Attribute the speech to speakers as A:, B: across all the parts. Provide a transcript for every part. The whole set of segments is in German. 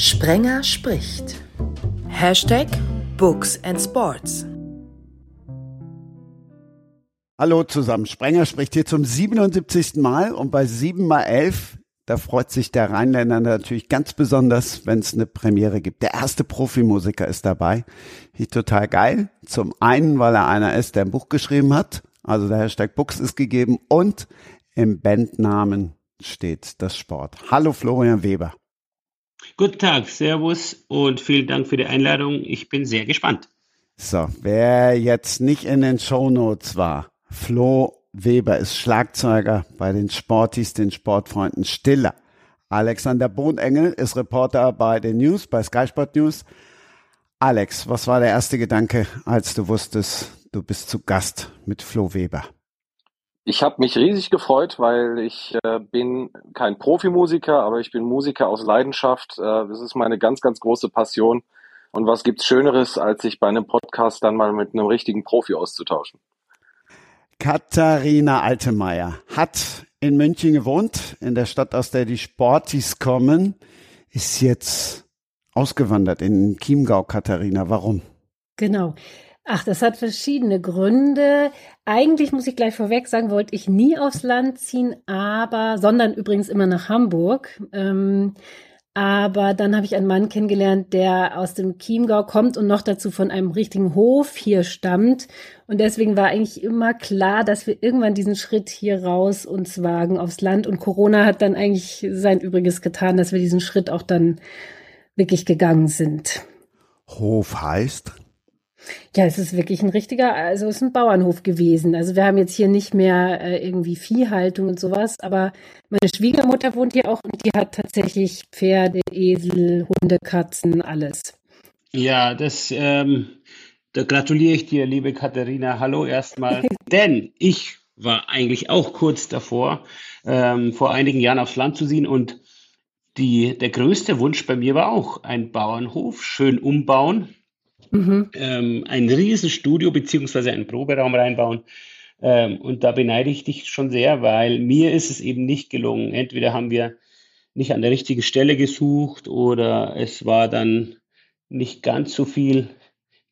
A: Sprenger spricht. Hashtag Books and Sports.
B: Hallo zusammen. Sprenger spricht hier zum 77. Mal und bei 7 mal 11, da freut sich der Rheinländer natürlich ganz besonders, wenn es eine Premiere gibt. Der erste Profimusiker ist dabei. Hier total geil. Zum einen, weil er einer ist, der ein Buch geschrieben hat. Also der Hashtag Books ist gegeben und im Bandnamen steht das Sport. Hallo Florian Weber.
C: Guten Tag, Servus und vielen Dank für die Einladung. Ich bin sehr gespannt.
B: So, wer jetzt nicht in den Shownotes war, Flo Weber ist Schlagzeuger bei den Sportis, den Sportfreunden Stiller. Alexander Bohnengel ist Reporter bei den News, bei Sky Sport News. Alex, was war der erste Gedanke, als du wusstest, du bist zu Gast mit Flo Weber?
D: Ich habe mich riesig gefreut, weil ich äh, bin kein Profimusiker, aber ich bin Musiker aus Leidenschaft. Äh, das ist meine ganz, ganz große Passion. Und was gibt's Schöneres, als sich bei einem Podcast dann mal mit einem richtigen Profi auszutauschen?
B: Katharina Altemeyer hat in München gewohnt, in der Stadt, aus der die Sportis kommen, ist jetzt ausgewandert in Chiemgau, Katharina. Warum?
E: Genau. Ach, das hat verschiedene Gründe. Eigentlich muss ich gleich vorweg sagen, wollte ich nie aufs Land ziehen, aber, sondern übrigens immer nach Hamburg. Ähm, aber dann habe ich einen Mann kennengelernt, der aus dem Chiemgau kommt und noch dazu von einem richtigen Hof hier stammt. Und deswegen war eigentlich immer klar, dass wir irgendwann diesen Schritt hier raus uns wagen aufs Land. Und Corona hat dann eigentlich sein Übriges getan, dass wir diesen Schritt auch dann wirklich gegangen sind.
B: Hof heißt?
E: Ja, es ist wirklich ein richtiger, also es ist ein Bauernhof gewesen. Also wir haben jetzt hier nicht mehr äh, irgendwie Viehhaltung und sowas, aber meine Schwiegermutter wohnt hier auch und die hat tatsächlich Pferde, Esel, Hunde, Katzen, alles.
C: Ja, das, ähm, da gratuliere ich dir, liebe Katharina. Hallo erstmal. Denn ich war eigentlich auch kurz davor, ähm, vor einigen Jahren aufs Land zu ziehen und die, der größte Wunsch bei mir war auch ein Bauernhof, schön umbauen, mhm. ähm, ein Riesenstudio beziehungsweise einen Proberaum reinbauen. Ähm, und da beneide ich dich schon sehr, weil mir ist es eben nicht gelungen. Entweder haben wir nicht an der richtigen Stelle gesucht oder es war dann nicht ganz so viel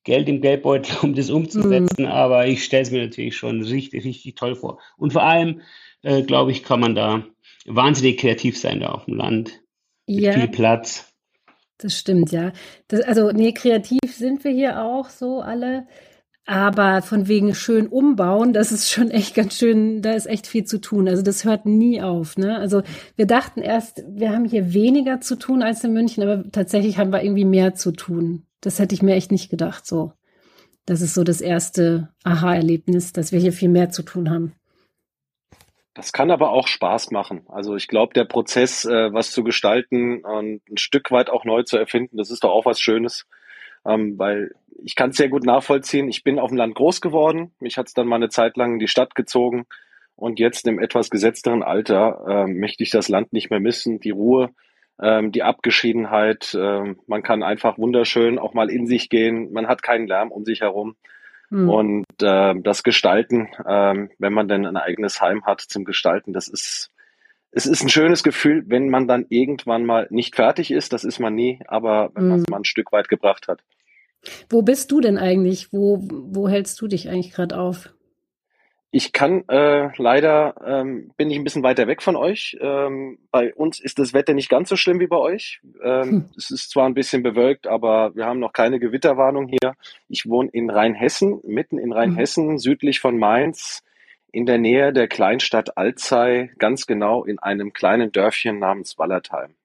C: Geld im Geldbeutel, um das umzusetzen. Mhm. Aber ich stelle es mir natürlich schon richtig, richtig toll vor. Und vor allem, äh, glaube ich, kann man da wahnsinnig kreativ sein da auf dem Land. Mit viel Platz.
E: Das stimmt, ja. Das, also, nee, kreativ sind wir hier auch so alle. Aber von wegen schön umbauen, das ist schon echt ganz schön, da ist echt viel zu tun. Also das hört nie auf. Ne? Also wir dachten erst, wir haben hier weniger zu tun als in München, aber tatsächlich haben wir irgendwie mehr zu tun. Das hätte ich mir echt nicht gedacht. So, das ist so das erste Aha-Erlebnis, dass wir hier viel mehr zu tun haben.
D: Das kann aber auch Spaß machen. Also ich glaube, der Prozess, äh, was zu gestalten und ein Stück weit auch neu zu erfinden, das ist doch auch was Schönes. Ähm, weil ich kann es sehr gut nachvollziehen. Ich bin auf dem Land groß geworden. Mich hat es dann mal eine Zeit lang in die Stadt gezogen. Und jetzt im etwas gesetzteren Alter äh, möchte ich das Land nicht mehr missen. Die Ruhe, ähm, die Abgeschiedenheit. Äh, man kann einfach wunderschön auch mal in sich gehen. Man hat keinen Lärm um sich herum. Mhm. Und äh, das Gestalten, äh, wenn man denn ein eigenes Heim hat zum Gestalten, das ist, es ist ein schönes Gefühl, wenn man dann irgendwann mal nicht fertig ist, das ist man nie, aber wenn mhm. man es mal ein Stück weit gebracht hat.
E: Wo bist du denn eigentlich? Wo, wo hältst du dich eigentlich gerade auf?
D: Ich kann äh, leider ähm, bin ich ein bisschen weiter weg von euch. Ähm, bei uns ist das Wetter nicht ganz so schlimm wie bei euch. Ähm, hm. Es ist zwar ein bisschen bewölkt, aber wir haben noch keine Gewitterwarnung hier. Ich wohne in Rheinhessen, mitten in Rheinhessen, mhm. südlich von Mainz, in der Nähe der Kleinstadt Alzey, ganz genau in einem kleinen Dörfchen namens Wallertheim.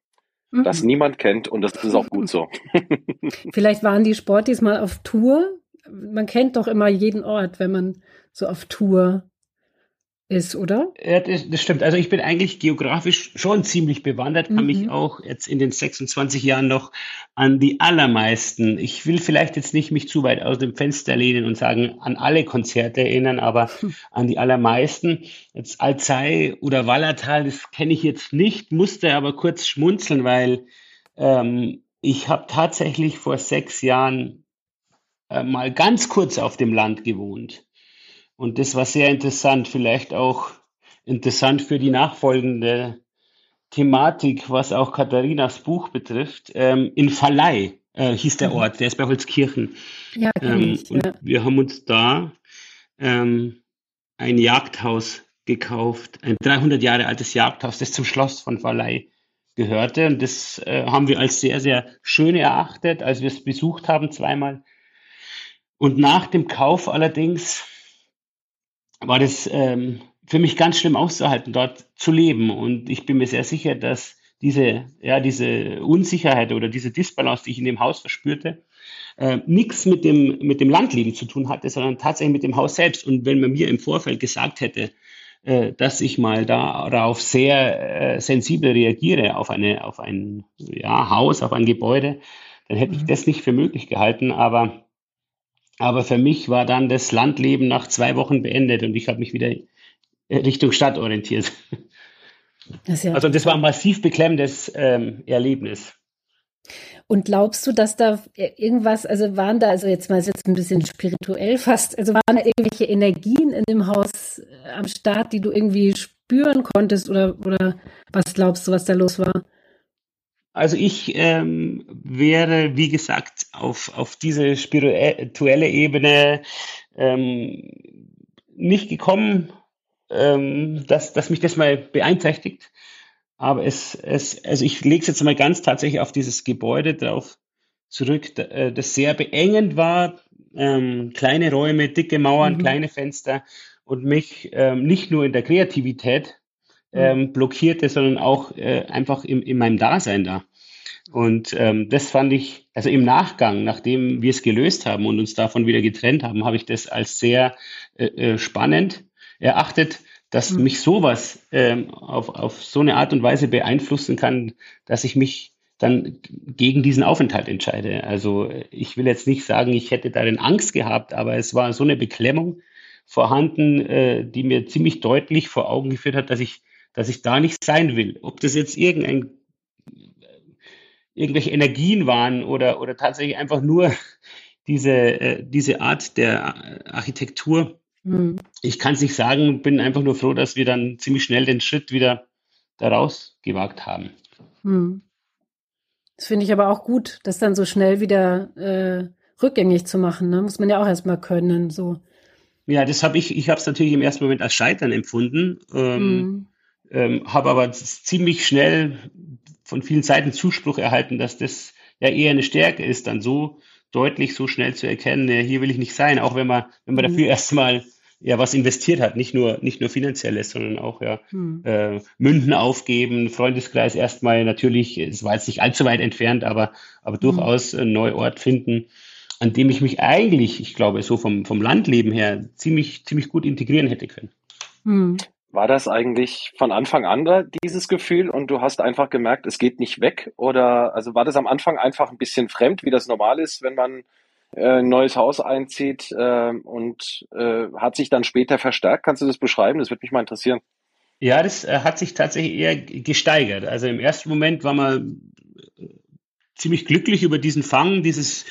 D: Mhm. Das niemand kennt und das ist auch gut so.
E: Vielleicht waren die Sportis mal auf Tour. Man kennt doch immer jeden Ort, wenn man so auf Tour ist, oder?
C: Ja, das, das, stimmt. Also ich bin eigentlich geografisch schon ziemlich bewandert, kann mhm. mich auch jetzt in den 26 Jahren noch an die allermeisten, ich will vielleicht jetzt nicht mich zu weit aus dem Fenster lehnen und sagen, an alle Konzerte erinnern, aber hm. an die allermeisten. Jetzt Alzey oder Wallertal, das kenne ich jetzt nicht, musste aber kurz schmunzeln, weil ähm, ich habe tatsächlich vor sechs Jahren äh, mal ganz kurz auf dem Land gewohnt. Und das war sehr interessant, vielleicht auch interessant für die nachfolgende Thematik, was auch Katharinas Buch betrifft, ähm, in Verleih äh, hieß der mhm. Ort, der ist bei Holzkirchen. Ja, ähm, ich, und ja. wir haben uns da ähm, ein Jagdhaus gekauft, ein 300 Jahre altes Jagdhaus, das zum Schloss von Verleih gehörte. Und das äh, haben wir als sehr, sehr schön erachtet, als wir es besucht haben zweimal. Und nach dem Kauf allerdings war das ähm, für mich ganz schlimm auszuhalten, dort zu leben. Und ich bin mir sehr sicher, dass diese, ja, diese Unsicherheit oder diese Disbalance, die ich in dem Haus verspürte, äh, nichts mit dem, mit dem Landleben zu tun hatte, sondern tatsächlich mit dem Haus selbst. Und wenn man mir im Vorfeld gesagt hätte, äh, dass ich mal darauf sehr äh, sensibel reagiere, auf, eine, auf ein ja, Haus, auf ein Gebäude, dann hätte ich mhm. das nicht für möglich gehalten. Aber, aber für mich war dann das Landleben nach zwei Wochen beendet und ich habe mich wieder Richtung Stadt orientiert. Das ja also das war ein massiv beklemmendes ähm, Erlebnis.
E: Und glaubst du, dass da irgendwas, also waren da, also jetzt mal jetzt ein bisschen spirituell fast, also waren da irgendwelche Energien in dem Haus äh, am Start, die du irgendwie spüren konntest oder, oder was glaubst du, was da los war?
C: Also ich ähm, wäre, wie gesagt, auf, auf diese spirituelle Ebene ähm, nicht gekommen, ähm, dass, dass mich das mal beeinträchtigt. Aber es, es, also ich lege es jetzt mal ganz tatsächlich auf dieses Gebäude drauf zurück, äh, das sehr beengend war. Ähm, kleine Räume, dicke Mauern, mhm. kleine Fenster und mich ähm, nicht nur in der Kreativität. Ähm, blockierte, sondern auch äh, einfach im, in meinem Dasein da. Und ähm, das fand ich, also im Nachgang, nachdem wir es gelöst haben und uns davon wieder getrennt haben, habe ich das als sehr äh, äh spannend erachtet, dass mhm. mich sowas ähm, auf, auf so eine Art und Weise beeinflussen kann, dass ich mich dann gegen diesen Aufenthalt entscheide. Also ich will jetzt nicht sagen, ich hätte darin Angst gehabt, aber es war so eine Beklemmung vorhanden, äh, die mir ziemlich deutlich vor Augen geführt hat, dass ich, dass ich da nicht sein will. Ob das jetzt irgendein irgendwelche Energien waren oder, oder tatsächlich einfach nur diese, äh, diese Art der Architektur, Mhm. Ich kann es nicht sagen, bin einfach nur froh, dass wir dann ziemlich schnell den Schritt wieder daraus gewagt haben. Mhm.
E: Das finde ich aber auch gut, das dann so schnell wieder äh, rückgängig zu machen. Ne? Muss man ja auch erstmal können. So.
C: Ja, das habe ich, ich habe es natürlich im ersten Moment als Scheitern empfunden, ähm, mhm. Ähm, habe aber ziemlich schnell von vielen Seiten Zuspruch erhalten, dass das ja eher eine Stärke ist, dann so deutlich so schnell zu erkennen, ja, hier will ich nicht sein, auch wenn man, wenn man mhm. dafür erstmal ja was investiert hat, nicht nur nicht nur finanzielles, sondern auch ja mhm. äh, Münden aufgeben, Freundeskreis erstmal natürlich, es war jetzt nicht allzu weit entfernt, aber aber mhm. durchaus einen Neuort finden, an dem ich mich eigentlich, ich glaube, so vom vom Landleben her ziemlich ziemlich gut integrieren hätte können.
D: Mhm. War das eigentlich von Anfang an da, dieses Gefühl und du hast einfach gemerkt, es geht nicht weg? Oder also war das am Anfang einfach ein bisschen fremd, wie das normal ist, wenn man äh, ein neues Haus einzieht äh, und äh, hat sich dann später verstärkt? Kannst du das beschreiben? Das würde mich mal interessieren.
C: Ja, das äh, hat sich tatsächlich eher gesteigert. Also im ersten Moment war man äh, ziemlich glücklich über diesen Fang, dieses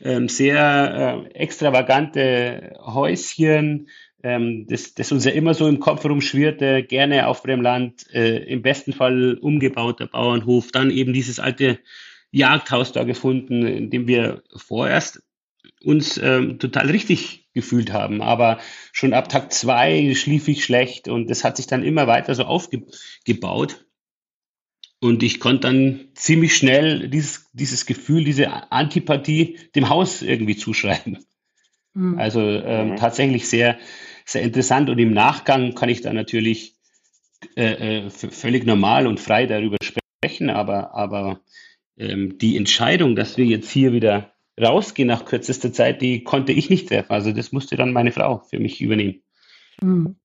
C: ähm, sehr extravagante Häuschen, ähm, das, das uns ja immer so im Kopf rumschwirrte, gerne auf dem Land, äh, im besten Fall umgebauter Bauernhof, dann eben dieses alte Jagdhaus da gefunden, in dem wir vorerst uns ähm, total richtig gefühlt haben. Aber schon ab Tag zwei schlief ich schlecht und das hat sich dann immer weiter so aufgebaut. Und ich konnte dann ziemlich schnell dieses, dieses Gefühl, diese Antipathie dem Haus irgendwie zuschreiben. Mhm. Also ähm, mhm. tatsächlich sehr, sehr interessant und im Nachgang kann ich da natürlich äh, äh völlig normal und frei darüber sprechen, aber, aber ähm, die Entscheidung, dass wir jetzt hier wieder rausgehen nach kürzester Zeit, die konnte ich nicht treffen. Also das musste dann meine Frau für mich übernehmen.
E: Hm.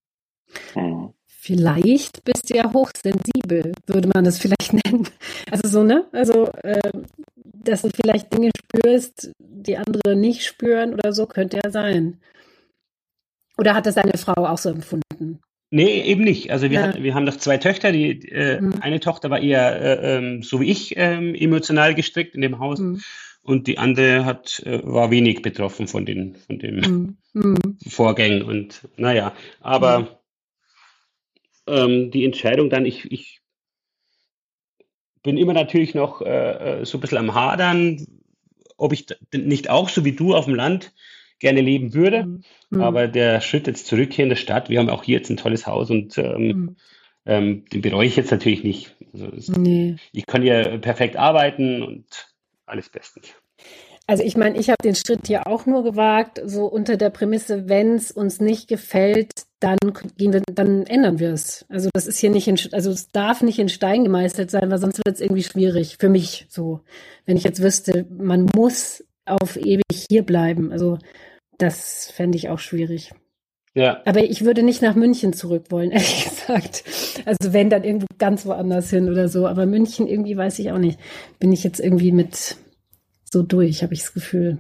E: Vielleicht bist du ja hochsensibel, würde man das vielleicht nennen. Also so, ne? Also, äh, dass du vielleicht Dinge spürst, die andere nicht spüren oder so, könnte ja sein. Oder hat das deine Frau auch so empfunden?
C: Nee, eben nicht. Also wir, ja. hatten, wir haben noch zwei Töchter. Die äh, mhm. eine Tochter war eher äh, ähm, so wie ich ähm, emotional gestrickt in dem Haus mhm. und die andere hat äh, war wenig betroffen von den von den mhm. mhm. Vorgängen und naja, aber ähm, die Entscheidung dann ich ich bin immer natürlich noch äh, so ein bisschen am Hadern, ob ich nicht auch so wie du auf dem Land gerne leben würde. Mhm. mhm. Aber der Schritt jetzt zurück hier in der Stadt, wir haben auch hier jetzt ein tolles Haus und ähm, mhm. ähm, den bereue ich jetzt natürlich nicht. Also es, nee. Ich kann hier perfekt arbeiten und alles bestens.
E: Also ich meine, ich habe den Schritt hier auch nur gewagt, so unter der Prämisse, wenn es uns nicht gefällt, dann gehen wir, dann ändern wir es. Also das ist hier nicht in, also es darf nicht in Stein gemeißelt sein, weil sonst wird es irgendwie schwierig für mich so. Wenn ich jetzt wüsste, man muss auf ewig hier bleiben. Also das fände ich auch schwierig. Ja. Aber ich würde nicht nach München zurück wollen, ehrlich gesagt. Also wenn dann irgendwo ganz woanders hin oder so. Aber München irgendwie weiß ich auch nicht. Bin ich jetzt irgendwie mit so durch, habe ich das Gefühl.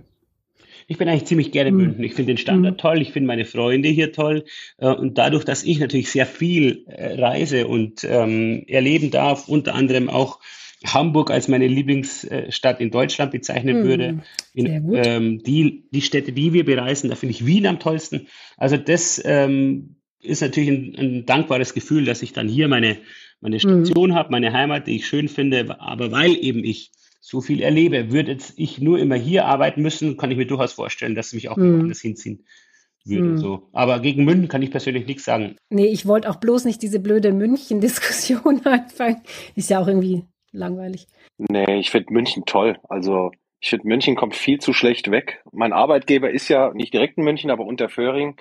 C: Ich bin eigentlich ziemlich gerne in mhm. München. Ich finde den Standard mhm. toll, ich finde meine Freunde hier toll. Äh, und dadurch, dass ich natürlich sehr viel äh, reise und ähm, erleben darf, unter anderem auch Hamburg als meine Lieblingsstadt in Deutschland bezeichnen mhm. würde. In, ähm, die, die Städte, die wir bereisen, da finde ich Wien am tollsten. Also das ähm, ist natürlich ein, ein, dankbares Gefühl, dass ich dann hier meine, meine mhm. Station habe, meine Heimat, die ich schön finde, aber weil eben ich so viel erlebe. Würde jetzt ich nur immer hier arbeiten müssen, kann ich mir durchaus vorstellen, dass mich auch mhm. woanders hinziehen würde. Mhm. So. Aber gegen München kann ich persönlich nichts sagen.
E: Nee, ich wollte auch bloß nicht diese blöde München-Diskussion anfangen. Ist ja auch irgendwie langweilig.
D: Nee, ich finde München toll. Also ich finde, München kommt viel zu schlecht weg. Mein Arbeitgeber ist ja nicht direkt in München, aber unter Föhring.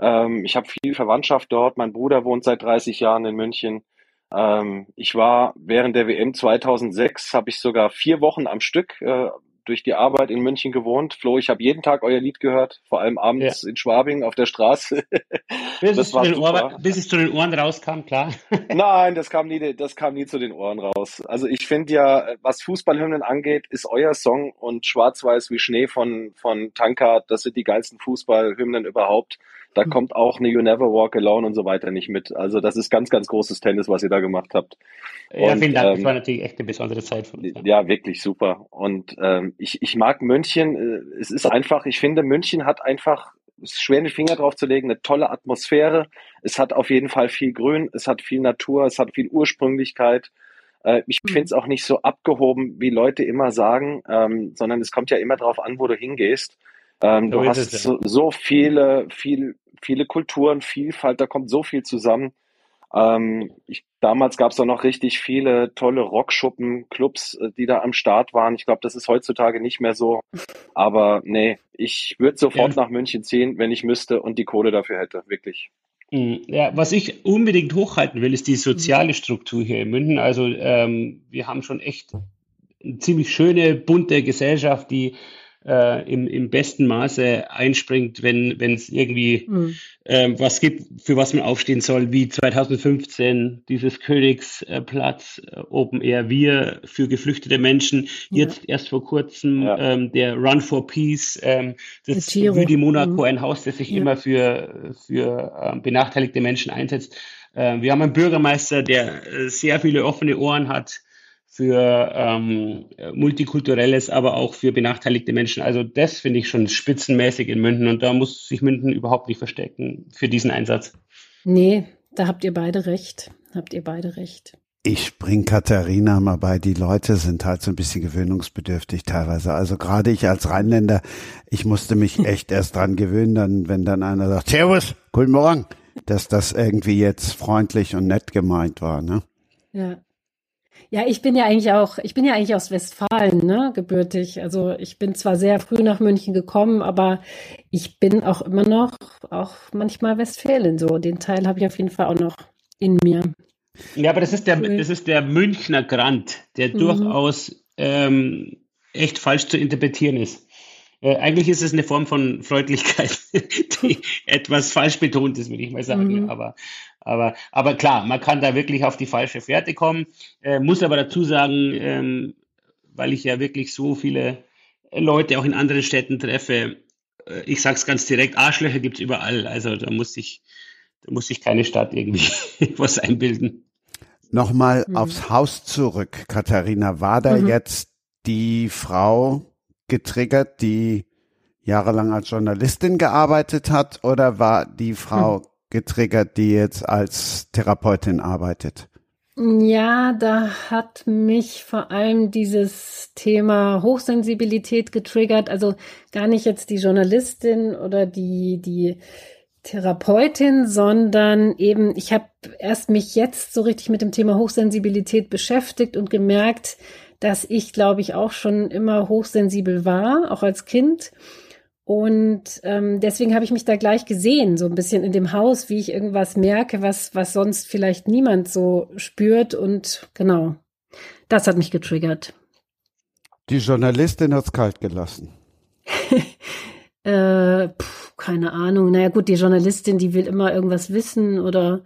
D: Ähm, ich habe viel Verwandtschaft dort. Mein Bruder wohnt seit 30 Jahren in München. Ähm, ich war während der WM 2006, habe ich sogar vier Wochen am Stück äh, durch die Arbeit in München gewohnt. Flo, ich habe jeden Tag euer Lied gehört, vor allem abends ja. in Schwabing auf der Straße.
C: bis, es Ohren, bis, es zu den Ohren rauskam, klar.
D: Nein, das kam nie, das kam nie zu den Ohren raus. Also ich finde ja, was Fußballhymnen angeht, ist euer Song und Schwarz-Weiß wie Schnee von, von Tankard, das sind die geilsten Fußballhymnen überhaupt. Da hm. kommt auch eine You Never Walk Alone und so weiter nicht mit. Also das ist ganz, ganz großes Tennis, was ihr da gemacht habt.
C: Ja, und, vielen Dank. Ähm, das war natürlich echt eine besondere Zeit von uns.
D: Ja, ja wirklich super. Und ähm, ich, ich mag München. Äh, es ist einfach, ich finde, München hat einfach, es ist schwer den Finger drauf zu legen, eine tolle Atmosphäre. Es hat auf jeden Fall viel Grün, es hat viel Natur, es hat viel Ursprünglichkeit. Äh, ich hm. finde es auch nicht so abgehoben, wie Leute immer sagen, ähm, sondern es kommt ja immer darauf an, wo du hingehst. Ähm, so du hast es, ja. so, so viele, viel viele Kulturen, Vielfalt, da kommt so viel zusammen. Ähm, ich, damals gab es auch noch richtig viele tolle Rockschuppen, Clubs, äh, die da am Start waren. Ich glaube, das ist heutzutage nicht mehr so. Aber nee, ich würde sofort ja. nach München ziehen, wenn ich müsste und die Kohle dafür hätte, wirklich.
C: Hm, ja, was ich unbedingt hochhalten will, ist die soziale Struktur hier in München. Also ähm, wir haben schon echt eine ziemlich schöne, bunte Gesellschaft, die äh, im, im besten Maße einspringt, wenn wenn es irgendwie mhm. ähm, was gibt, für was man aufstehen soll, wie 2015 dieses Königsplatz äh, Open Air Wir für geflüchtete Menschen, ja. jetzt erst vor kurzem ja. ähm, der Run for Peace, ähm, das Rue Monaco, mhm. ein Haus, das sich ja. immer für, für äh, benachteiligte Menschen einsetzt. Äh, wir haben einen Bürgermeister, der äh, sehr viele offene Ohren hat, für ähm, multikulturelles, aber auch für benachteiligte Menschen. Also das finde ich schon spitzenmäßig in München und da muss sich München überhaupt nicht verstecken für diesen Einsatz.
E: Nee, da habt ihr beide recht. Habt ihr beide recht.
B: Ich spring Katharina mal bei. Die Leute sind halt so ein bisschen gewöhnungsbedürftig teilweise. Also gerade ich als Rheinländer, ich musste mich echt erst dran gewöhnen, dann, wenn dann einer sagt, Servus, guten Morgen, dass das irgendwie jetzt freundlich und nett gemeint war, ne?
E: Ja. Ja, ich bin ja eigentlich auch, ich bin ja eigentlich aus Westfalen, ne, gebürtig. Also ich bin zwar sehr früh nach München gekommen, aber ich bin auch immer noch, auch manchmal Westfälin so. Den Teil habe ich auf jeden Fall auch noch in mir.
C: Ja, aber das ist der, das ist der Münchner Grant, der mhm. durchaus ähm, echt falsch zu interpretieren ist. Äh, eigentlich ist es eine Form von Freundlichkeit, die etwas falsch betont ist, würde ich mal sagen. Mhm. Aber aber, aber klar, man kann da wirklich auf die falsche Fährte kommen. Äh, muss aber dazu sagen, ähm, weil ich ja wirklich so viele Leute auch in anderen Städten treffe, äh, ich sage es ganz direkt, Arschlöcher gibt es überall. Also da muss ich, da muss sich keine Stadt irgendwie was einbilden.
B: Nochmal mhm. aufs Haus zurück, Katharina. War da mhm. jetzt die Frau getriggert, die jahrelang als Journalistin gearbeitet hat, oder war die Frau mhm getriggert, die jetzt als Therapeutin arbeitet?
E: Ja, da hat mich vor allem dieses Thema Hochsensibilität getriggert. Also gar nicht jetzt die Journalistin oder die, die Therapeutin, sondern eben, ich habe erst mich jetzt so richtig mit dem Thema Hochsensibilität beschäftigt und gemerkt, dass ich, glaube ich, auch schon immer hochsensibel war, auch als Kind. Und ähm, deswegen habe ich mich da gleich gesehen, so ein bisschen in dem Haus, wie ich irgendwas merke, was, was sonst vielleicht niemand so spürt. Und genau, das hat mich getriggert.
B: Die Journalistin hat's kalt gelassen.
E: äh, pf, keine Ahnung. Naja gut, die Journalistin, die will immer irgendwas wissen oder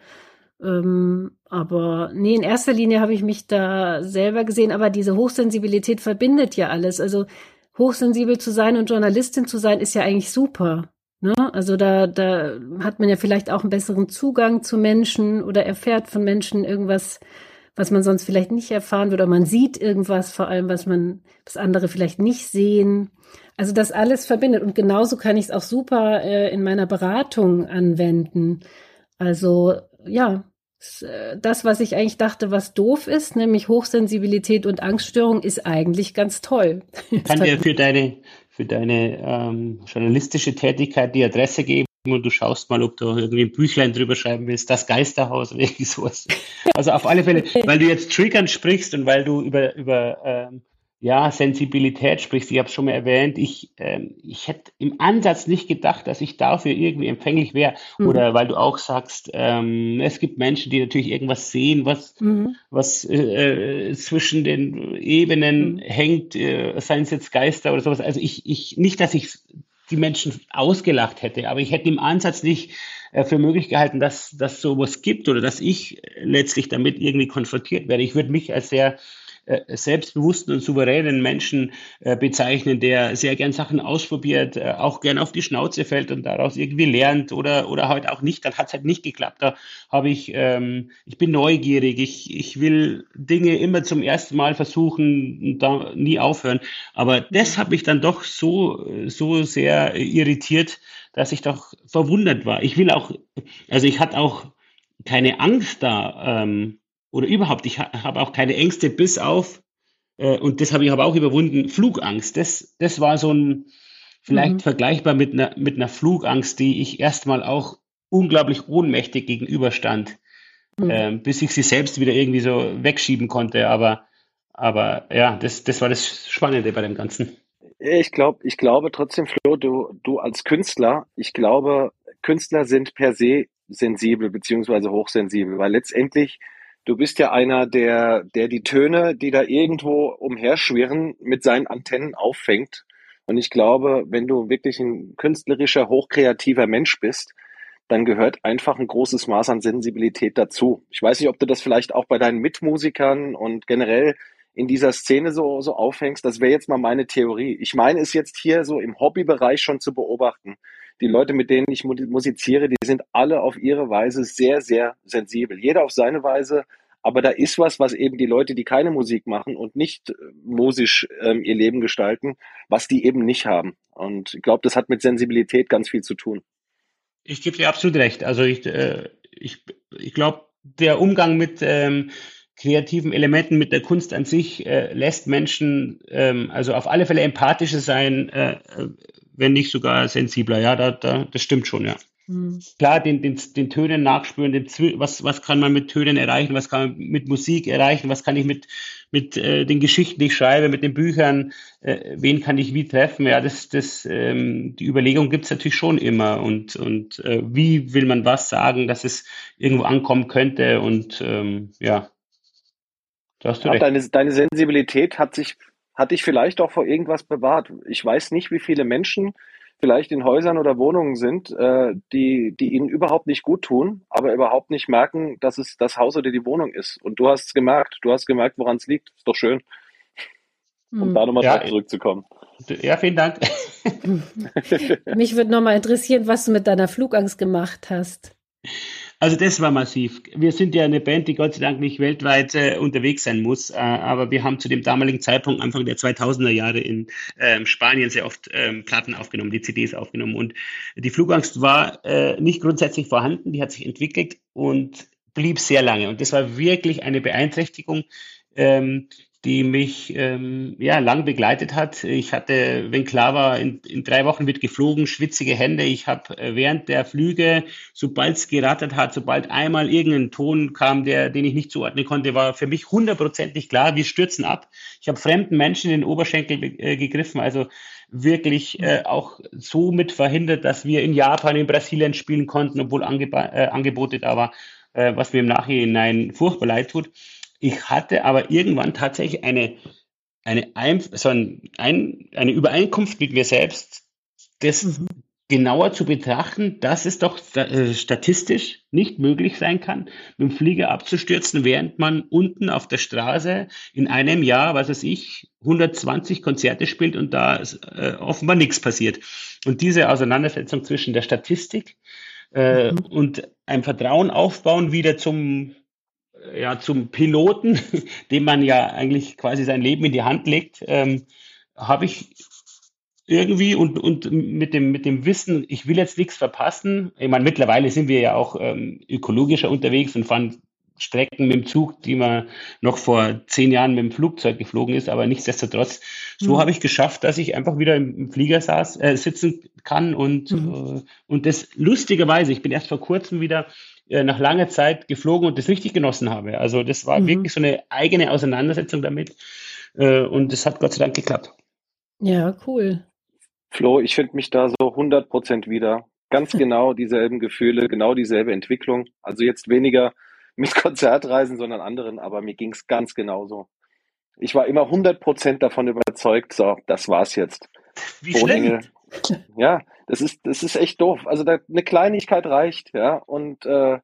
E: ähm, aber nee, in erster Linie habe ich mich da selber gesehen, aber diese Hochsensibilität verbindet ja alles. Also hochsensibel zu sein und Journalistin zu sein, ist ja eigentlich super. Ne? Also da, da hat man ja vielleicht auch einen besseren Zugang zu Menschen oder erfährt von Menschen irgendwas, was man sonst vielleicht nicht erfahren würde. Oder man sieht irgendwas, vor allem, was man, was andere vielleicht nicht sehen. Also das alles verbindet. Und genauso kann ich es auch super äh, in meiner Beratung anwenden. Also ja, äh, das, was ich eigentlich dachte, was doof ist, nämlich Hochsensibilität und Angststörung, ist eigentlich ganz toll.
C: Kann dir für deine, für deine ähm, journalistische Tätigkeit die Adresse geben und du schaust mal, ob du irgendwie ein Büchlein drüber schreiben willst, das Geisterhaus oder irgendwie sowas. Also auf alle Fälle, weil du jetzt Triggern sprichst und weil du über, über ähm, ja, Sensibilität sprichst, ich habe es schon mal erwähnt, ich, ähm, ich hätte im Ansatz nicht gedacht, dass ich dafür irgendwie empfänglich wäre. Mhm. Oder weil du auch sagst, ähm, es gibt Menschen, die natürlich irgendwas sehen, was, mhm. was äh, zwischen den Ebenen mhm. hängt, äh, seien es jetzt Geister oder sowas. Also ich, ich nicht, dass ich die Menschen ausgelacht hätte, aber ich hätte im Ansatz nicht äh, für möglich gehalten, dass das sowas gibt oder dass ich letztlich damit irgendwie konfrontiert werde. Ich würde mich als sehr äh, selbstbewussten und souveränen Menschen äh, bezeichnen, der sehr gern Sachen ausprobiert, äh, auch gern auf die Schnauze fällt und daraus irgendwie lernt oder, oder halt auch nicht, dann hat es halt nicht geklappt. Da habe ich, ähm, ich bin neugierig, ich, ich will Dinge immer zum ersten Mal versuchen und da nie aufhören. Aber das hat mich dann doch so, so sehr irritiert, dass ich doch verwundert war. Ich will auch, also ich hatte auch keine Angst da, ähm, oder überhaupt, ich ha habe auch keine Ängste bis auf, äh, und das habe ich aber auch überwunden, Flugangst. Das, das war so ein, vielleicht mhm. vergleichbar mit einer, mit einer Flugangst, die ich erstmal auch unglaublich ohnmächtig gegenüberstand, mhm. äh, bis ich sie selbst wieder irgendwie so wegschieben konnte. Aber, aber ja, das, das war das Spannende bei dem Ganzen.
D: Ich glaube, ich glaube trotzdem, Flo, du, du als Künstler, ich glaube, Künstler sind per se sensibel beziehungsweise hochsensibel, weil letztendlich Du bist ja einer, der, der die Töne, die da irgendwo umherschwirren, mit seinen Antennen auffängt. Und ich glaube, wenn du wirklich ein künstlerischer, hochkreativer Mensch bist, dann gehört einfach ein großes Maß an Sensibilität dazu. Ich weiß nicht, ob du das vielleicht auch bei deinen Mitmusikern und generell in dieser Szene so, so aufhängst. Das wäre jetzt mal meine Theorie. Ich meine es jetzt hier so im Hobbybereich schon zu beobachten die Leute, mit denen ich musiziere, die sind alle auf ihre Weise sehr, sehr sensibel. Jeder auf seine Weise. Aber da ist was, was eben die Leute, die keine Musik machen und nicht äh, musisch ähm, ihr Leben gestalten, was die eben nicht haben. Und ich glaube, das hat mit Sensibilität ganz viel zu tun.
C: Ich gebe dir absolut recht. Also ich, äh, ich, ich glaube, der Umgang mit ähm, kreativen Elementen, mit der Kunst an sich, äh, lässt Menschen ähm, also auf alle Fälle empathischer sein, äh, äh wenn nicht sogar sensibler. Ja, da, da, das stimmt schon, ja. Mhm. Klar, den, den, den Tönen nachspüren, den, was, was kann man mit Tönen erreichen, was kann man mit Musik erreichen, was kann ich mit, mit äh, den Geschichten, die ich schreibe, mit den Büchern, äh, wen kann ich wie treffen. Ja, das, das, ähm, die Überlegung gibt's natürlich schon immer. Und, und äh, wie will man was sagen, dass es irgendwo ankommen könnte und ähm, ja.
D: Da hast du ja, recht. Deine, deine Sensibilität hat sich hat dich vielleicht auch vor irgendwas bewahrt. Ich weiß nicht, wie viele Menschen vielleicht in Häusern oder Wohnungen sind, äh, die, die ihnen überhaupt nicht gut tun, aber überhaupt nicht merken, dass es das Haus oder die Wohnung ist. Und du hast es gemerkt. Du hast gemerkt, woran es liegt. Ist doch schön. Um hm. da nochmal ja, zurückzukommen.
C: Ja, vielen Dank.
E: Mich würde nochmal interessieren, was du mit deiner Flugangst gemacht hast.
C: Also das war massiv. Wir sind ja eine Band, die Gott sei Dank nicht weltweit äh, unterwegs sein muss, äh, aber wir haben zu dem damaligen Zeitpunkt, Anfang der 2000er Jahre in ähm, Spanien sehr oft ähm, Platten aufgenommen, die CDs aufgenommen und die Flugangst war äh, nicht grundsätzlich vorhanden, die hat sich entwickelt und blieb sehr lange. Und das war wirklich eine Beeinträchtigung, ähm, die mich ähm, ja lang begleitet hat. Ich hatte, wenn klar war, in, in drei Wochen wird geflogen, schwitzige Hände. Ich habe äh, während der Flüge, sobald es gerattert hat, sobald einmal irgendein Ton kam, der, den ich nicht zuordnen konnte, war für mich hundertprozentig klar, wir stürzen ab. Ich habe fremden Menschen in den Oberschenkel äh, gegriffen, also wirklich äh, auch so mit verhindert, dass wir in Japan, in Brasilien spielen konnten, obwohl Angeb äh, Angebote da war, äh, was mir im Nachhinein furchtbar leid tut. Ich hatte aber irgendwann tatsächlich eine, eine, ein, so ein, ein, eine Übereinkunft mit mir selbst, das mhm. genauer zu betrachten, dass es doch äh, statistisch nicht möglich sein kann, mit dem Flieger abzustürzen, während man unten auf der Straße in einem Jahr, was weiß ich, 120 Konzerte spielt und da äh, offenbar nichts passiert. Und diese Auseinandersetzung zwischen der Statistik äh, mhm. und einem Vertrauen aufbauen wieder zum ja, zum Piloten, dem man ja eigentlich quasi sein Leben in die Hand legt, ähm, habe ich irgendwie und, und mit, dem, mit dem Wissen, ich will jetzt nichts verpassen. Ich meine, mittlerweile sind wir ja auch ähm, ökologischer unterwegs und fahren Strecken mit dem Zug, die man noch vor zehn Jahren mit dem Flugzeug geflogen ist, aber nichtsdestotrotz, so mhm. habe ich geschafft, dass ich einfach wieder im, Flieger saß, äh, sitzen kann und, mhm. äh, und das lustigerweise, ich bin erst vor kurzem wieder nach langer Zeit geflogen und das richtig genossen habe. Also das war mhm. wirklich so eine eigene Auseinandersetzung damit äh, und das hat Gott sei Dank geklappt.
E: Ja, cool.
D: Flo, ich finde mich da so 100 Prozent wieder. Ganz genau dieselben Gefühle, genau dieselbe Entwicklung. Also jetzt weniger mit Konzertreisen, sondern anderen, aber mir ging es ganz genauso. Ich war immer 100 Prozent davon überzeugt, so, das war's jetzt.
C: Wie Bodenengel,
D: ja, das ist, das ist echt doof. Also da, eine Kleinigkeit reicht, ja. Und äh,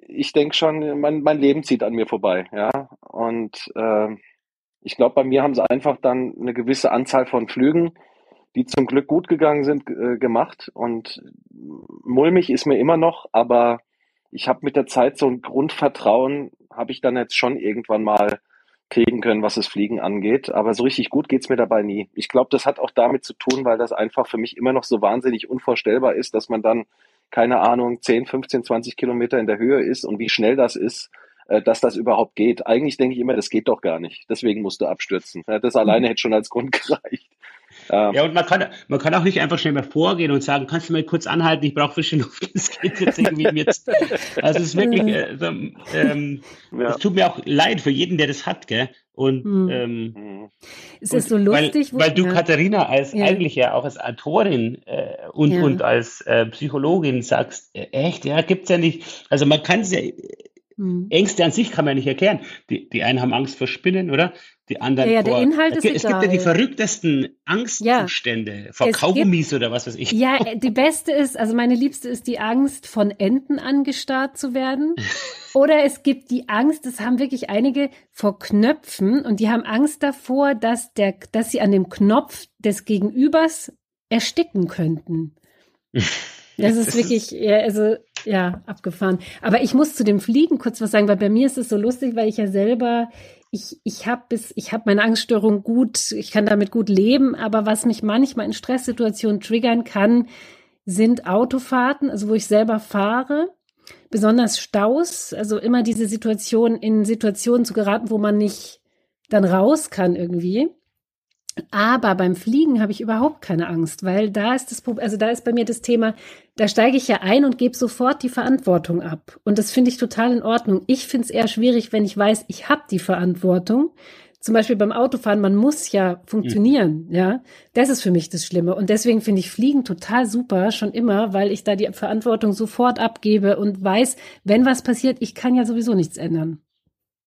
D: ich denke schon, mein, mein Leben zieht an mir vorbei, ja. Und äh, ich glaube, bei mir haben sie einfach dann eine gewisse Anzahl von Flügen, die zum Glück gut gegangen sind, äh, gemacht. Und mulmig ist mir immer noch, aber ich habe mit der Zeit so ein Grundvertrauen, habe ich dann jetzt schon irgendwann mal kriegen können, was das Fliegen angeht. Aber so richtig gut geht's mir dabei nie. Ich glaube, das hat auch damit zu tun, weil das einfach für mich immer noch so wahnsinnig unvorstellbar ist, dass man dann, keine Ahnung, 10, 15, 20 Kilometer in der Höhe ist und wie schnell das ist, äh, dass das überhaupt geht. Eigentlich denke ich immer, das geht doch gar nicht. Deswegen musst du abstürzen. Das alleine mhm. hätte schon als Grund gereicht.
C: Ähm, ja, und man kann, man kann auch nicht einfach schnell mal vorgehen und sagen, kannst du mal kurz anhalten, ich brauche frische Luft. Das geht jetzt irgendwie mir. Also es ist wirklich, äh, ähm, ja. es tut mir auch leid für jeden, der das hat, gell? Und hm. ähm,
E: mhm. es ist so lustig,
C: weil, weil du ja. Katharina als ja. eigentlich ja auch als Autorin äh, und ja. und als äh, Psychologin sagst, äh, echt, ja, gibt's ja nicht. Also man kann es ja hm. Ängste an sich kann man nicht erklären. Die, die einen haben Angst vor Spinnen, oder? Die anderen
E: ja, ja, vor. Der Inhalt ist
C: es egal. gibt ja die verrücktesten Angstzustände ja, vor Kaugummis gibt, oder was weiß ich.
E: Ja, die beste ist, also meine liebste ist die Angst, von Enten angestarrt zu werden. oder es gibt die Angst, das haben wirklich einige vor Knöpfen und die haben Angst davor, dass der, dass sie an dem Knopf des Gegenübers ersticken könnten. Das ist wirklich, ja, also, ja, abgefahren. Aber ich muss zu dem Fliegen kurz was sagen, weil bei mir ist es so lustig, weil ich ja selber, ich, ich habe bis, ich habe meine Angststörung gut, ich kann damit gut leben, aber was mich manchmal in Stresssituationen triggern kann, sind Autofahrten, also wo ich selber fahre, besonders Staus, also immer diese Situation, in Situationen zu geraten, wo man nicht dann raus kann irgendwie. Aber beim Fliegen habe ich überhaupt keine Angst, weil da ist das also da ist bei mir das Thema, da steige ich ja ein und gebe sofort die Verantwortung ab. Und das finde ich total in Ordnung. Ich finde es eher schwierig, wenn ich weiß, ich habe die Verantwortung. Zum Beispiel beim Autofahren, man muss ja funktionieren, mhm. ja. Das ist für mich das Schlimme. Und deswegen finde ich Fliegen total super, schon immer, weil ich da die Verantwortung sofort abgebe und weiß, wenn was passiert, ich kann ja sowieso nichts ändern.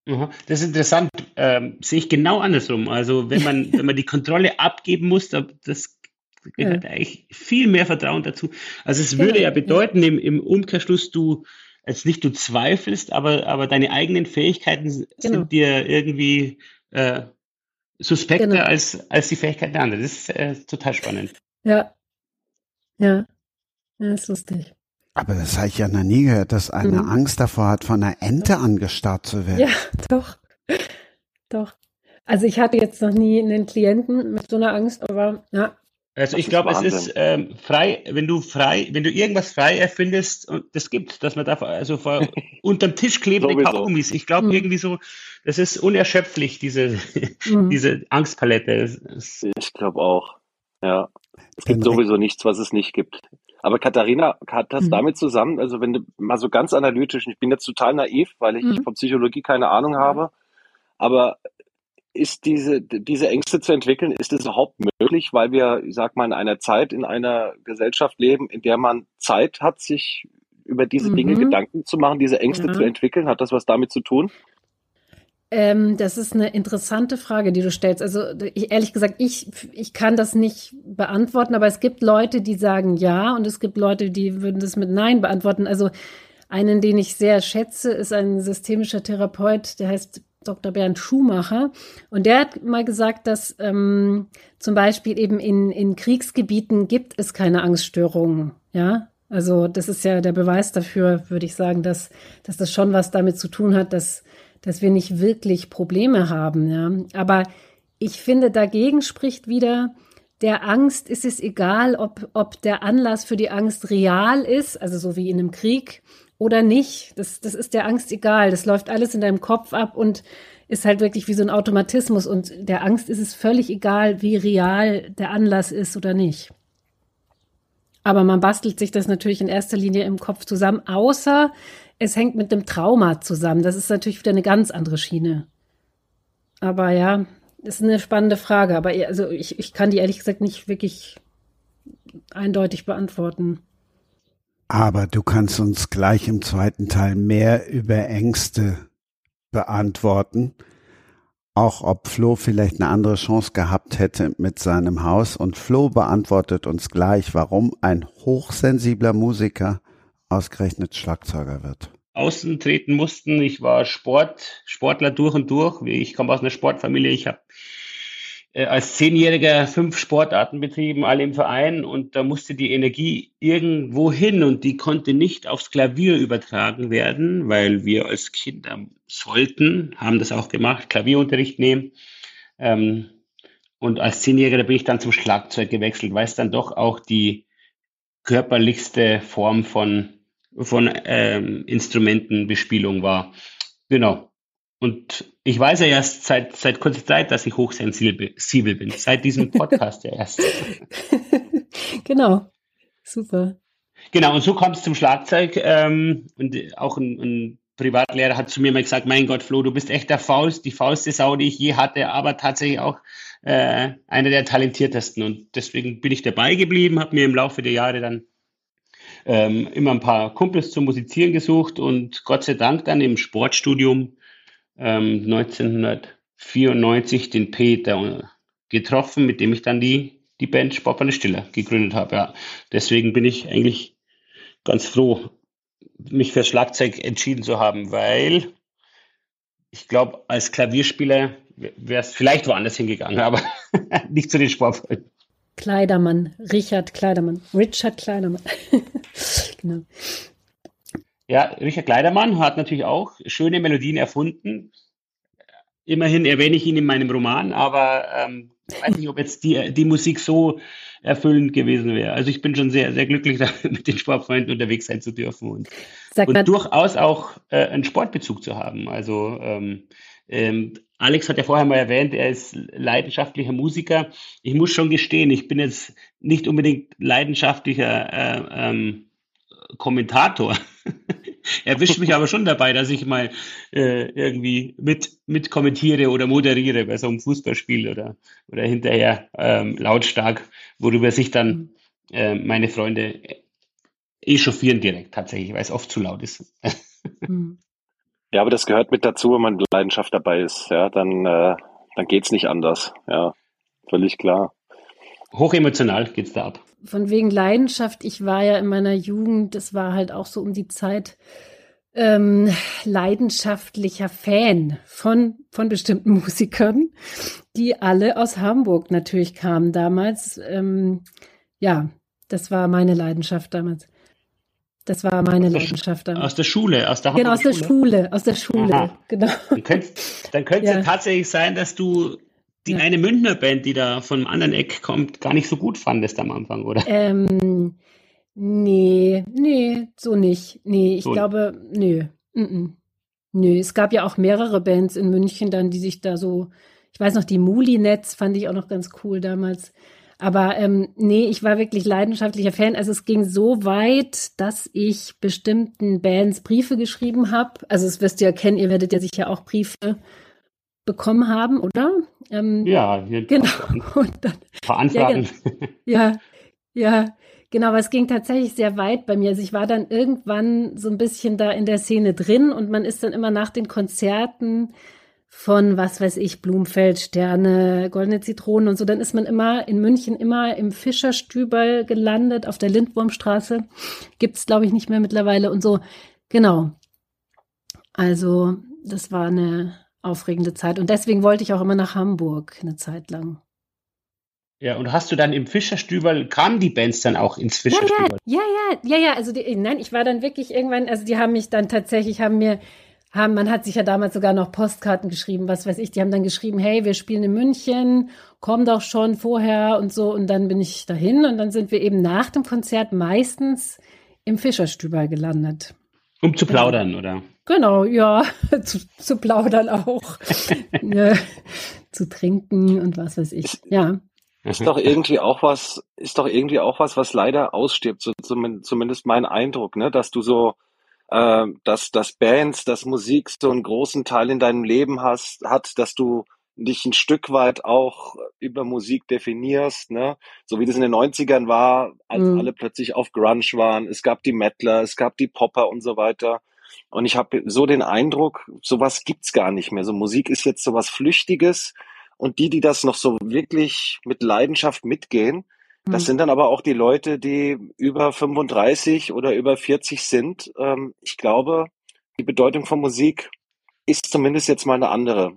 C: Das ist interessant. Ähm, sehe ich genau andersrum. Also wenn man, wenn man die Kontrolle abgeben muss, das gehört ja. eigentlich viel mehr Vertrauen dazu. Also es würde ja bedeuten, im, im Umkehrschluss, du jetzt nicht du zweifelst, aber, aber deine eigenen Fähigkeiten genau. sind dir irgendwie äh, suspekter genau. als, als die Fähigkeiten der anderen. Das ist äh, total spannend.
E: Ja. Ja. Ja, ist lustig.
B: Aber das habe ich ja noch nie gehört, dass eine mhm. Angst davor hat, von einer Ente angestarrt zu werden.
E: Ja, doch. Doch. Also ich hatte jetzt noch nie einen Klienten mit so einer Angst, aber ja,
C: Also ich glaube, es ist ähm, frei, wenn du frei, wenn du irgendwas frei erfindest und das gibt, dass man da also vor, unterm Tisch klebende Kaugummis. Ich glaube mhm. irgendwie so, das ist unerschöpflich diese mhm. diese Angstpalette.
D: Ich glaube auch. Ja, es gibt sowieso nichts, was es nicht gibt. Aber Katharina, hat das mhm. damit zusammen, also wenn du mal so ganz analytisch, ich bin jetzt total naiv, weil ich mhm. von Psychologie keine Ahnung habe, aber ist diese, diese Ängste zu entwickeln, ist es überhaupt möglich, weil wir, ich sag mal, in einer Zeit, in einer Gesellschaft leben, in der man Zeit hat, sich über diese mhm. Dinge Gedanken zu machen, diese Ängste zu entwickeln? Hat das was damit zu tun?
E: Ähm, das ist eine interessante Frage, die du stellst. Also ich, ehrlich gesagt, ich, ich kann das nicht beantworten, aber es gibt Leute, die sagen ja und es gibt Leute, die würden das mit Nein beantworten. Also einen, den ich sehr schätze, ist ein systemischer Therapeut, der heißt Dr. Bernd Schumacher. Und der hat mal gesagt, dass ähm, zum Beispiel eben in, in Kriegsgebieten gibt es keine Angststörungen. Ja, also das ist ja der Beweis dafür, würde ich sagen, dass, dass das schon was damit zu tun hat, dass, dass wir nicht wirklich Probleme haben. Ja, aber ich finde, dagegen spricht wieder, der Angst ist es egal, ob, ob der Anlass für die Angst real ist, also so wie in einem Krieg, oder nicht. Das, das ist der Angst egal. Das läuft alles in deinem Kopf ab und ist halt wirklich wie so ein Automatismus. Und der Angst ist es völlig egal, wie real der Anlass ist oder nicht. Aber man bastelt sich das natürlich in erster Linie im Kopf zusammen, außer es hängt mit dem Trauma zusammen. Das ist natürlich wieder eine ganz andere Schiene. Aber ja, ist eine spannende Frage. Aber also ich, ich kann die ehrlich gesagt nicht wirklich eindeutig beantworten.
B: Aber du kannst uns gleich im zweiten Teil mehr über Ängste beantworten. Auch ob Flo vielleicht eine andere Chance gehabt hätte mit seinem Haus. Und Flo beantwortet uns gleich, warum ein hochsensibler Musiker ausgerechnet Schlagzeuger wird.
C: Außen treten mussten. Ich war Sport, Sportler durch und durch. Ich komme aus einer Sportfamilie. Ich habe äh, als Zehnjähriger fünf Sportarten betrieben, alle im Verein und da musste die Energie irgendwo hin und die konnte nicht aufs Klavier übertragen werden, weil wir als Kinder sollten, haben das auch gemacht, Klavierunterricht nehmen. Ähm, und als Zehnjähriger bin ich dann zum Schlagzeug gewechselt, weil es dann doch auch die körperlichste Form von, von ähm, Instrumentenbespielung war. Genau. Und ich weiß ja erst seit, seit kurzer Zeit, dass ich hochsensibel bin. Seit diesem Podcast ja erst.
E: genau. Super.
C: Genau, und so kommt es zum Schlagzeug. Ähm, und auch ein, ein Privatlehrer hat zu mir mal gesagt, mein Gott, Flo, du bist echt der Faust, die fausteste Sau, die ich je hatte, aber tatsächlich auch äh, einer der talentiertesten. Und deswegen bin ich dabei geblieben, habe mir im Laufe der Jahre dann ähm, immer ein paar Kumpels zum Musizieren gesucht und Gott sei Dank dann im Sportstudium ähm, 1994 den Peter getroffen, mit dem ich dann die, die Band Sportbahn Stiller gegründet habe. Ja. Deswegen bin ich eigentlich ganz froh, mich für Schlagzeug entschieden zu haben, weil ich glaube, als Klavierspieler wäre es vielleicht woanders hingegangen, aber nicht zu den Sportfreunden.
E: Kleidermann, Richard Kleidermann, Richard Kleidermann. genau.
C: Ja, Richard Kleidermann hat natürlich auch schöne Melodien erfunden. Immerhin erwähne ich ihn in meinem Roman, aber ähm, ich weiß nicht, ob jetzt die, die Musik so erfüllend gewesen wäre. Also ich bin schon sehr, sehr glücklich, mit den Sportfreunden unterwegs sein zu dürfen und, und durchaus auch äh, einen Sportbezug zu haben. Also ähm, ähm, Alex hat ja vorher mal erwähnt, er ist leidenschaftlicher Musiker. Ich muss schon gestehen, ich bin jetzt nicht unbedingt leidenschaftlicher äh, ähm, Kommentator. Erwischt mich aber schon dabei, dass ich mal äh, irgendwie mit, mit kommentiere oder moderiere bei so einem Fußballspiel oder, oder hinterher ähm, lautstark, worüber sich dann äh, meine Freunde echauffieren direkt tatsächlich, weil es oft zu laut ist.
D: ja, aber das gehört mit dazu, wenn man Leidenschaft dabei ist. Ja, dann, äh, dann geht's nicht anders. Ja, völlig klar.
C: Hochemotional geht's da ab
E: von wegen Leidenschaft, ich war ja in meiner Jugend, das war halt auch so um die Zeit, ähm, leidenschaftlicher Fan von, von bestimmten Musikern, die alle aus Hamburg natürlich kamen damals. Ähm, ja, das war meine Leidenschaft damals. Das war meine aus Leidenschaft damals.
C: Aus der Schule, aus der
E: Hamburger Genau, aus der Schule, aus der Schule, Aha. genau.
C: Dann könnte es ja tatsächlich sein, dass du die eine Münchner Band, die da von einem anderen Eck kommt, gar nicht so gut fandest am Anfang, oder?
E: Ähm, nee, nee, so nicht. Nee, ich
C: So-
E: glaube, nö. -mm. Nö, es gab ja auch mehrere Bands in München dann, die sich da so, ich weiß noch, die Mulinetz fand ich auch noch ganz cool damals. Aber ähm, nee, ich war wirklich leidenschaftlicher Fan. Also es ging so weit, dass ich bestimmten Bands Briefe geschrieben habe. Also das wirst du ja kennen, ihr werdet ja sicher auch Briefe bekommen haben, oder? Ähm,
C: Ja, hier
E: Genau. dann
C: paar Anfragen.
E: ja, ja, genau, aber es ging tatsächlich sehr weit bei mir. Also ich war dann irgendwann so ein bisschen da in der Szene drin und man ist dann immer nach den Konzerten von, was weiß ich, Blumfeld, Sterne, Goldene Zitronen und so, dann ist man immer in München immer im Fischerstübel gelandet, auf der Lindwurmstraße. Gibt's, glaube ich, nicht mehr mittlerweile und so. Genau. Also, das war eine aufregende Zeit. Und deswegen wollte ich auch immer nach Hamburg eine Zeit lang.
C: Ja, und hast du dann im Fischerstübel, kamen die Bands dann auch ins
E: ja,
C: Fischerstübel?
E: ja, ja, ja, ja, also die, nein, ich war dann wirklich irgendwann, also die haben mich dann tatsächlich, haben mir, haben, man hat sich ja damals sogar noch Postkarten geschrieben, was weiß ich, die haben dann geschrieben, hey, wir spielen in München, komm doch schon vorher und so, und dann bin ich dahin und dann sind wir eben nach dem Konzert meistens im Fischerstübel gelandet.
C: Um zu plaudern, oder?
E: Genau, ja, zu, zu plaudern auch, ja, zu trinken und was weiß ich, ja.
D: Ist doch irgendwie auch was, ist doch irgendwie auch was, was leider ausstirbt, so zumindest, mein Eindruck, ne, dass du so, äh, dass, dass Bands, dass Musik so einen großen Teil in deinem Leben hast, hat, dass du dich ein Stück weit auch über Musik definierst, ne, so wie das in den 90ern war, als
E: Mhm.
D: alle plötzlich auf Grunge waren. Es gab die Metaler, es gab die Popper und so weiter. Und ich habe so den Eindruck, sowas gibt's gar nicht mehr. So Musik ist jetzt sowas Flüchtiges. Und die, die das noch so wirklich mit Leidenschaft mitgehen, das
E: Hm.
D: sind dann aber auch die Leute, die über 35 oder über 40 sind. Ähm, ich glaube, die Bedeutung von Musik ist zumindest jetzt mal eine andere.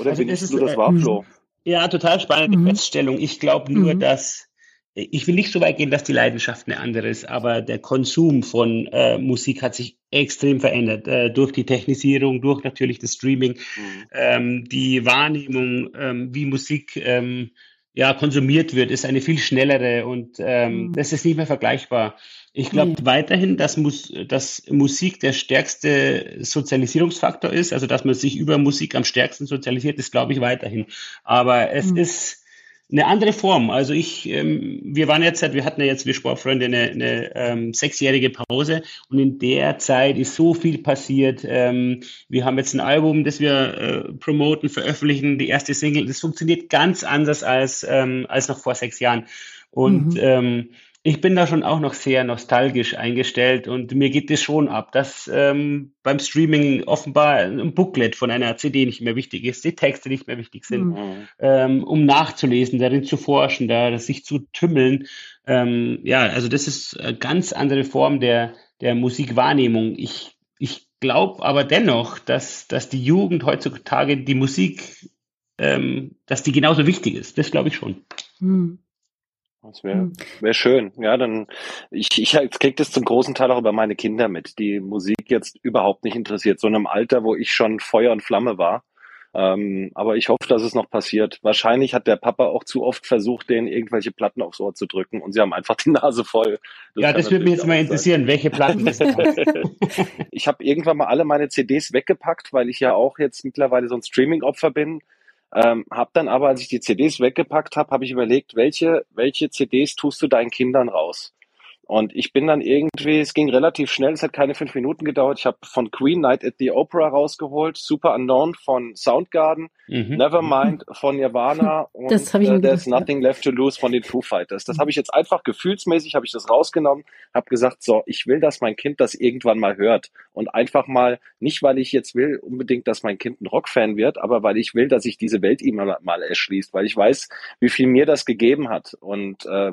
D: Oder
C: Also
D: nimmst
C: ist,
D: du das
C: äh,
D: wahr,
E: mhm.
D: Flo?
C: Ja, total spannende
E: Mhm.
C: Feststellung. Ich glaube nur,
E: Mhm.
C: dass ich will nicht so weit gehen, dass die Leidenschaft eine andere ist, aber der Konsum von äh, Musik hat sich extrem verändert äh, durch die Technisierung, durch natürlich das Streaming,
D: Mhm.
C: ähm, die Wahrnehmung, ähm, wie Musik ähm, ja konsumiert wird, ist eine viel schnellere und ähm,
E: Mhm.
C: das ist nicht mehr vergleichbar. Ich glaube
E: Nee.
C: weiterhin, dass, Mus dass Musik der stärkste Sozialisierungsfaktor ist, also dass man sich über Musik am stärksten sozialisiert, ist glaube ich weiterhin. Aber es
E: Mhm.
C: ist eine andere Form. Also ich, ähm, wir waren jetzt, wir hatten ja jetzt, wir Sportfreunde, eine, eine ähm, sechsjährige Pause und in der Zeit ist so viel passiert. Ähm, wir haben jetzt ein Album, das wir äh, promoten, veröffentlichen, die erste Single. Das funktioniert ganz anders als, ähm, als noch vor sechs Jahren. Und
E: Mhm.
C: ähm, ich bin da schon auch noch sehr nostalgisch eingestellt und mir geht es schon ab, dass ähm, beim Streaming offenbar ein Booklet von einer CD nicht mehr wichtig ist, die Texte nicht mehr wichtig sind
E: Mhm.
C: Ähm, um nachzulesen, darin zu forschen, da sich zu tümmeln. Ähm, ja, also das ist eine ganz andere Form der, der Musikwahrnehmung. Ich, ich glaube aber dennoch, dass, dass die Jugend heutzutage die Musik, ähm, dass die genauso wichtig ist. Das glaube ich schon.
E: Mhm.
D: Das wäre
E: Mhm.
D: wär schön. Ja, dann, ich, ich kriege das zum großen Teil auch über meine Kinder mit, die Musik jetzt überhaupt nicht interessiert. So in einem Alter, wo ich schon Feuer und Flamme war. Ähm, aber ich hoffe, dass es noch passiert. Wahrscheinlich hat der Papa auch zu oft versucht, denen irgendwelche Platten aufs Ohr zu drücken und sie haben einfach die Nase voll.
C: ja,
D: kann
C: das würde mich jetzt mal
D: auch sein.
C: interessieren, welche Platten das.
D: Ich habe irgendwann mal alle meine CDs weggepackt, weil ich ja auch jetzt mittlerweile so ein Streaming-Opfer bin. Ähm, hab dann aber, als ich die CDs weggepackt habe, habe ich überlegt, welche, welche CDs tust du deinen Kindern raus? Und ich bin dann irgendwie, es ging relativ schnell, es hat keine fünf Minuten gedauert. Ich habe von Queen Night at the Opera rausgeholt, Super Unknown von Soundgarden,
C: Mhm.
D: Nevermind von Nirvana und
E: Das hab ich
D: äh, There's. Nothing Left to Lose von den Foo Fighters. Das habe ich jetzt einfach gefühlsmäßig, habe ich das rausgenommen, habe gesagt, so, ich will, dass mein Kind das irgendwann mal hört und einfach mal, nicht weil ich jetzt will unbedingt, dass mein Kind ein Rockfan wird, aber weil ich will, dass sich diese Welt ihm mal, mal erschließt, weil ich weiß, wie viel mir das gegeben hat und äh,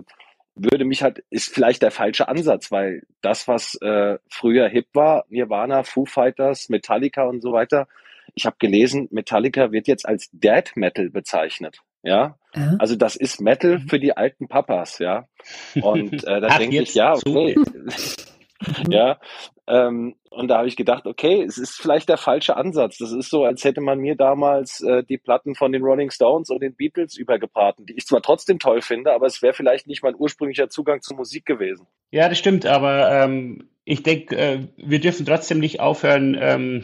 D: würde mich halt, ist vielleicht der falsche Ansatz, weil das, was äh, früher hip war, Nirvana, Foo Fighters, Metallica und so weiter, ich habe gelesen, Metallica wird jetzt als Dead Metal bezeichnet. Ja,
E: Ja.
D: also das ist Metal für die alten Papas, ja. Und äh, da denke ich,
C: jetzt
D: ja, okay. ja, Ähm, und da habe ich gedacht, okay, es ist vielleicht der falsche Ansatz. Das ist so, als hätte man mir damals äh, die Platten von den Rolling Stones und den Beatles übergebraten, die ich zwar trotzdem toll finde, aber es wäre vielleicht nicht mein ursprünglicher Zugang zur Musik gewesen.
C: Ja, das stimmt, aber ähm, ich denke, äh, wir dürfen trotzdem nicht aufhören, ähm,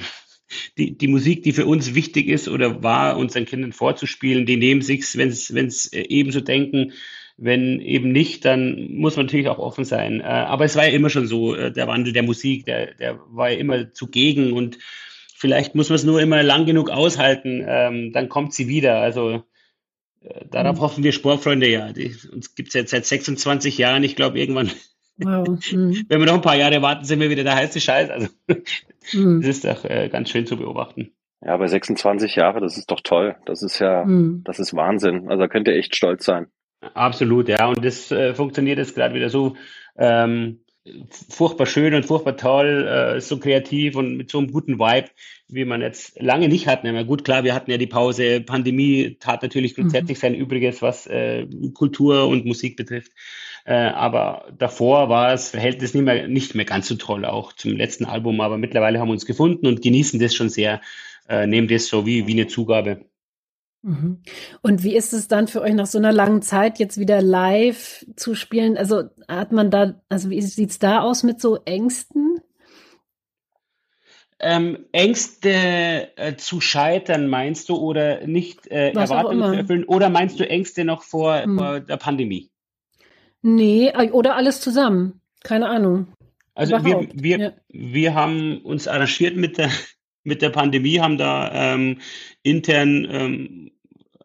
C: die, die Musik, die für uns wichtig ist oder war, unseren Kindern vorzuspielen, die nehmen sich's, wenn es äh, ebenso denken. Wenn eben nicht, dann muss man natürlich auch offen sein. Äh, aber es war ja immer schon so, äh, der Wandel der Musik, der, der war ja immer zugegen und vielleicht muss man es nur immer lang genug aushalten, ähm, dann kommt sie wieder. Also äh, darauf mhm. hoffen wir Sportfreunde ja. Die, uns gibt es jetzt seit 26 Jahren. Ich glaube, irgendwann, wow. mhm. wenn wir noch ein paar Jahre warten, sind wir wieder der heiße Scheiß. Also mhm. das ist doch äh, ganz schön zu beobachten.
D: Ja, bei 26 Jahre, das ist doch toll. Das ist ja, mhm. das ist Wahnsinn. Also da könnt ihr echt stolz sein.
C: Absolut, ja. Und das äh, funktioniert jetzt gerade wieder so ähm, furchtbar schön und furchtbar toll, äh, so kreativ und mit so einem guten Vibe, wie man jetzt lange nicht hatten. Ja, gut, klar, wir hatten ja die Pause. Pandemie tat natürlich grundsätzlich mhm. sein Übriges, was äh, Kultur und Musik betrifft. Äh, aber davor war das Verhältnis nicht mehr, nicht mehr ganz so toll, auch zum letzten Album. Aber mittlerweile haben wir uns gefunden und genießen das schon sehr, äh, nehmen das so wie, wie eine Zugabe.
E: Mhm. Und wie ist es dann für euch nach so einer langen Zeit jetzt wieder live zu spielen? Also hat man da, also wie sieht es da aus mit so Ängsten?
C: Ähm, Ängste äh, zu scheitern, meinst du, oder nicht äh, Erwartungen zu erfüllen? Oder meinst du Ängste noch vor, hm. vor der Pandemie?
E: Nee, äh, oder alles zusammen. Keine Ahnung.
C: Also wir, wir, ja. wir haben uns arrangiert mit der, mit der Pandemie, haben da ähm, intern ähm,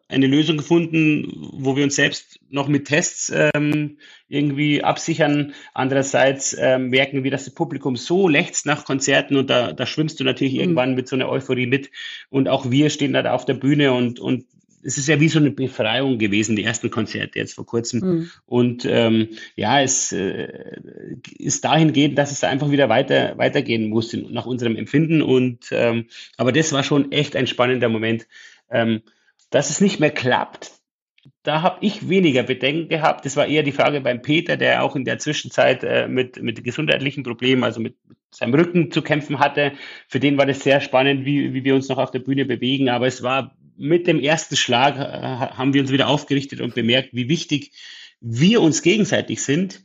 C: eine Lösung gefunden, wo wir uns selbst noch mit Tests ähm, irgendwie absichern. Andererseits ähm, merken wir, dass das Publikum so lechzt nach Konzerten und da, da schwimmst du natürlich mhm. irgendwann mit so einer Euphorie mit. Und auch wir stehen da auf der Bühne und, und es ist ja wie so eine Befreiung gewesen, die ersten Konzerte jetzt vor kurzem. Mhm. Und ähm, ja, es äh, ist dahingehend, dass es einfach wieder weiter weitergehen muss nach unserem Empfinden. Und ähm, aber das war schon echt ein spannender Moment. Ähm, dass es nicht mehr klappt, da habe ich weniger Bedenken gehabt. Das war eher die Frage beim Peter, der auch in der Zwischenzeit äh, mit, mit gesundheitlichen Problemen, also mit seinem Rücken zu kämpfen hatte. Für den war das sehr spannend, wie, wie wir uns noch auf der Bühne bewegen. Aber es war mit dem ersten Schlag, äh, haben wir uns wieder aufgerichtet und bemerkt, wie wichtig wir uns gegenseitig sind.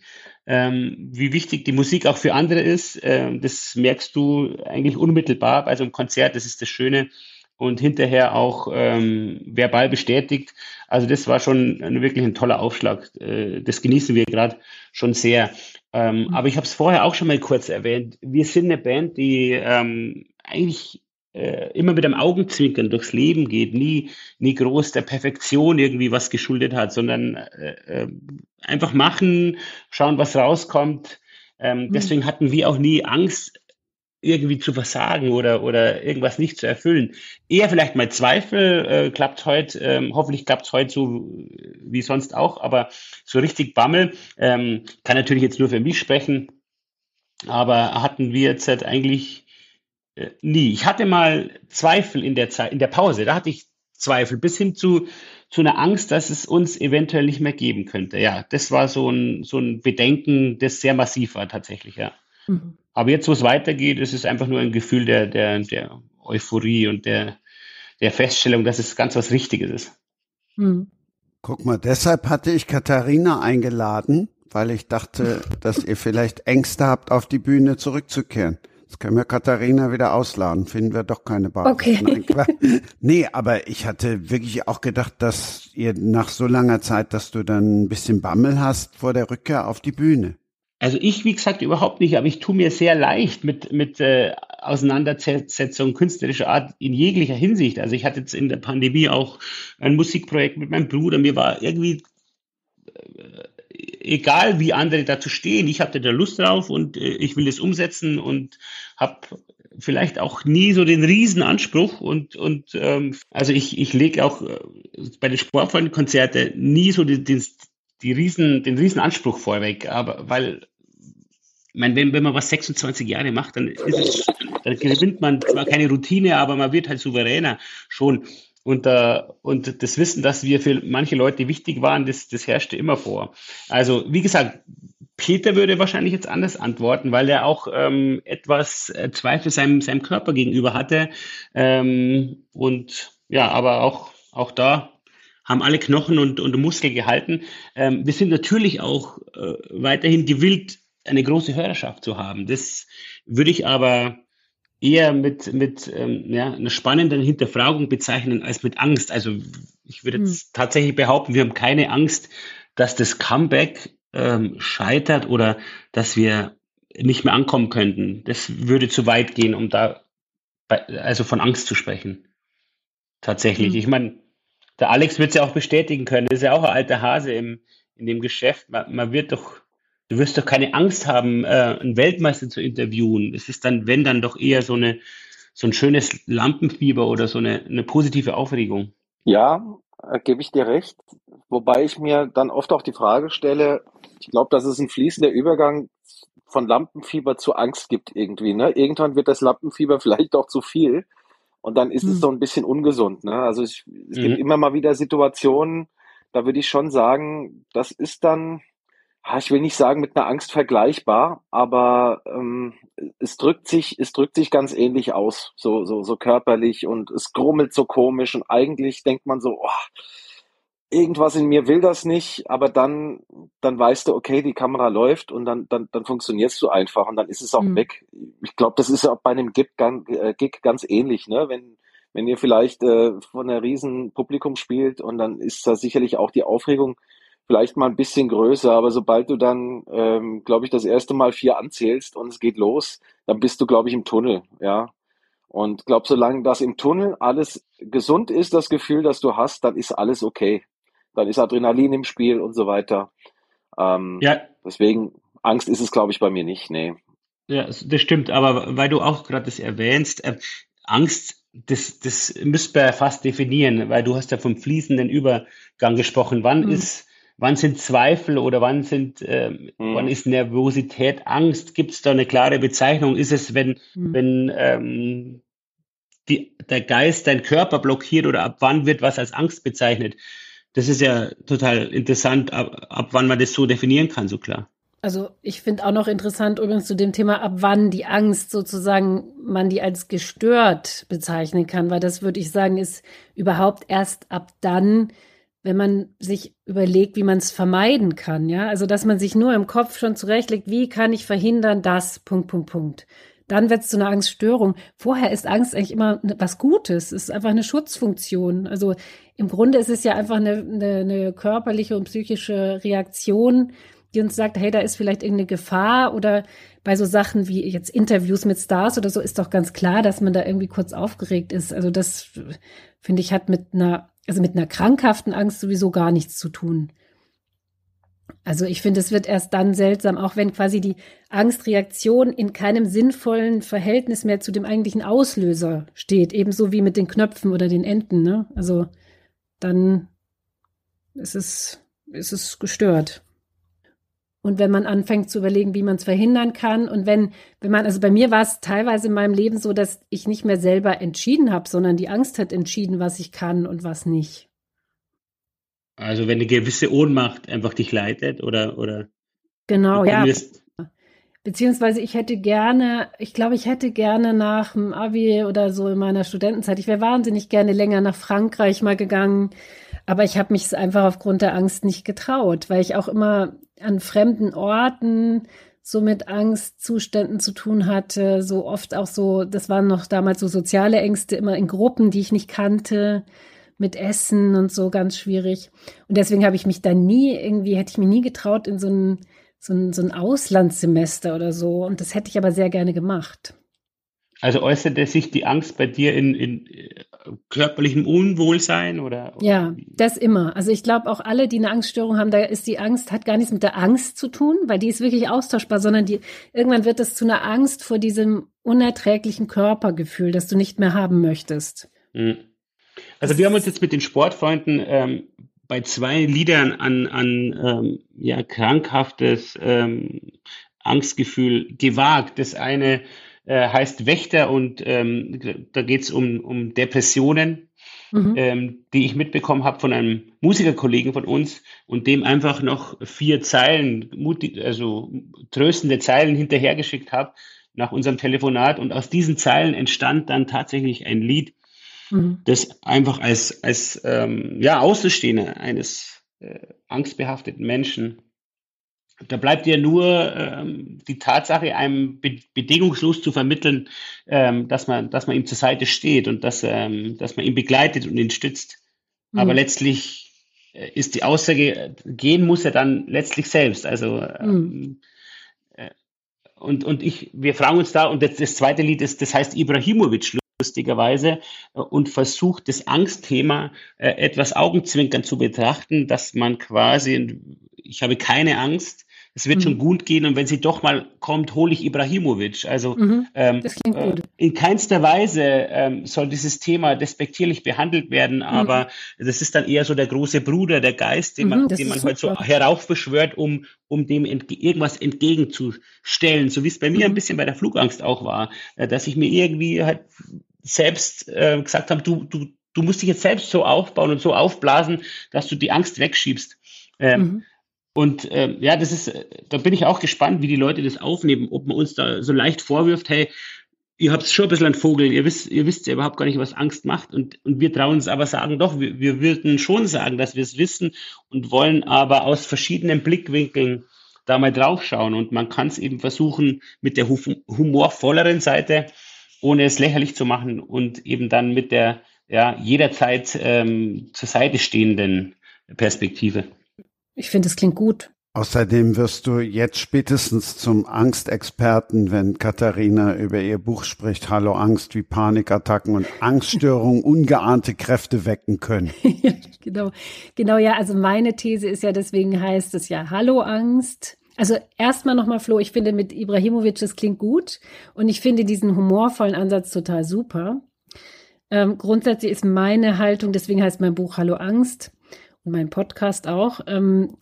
C: Ähm, wie wichtig die Musik auch für andere ist. Ähm, das merkst du eigentlich unmittelbar bei so einem Konzert. Das ist das Schöne und hinterher auch ähm, verbal bestätigt. Also das war schon ein, wirklich ein toller Aufschlag. Äh, das genießen wir gerade schon sehr. Ähm, mhm. Aber ich habe es vorher auch schon mal kurz erwähnt. Wir sind eine Band, die ähm, eigentlich äh, immer mit einem Augenzwinkern durchs Leben geht, nie, nie groß der Perfektion irgendwie was geschuldet hat, sondern äh, äh, einfach machen, schauen, was rauskommt. Ähm, mhm. Deswegen hatten wir auch nie Angst, irgendwie zu versagen oder, oder irgendwas nicht zu erfüllen. Eher vielleicht mal Zweifel, äh, klappt heute, ähm, hoffentlich klappt es heute so wie sonst auch, aber so richtig Bammel, ähm, kann natürlich jetzt nur für mich sprechen, aber hatten wir jetzt halt eigentlich äh, nie. Ich hatte mal Zweifel in der Zeit, in der Pause, da hatte ich Zweifel bis hin zu, zu einer Angst, dass es uns eventuell nicht mehr geben könnte. Ja, das war so ein, so ein Bedenken, das sehr massiv war tatsächlich, ja. Mhm. Aber jetzt, wo es weitergeht, ist es einfach nur ein Gefühl der, der, der Euphorie und der, der Feststellung, dass es ganz was Richtiges ist.
B: Mhm. Guck mal, deshalb hatte ich Katharina eingeladen, weil ich dachte, dass ihr vielleicht Ängste habt, auf die Bühne zurückzukehren. Jetzt können wir Katharina wieder ausladen, finden wir doch keine Bar.
E: Okay.
B: Nein, nee, aber ich hatte wirklich auch gedacht, dass ihr nach so langer Zeit, dass du dann ein bisschen Bammel hast vor der Rückkehr auf die Bühne.
C: Also ich, wie gesagt, überhaupt nicht, aber ich tue mir sehr leicht mit, mit äh, Auseinandersetzung künstlerischer Art in jeglicher Hinsicht. Also ich hatte jetzt in der Pandemie auch ein Musikprojekt mit meinem Bruder. Mir war irgendwie äh, egal, wie andere dazu stehen. Ich hatte da Lust drauf und äh, ich will das umsetzen und habe vielleicht auch nie so den Riesenanspruch und und ähm, also ich ich lege auch äh, bei den Sportfreundenkonzerten nie so den, den die riesen, den riesen vorweg, aber weil meine, wenn, wenn man was 26 Jahre macht, dann es, dann gewinnt man zwar keine Routine, aber man wird halt souveräner schon. Und, äh, und das Wissen, dass wir für manche Leute wichtig waren, das, das herrschte immer vor. Also, wie gesagt, Peter würde wahrscheinlich jetzt anders antworten, weil er auch ähm, etwas äh, Zweifel seinem, seinem Körper gegenüber hatte. Ähm, und ja, aber auch, auch da haben alle Knochen und, und Muskel gehalten. Ähm, wir sind natürlich auch äh, weiterhin gewillt, eine große Hörerschaft zu haben. Das würde ich aber eher mit, mit ähm, ja, einer spannenden Hinterfragung bezeichnen als mit Angst. Also ich würde jetzt hm. tatsächlich behaupten, wir haben keine Angst, dass das Comeback ähm, scheitert oder dass wir nicht mehr ankommen könnten. Das würde zu weit gehen, um da bei, also von Angst zu sprechen. Tatsächlich. Mhm. Ich meine, der Alex wird es ja auch bestätigen können. Das ist ja auch ein alter Hase im, in dem Geschäft. Man, man wird doch, du wirst doch keine Angst haben, äh, einen Weltmeister zu interviewen. Es ist dann, wenn dann doch eher so eine, so ein schönes Lampenfieber oder so eine, eine positive Aufregung.
D: Ja, äh, gebe ich dir recht. Wobei ich mir dann oft auch die Frage stelle, ich glaube, dass es ein fließender Übergang von Lampenfieber zu Angst gibt irgendwie. Ne? Irgendwann wird das Lampenfieber vielleicht auch zu viel und dann ist hm. es so ein bisschen ungesund. Ne? Also ich, es mhm. gibt immer mal wieder Situationen, da würde ich schon sagen, das ist dann, ich will nicht sagen mit einer Angst vergleichbar, aber ähm, es drückt sich, es drückt sich ganz ähnlich aus, so so so körperlich und es grummelt so komisch und eigentlich denkt man so, oh, irgendwas in mir will das nicht, aber dann, dann weißt du, okay, die Kamera läuft und dann, dann, dann funktionierst du einfach und dann ist es auch mhm. weg. Ich glaube, das ist auch bei einem Gig, äh, Gig ganz ähnlich, ne? Wenn, wenn ihr vielleicht äh, von einer riesen Publikum spielt und dann ist da sicherlich auch die Aufregung vielleicht mal ein bisschen größer, aber sobald du dann, ähm, glaube ich, das erste Mal vier anzählst und es geht los, dann bist du, glaube ich, im Tunnel, ja. Und glaube, solange das im Tunnel alles gesund ist, das Gefühl, das du hast, dann ist alles okay dann ist Adrenalin im Spiel und so weiter. Ähm, ja. Deswegen, Angst ist es, glaube ich, bei mir nicht, nee.
C: Ja, das stimmt, aber weil du auch gerade das erwähnst, äh, Angst, das, das müsste man fast definieren, weil du hast ja vom fließenden Übergang gesprochen. Wann mhm. ist, wann sind Zweifel oder wann sind, äh, mhm. wann ist Nervosität, Angst? Gibt es da eine klare Bezeichnung? Ist es, wenn, mhm. wenn ähm, die, der Geist deinen Körper blockiert oder ab wann wird was als Angst bezeichnet? Das ist ja total interessant, ab, ab wann man das so definieren kann, so klar.
E: Also ich finde auch noch interessant übrigens zu dem Thema, ab wann die Angst sozusagen man die als gestört bezeichnen kann, weil das würde ich sagen, ist überhaupt erst ab dann, wenn man sich überlegt, wie man es vermeiden kann, ja. Also dass man sich nur im Kopf schon zurechtlegt, wie kann ich verhindern, dass, Punkt, Punkt, Punkt. Dann wird es zu einer Angststörung. Vorher ist Angst eigentlich immer was Gutes. Es ist einfach eine Schutzfunktion. Also im Grunde ist es ja einfach eine, eine, eine körperliche und psychische Reaktion, die uns sagt, hey, da ist vielleicht irgendeine Gefahr oder bei so Sachen wie jetzt Interviews mit Stars oder so ist doch ganz klar, dass man da irgendwie kurz aufgeregt ist. Also das finde ich hat mit einer, also mit einer krankhaften Angst sowieso gar nichts zu tun. Also ich finde, es wird erst dann seltsam, auch wenn quasi die Angstreaktion in keinem sinnvollen Verhältnis mehr zu dem eigentlichen Auslöser steht, ebenso wie mit den Knöpfen oder den Enden. Ne? Also dann ist es, ist es gestört. Und wenn man anfängt zu überlegen, wie man es verhindern kann und wenn, wenn man, also bei mir war es teilweise in meinem Leben so, dass ich nicht mehr selber entschieden habe, sondern die Angst hat entschieden, was ich kann und was nicht.
C: Also wenn eine gewisse Ohnmacht einfach dich leitet oder, oder
E: Genau, ja. Beziehungsweise ich hätte gerne, ich glaube, ich hätte gerne nach dem Abi oder so in meiner Studentenzeit, ich wäre wahnsinnig gerne länger nach Frankreich mal gegangen, aber ich habe mich einfach aufgrund der Angst nicht getraut, weil ich auch immer an fremden Orten so mit Angstzuständen zu tun hatte, so oft auch so, das waren noch damals so soziale Ängste, immer in Gruppen, die ich nicht kannte, mit Essen und so ganz schwierig. Und deswegen habe ich mich da nie irgendwie, hätte ich mir nie getraut, in so ein so ein, so ein Auslandssemester oder so. Und das hätte ich aber sehr gerne gemacht.
C: Also äußerte sich die Angst bei dir in, in äh, körperlichem Unwohlsein oder?
E: Ja, das immer. Also ich glaube auch alle, die eine Angststörung haben, da ist die Angst, hat gar nichts mit der Angst zu tun, weil die ist wirklich austauschbar, sondern die, irgendwann wird es zu einer Angst vor diesem unerträglichen Körpergefühl, das du nicht mehr haben möchtest. Hm.
C: Also wir haben uns jetzt mit den Sportfreunden ähm, bei zwei Liedern an, an ähm, ja, krankhaftes ähm, Angstgefühl gewagt. Das eine äh, heißt Wächter und ähm, da geht es um, um Depressionen. mhm. ähm, die ich mitbekommen habe von einem Musikerkollegen von uns und dem einfach noch vier Zeilen, also tröstende Zeilen hinterhergeschickt habe nach unserem Telefonat. Und aus diesen Zeilen entstand dann tatsächlich ein Lied, mhm. das einfach als, als ähm, ja, Außenstehender eines äh, angstbehafteten Menschen da bleibt ja nur ähm, die Tatsache, einem be bedingungslos zu vermitteln, ähm, dass man, dass man ihm zur Seite steht und dass, ähm, dass man ihn begleitet und ihn stützt. Mhm. Aber letztlich äh, ist die Aussage, gehen muss er dann letztlich selbst. Also mhm. äh, und, und ich, wir fragen uns da, und das, das zweite Lied ist, das heißt Ibrahimovic lustigerweise äh, und versucht das Angstthema äh, etwas augenzwinkern zu betrachten, dass man quasi, ich habe keine Angst, es wird mhm. schon gut gehen und wenn sie doch mal kommt, hole ich Ibrahimovic. Also mhm. ähm, äh, in keinster Weise ähm, soll dieses Thema despektierlich behandelt werden, mhm. aber mhm. das ist dann eher so der große Bruder, der Geist, den man, mhm, den man halt so heraufbeschwört, um, um dem entge irgendwas entgegenzustellen. So wie es bei mir ein mhm. bisschen bei der Flugangst auch war, äh, dass ich mir irgendwie halt selbst äh, gesagt habe, du, du, du musst dich jetzt selbst so aufbauen und so aufblasen, dass du die Angst wegschiebst. Ähm, mhm. Und ähm, ja, das ist, da bin ich auch gespannt, wie die Leute das aufnehmen, ob man uns da so leicht vorwirft, hey, ihr habt schon ein bisschen ein Vogel, ihr wisst, ihr wisst ja überhaupt gar nicht, was Angst macht. Und, und wir trauen uns aber sagen, doch, wir, wir würden schon sagen, dass wir es wissen und wollen aber aus verschiedenen Blickwinkeln da mal draufschauen. Und man kann es eben versuchen mit der humorvolleren Seite, ohne es lächerlich zu machen und eben dann mit der ja, jederzeit ähm, zur Seite stehenden Perspektive.
E: Ich finde, es klingt gut.
B: Außerdem wirst du jetzt spätestens zum Angstexperten, wenn Katharina über ihr Buch spricht, Hallo Angst, wie Panikattacken und Angststörungen ungeahnte Kräfte wecken können.
E: genau, genau, ja. Also meine These ist ja, deswegen heißt es ja Hallo Angst. Also erstmal nochmal, Flo, ich finde mit Ibrahimovic, das klingt gut. Und ich finde diesen humorvollen Ansatz total super. Ähm, grundsätzlich ist meine Haltung, deswegen heißt mein Buch Hallo Angst, mein Podcast auch. Ähm,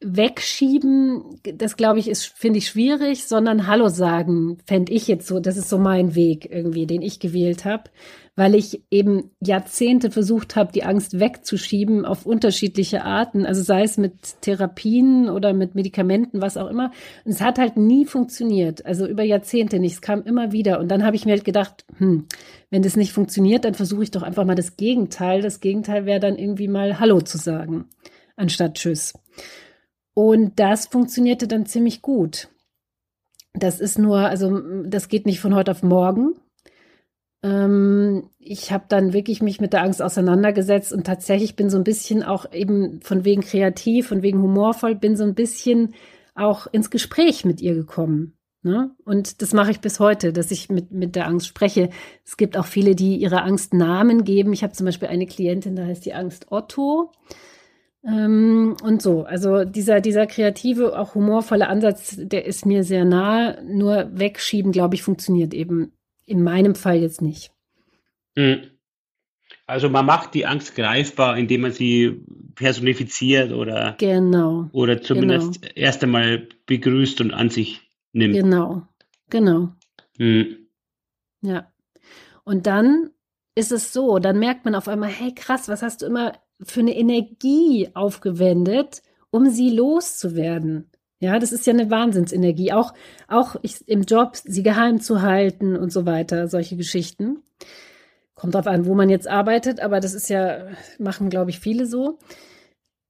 E: wegschieben, das glaube ich, ist, finde ich schwierig, sondern Hallo sagen, fände ich jetzt so, das ist so mein Weg irgendwie, den ich gewählt habe, weil ich eben Jahrzehnte versucht habe, die Angst wegzuschieben auf unterschiedliche Arten, also sei es mit Therapien oder mit Medikamenten, was auch immer. Und es hat halt nie funktioniert, also über Jahrzehnte nicht, es kam immer wieder. Und dann habe ich mir halt gedacht, hm, wenn das nicht funktioniert, dann versuche ich doch einfach mal das Gegenteil. Das Gegenteil wäre dann irgendwie mal Hallo zu sagen, anstatt Tschüss. Und das funktionierte dann ziemlich gut. Das ist nur, also das geht nicht von heute auf morgen. Ähm, ich habe dann wirklich mich mit der Angst auseinandergesetzt und tatsächlich bin so ein bisschen auch eben von wegen kreativ, von wegen humorvoll, bin so ein bisschen auch ins Gespräch mit ihr gekommen. Ne? Und das mache ich bis heute, dass ich mit, mit der Angst spreche. Es gibt auch viele, die ihrer Angst Namen geben. Ich habe zum Beispiel eine Klientin, da heißt die Angst Otto. Ähm, und so, also dieser, dieser kreative, auch humorvolle Ansatz, der ist mir sehr nah. Nur wegschieben, glaube ich, funktioniert eben in meinem Fall jetzt nicht.
C: Mhm. Also man macht die Angst greifbar, indem man sie personifiziert oder,
E: genau,
C: oder zumindest genau. erst einmal begrüßt und an sich nimmt.
E: Genau, genau. Mhm. Ja. Und dann ist es so, dann merkt man auf einmal, hey krass, was hast du immer für eine Energie aufgewendet, um sie loszuwerden. Ja, das ist ja eine Wahnsinnsenergie. Auch, auch ich, im Job, sie geheim zu halten und so weiter, solche Geschichten. Kommt drauf an, wo man jetzt arbeitet, aber das ist ja, machen, glaube ich, viele so.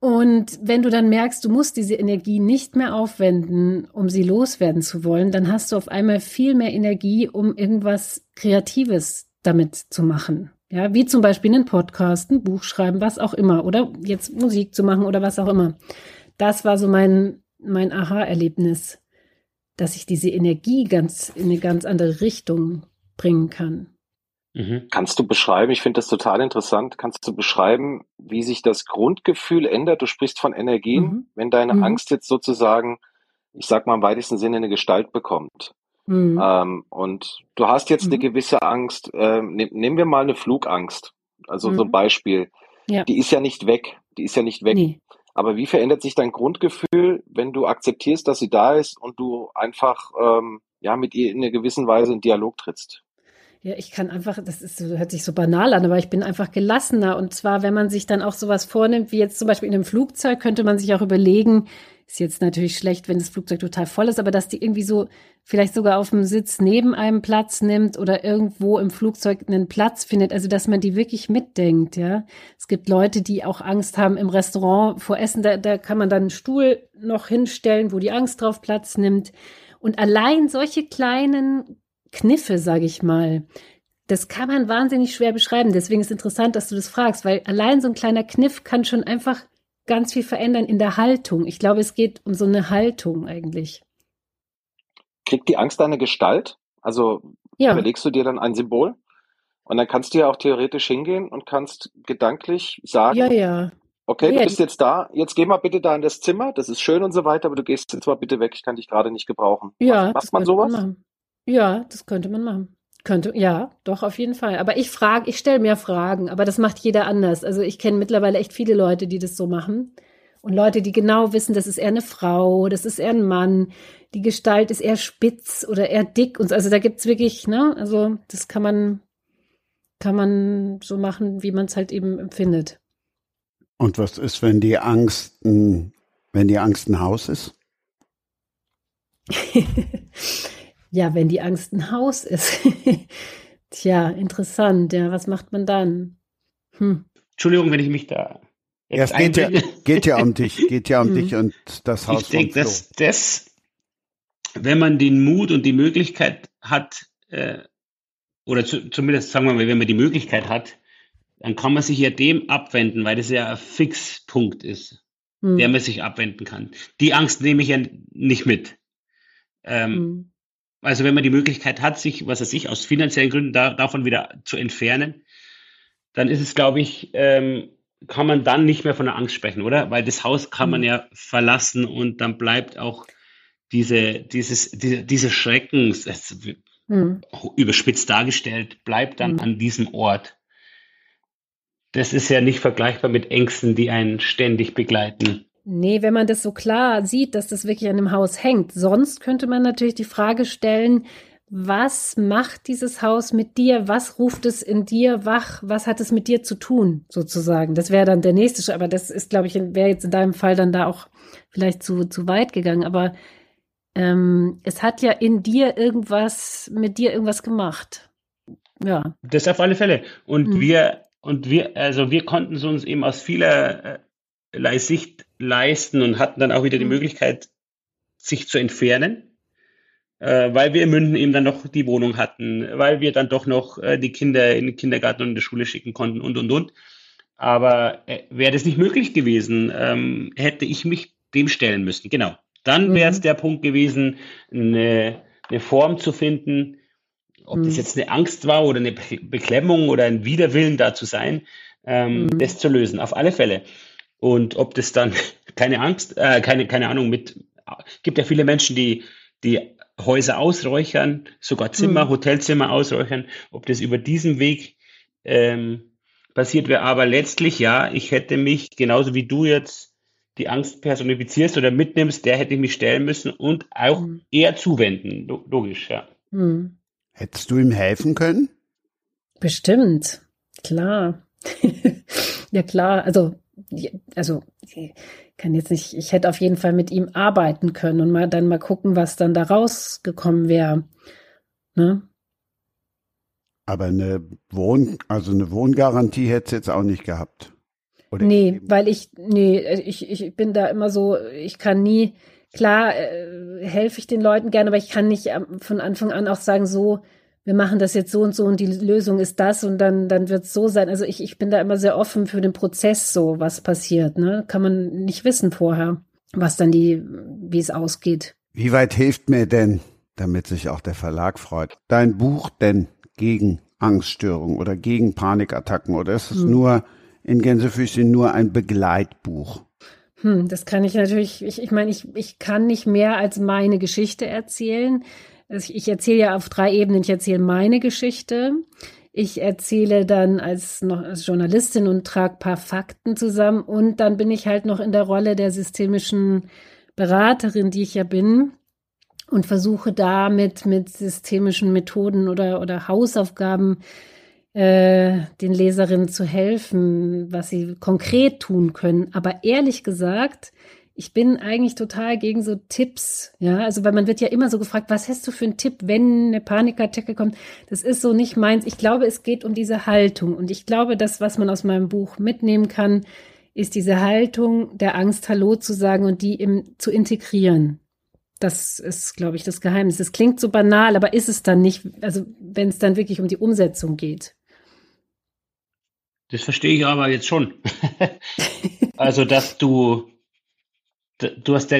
E: Und wenn du dann merkst, du musst diese Energie nicht mehr aufwenden, um sie loswerden zu wollen, dann hast du auf einmal viel mehr Energie, um irgendwas Kreatives damit zu machen. Ja, wie zum Beispiel einen Podcast, ein Buch schreiben, was auch immer, oder jetzt Musik zu machen oder was auch immer. Das war so mein, mein Aha-Erlebnis, dass ich diese Energie ganz in eine ganz andere Richtung bringen kann.
D: Mhm. Kannst du beschreiben, ich finde das total interessant, kannst du beschreiben, wie sich das Grundgefühl ändert? Du sprichst von Energien, mhm. wenn deine mhm. Angst jetzt sozusagen, ich sag mal im weitesten Sinne, eine Gestalt bekommt. Mhm. Ähm, und du hast jetzt mhm. eine gewisse Angst. Äh, ne, nehmen wir mal eine Flugangst. Also mhm. so ein mhm. Beispiel. Ja. Die ist ja nicht weg. Die ist ja nicht weg. Nee. Aber wie verändert sich dein Grundgefühl, wenn du akzeptierst, dass sie da ist und du einfach ähm, ja mit ihr in einer gewissen Weise in Dialog trittst?
E: Ja, ich kann einfach, das ist, hört sich so banal an, aber ich bin einfach gelassener. Und zwar, wenn man sich dann auch sowas vornimmt, wie jetzt zum Beispiel in einem Flugzeug, könnte man sich auch überlegen, ist jetzt natürlich schlecht, wenn das Flugzeug total voll ist, aber dass die irgendwie so vielleicht sogar auf dem Sitz neben einem Platz nimmt oder irgendwo im Flugzeug einen Platz findet, also dass man die wirklich mitdenkt, ja. Es gibt Leute, die auch Angst haben im Restaurant vor Essen, da, da kann man dann einen Stuhl noch hinstellen, wo die Angst drauf Platz nimmt. Und allein solche kleinen Kniffe, sage ich mal, das kann man wahnsinnig schwer beschreiben. Deswegen ist es interessant, dass du das fragst, weil allein so ein kleiner Kniff kann schon einfach ganz viel verändern in der Haltung. Ich glaube, es geht um so eine Haltung eigentlich.
D: Kriegt die Angst eine Gestalt? Also ja. überlegst du dir dann ein Symbol? Und dann kannst du ja auch theoretisch hingehen und kannst gedanklich sagen,
E: ja, ja.
D: okay, ja, du bist jetzt da, jetzt geh mal bitte da in das Zimmer, das ist schön und so weiter, aber du gehst jetzt mal bitte weg, ich kann dich gerade nicht gebrauchen.
E: Ja,
D: macht man sowas?
E: Man ja, das könnte man machen. Könnte, ja, doch, auf jeden Fall. Aber ich frage, ich stelle mir Fragen, aber das macht jeder anders. Also ich kenne mittlerweile echt viele Leute, die das so machen. Und Leute, die genau wissen, das ist eher eine Frau, das ist eher ein Mann, die Gestalt ist eher spitz oder eher dick. Und so. also da gibt's wirklich, ne, also das kann man, kann man so machen, wie man es halt eben empfindet.
B: Und was ist, wenn die Angst, ein, wenn die Angst ein Haus ist?
E: Ja, wenn die Angst ein Haus ist. Tja, interessant. Ja, was macht man dann?
C: Hm. Entschuldigung, wenn ich mich da.
B: Ja, es geht ja, geht ja, um dich, geht ja um dich und das Haus.
C: Ich denke, dass das, wenn man den Mut und die Möglichkeit hat, äh, oder zu, zumindest sagen wir mal, wenn man die Möglichkeit hat, dann kann man sich ja dem abwenden, weil das ja ein Fixpunkt ist, hm. der man sich abwenden kann. Die Angst nehme ich ja nicht mit. Ähm, hm. Also wenn man die Möglichkeit hat, sich, was er sich aus finanziellen Gründen da, davon wieder zu entfernen, dann ist es, glaube ich, ähm, kann man dann nicht mehr von der Angst sprechen, oder? Weil das Haus kann man mhm. ja verlassen und dann bleibt auch diese, dieses, diese, diese Schrecken, mhm. überspitzt dargestellt, bleibt dann mhm. an diesem Ort. Das ist ja nicht vergleichbar mit Ängsten, die einen ständig begleiten.
E: Nee, wenn man das so klar sieht, dass das wirklich an dem Haus hängt. Sonst könnte man natürlich die Frage stellen, was macht dieses Haus mit dir? Was ruft es in dir wach? Was hat es mit dir zu tun, sozusagen? Das wäre dann der nächste, aber das ist, glaube ich, wäre jetzt in deinem Fall dann da auch vielleicht zu, zu weit gegangen. Aber ähm, es hat ja in dir irgendwas, mit dir irgendwas gemacht. Ja.
C: Das auf alle Fälle. Und mhm. wir, und wir, also wir konnten es uns eben aus vieler äh, Sicht leisten und hatten dann auch wieder die mhm. Möglichkeit, sich zu entfernen, äh, weil wir in München eben dann noch die Wohnung hatten, weil wir dann doch noch äh, die Kinder in den Kindergarten und in die Schule schicken konnten und, und, und. Aber äh, wäre das nicht möglich gewesen, ähm, hätte ich mich dem stellen müssen. Genau. Dann wäre es mhm. der Punkt gewesen, eine, eine Form zu finden, ob mhm. das jetzt eine Angst war oder eine Beklemmung oder ein Widerwillen da zu sein, ähm, mhm. das zu lösen. Auf alle Fälle. Und ob das dann, keine Angst, äh, keine, keine Ahnung, mit, gibt ja viele Menschen, die, die Häuser ausräuchern, sogar Zimmer, mhm. Hotelzimmer ausräuchern, ob das über diesen Weg ähm, passiert wäre. Aber letztlich, ja, ich hätte mich, genauso wie du jetzt die Angst personifizierst oder mitnimmst, der hätte ich mich stellen müssen und auch mhm. eher zuwenden. Logisch, ja. Mhm.
B: Hättest du ihm helfen können?
E: Bestimmt, klar. ja, klar. Also also kann jetzt nicht, ich hätte auf jeden Fall mit ihm arbeiten können und mal dann mal gucken, was dann da rausgekommen wäre. Ne?
B: Aber eine Wohn, also eine Wohngarantie hätte es jetzt auch nicht gehabt.
E: Oder nee, weil ich, nee, ich, ich bin da immer so, ich kann nie, klar, äh, helfe ich den Leuten gerne, aber ich kann nicht von Anfang an auch sagen, so, wir machen das jetzt so und so und die Lösung ist das und dann, dann wird es so sein. Also ich, ich bin da immer sehr offen für den Prozess, so was passiert. Ne? Kann man nicht wissen vorher, was dann die, wie es ausgeht.
B: Wie weit hilft mir denn, damit sich auch der Verlag freut, dein Buch denn gegen Angststörungen oder gegen Panikattacken oder ist es hm. nur in Gänsefüßchen nur ein Begleitbuch?
E: Hm, das kann ich natürlich, ich, ich meine, ich, ich kann nicht mehr als meine Geschichte erzählen. Also ich erzähle ja auf drei Ebenen. Ich erzähle meine Geschichte. Ich erzähle dann als, noch als Journalistin und trage paar Fakten zusammen. Und dann bin ich halt noch in der Rolle der systemischen Beraterin, die ich ja bin. und versuche damit mit systemischen Methoden oder, oder Hausaufgaben äh, den Leserinnen zu helfen, was sie konkret tun können. Aber ehrlich gesagt, ich bin eigentlich total gegen so Tipps, ja, also weil man wird ja immer so gefragt, was hast du für einen Tipp, wenn eine Panikattacke kommt? Das ist so nicht meins. Ich glaube, es geht um diese Haltung und ich glaube, das, was man aus meinem Buch mitnehmen kann, ist diese Haltung der Angst, Hallo zu sagen und die im, zu integrieren. Das ist, glaube ich, das Geheimnis. Es klingt so banal, aber ist es dann nicht, also wenn es dann wirklich um die Umsetzung geht.
C: Das verstehe ich aber jetzt schon. also, dass du, du hast ja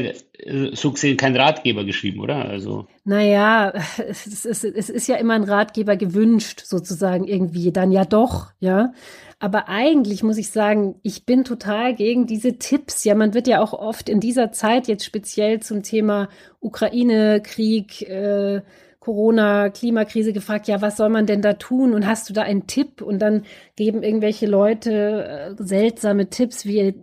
C: so gesehen keinen Ratgeber geschrieben, oder? Also.
E: Naja, es ist, es ist ja immer ein Ratgeber gewünscht, sozusagen irgendwie. Dann ja doch, ja. Aber eigentlich muss ich sagen, ich bin total gegen diese Tipps. Ja, man wird ja auch oft in dieser Zeit jetzt speziell zum Thema Ukraine-Krieg, äh, Corona, Klimakrise gefragt, ja, was soll man denn da tun? Und hast du da einen Tipp? Und dann geben irgendwelche Leute äh, seltsame Tipps wie äh,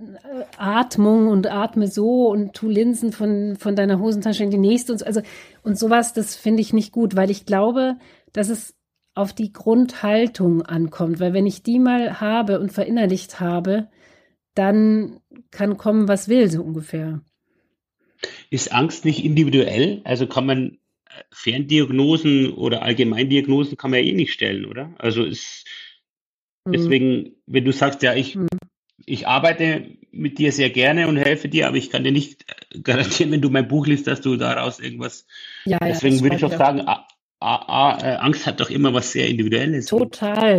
E: Atmung und atme so und tu Linsen von, von deiner Hosentasche in die nächste und so. Also, und sowas, das finde ich nicht gut, weil ich glaube, dass es auf die Grundhaltung ankommt. Weil wenn ich die mal habe und verinnerlicht habe, dann kann kommen, was will, so ungefähr.
C: Ist Angst nicht individuell? Also kann man Ferndiagnosen oder Allgemeindiagnosen kann man ja eh nicht stellen, oder? Also ist mhm. deswegen, wenn du sagst, ja, ich, mhm. ich arbeite mit dir sehr gerne und helfe dir, aber ich kann dir nicht garantieren, wenn du mein Buch liest, dass du daraus irgendwas. Ja, deswegen ja, würde ich doch sagen, A, A, A, äh, Angst hat doch immer was sehr Individuelles.
E: Total.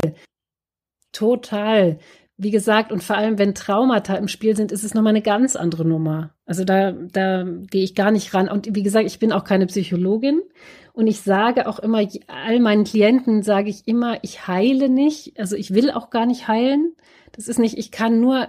E: Total wie gesagt, und vor allem, wenn Traumata im Spiel sind, ist es nochmal eine ganz andere Nummer. Also da, da gehe ich gar nicht ran. Und wie gesagt, ich bin auch keine Psychologin. Und ich sage auch immer, all meinen Klienten sage ich immer, ich heile nicht. Also ich will auch gar nicht heilen. Das ist nicht, ich kann nur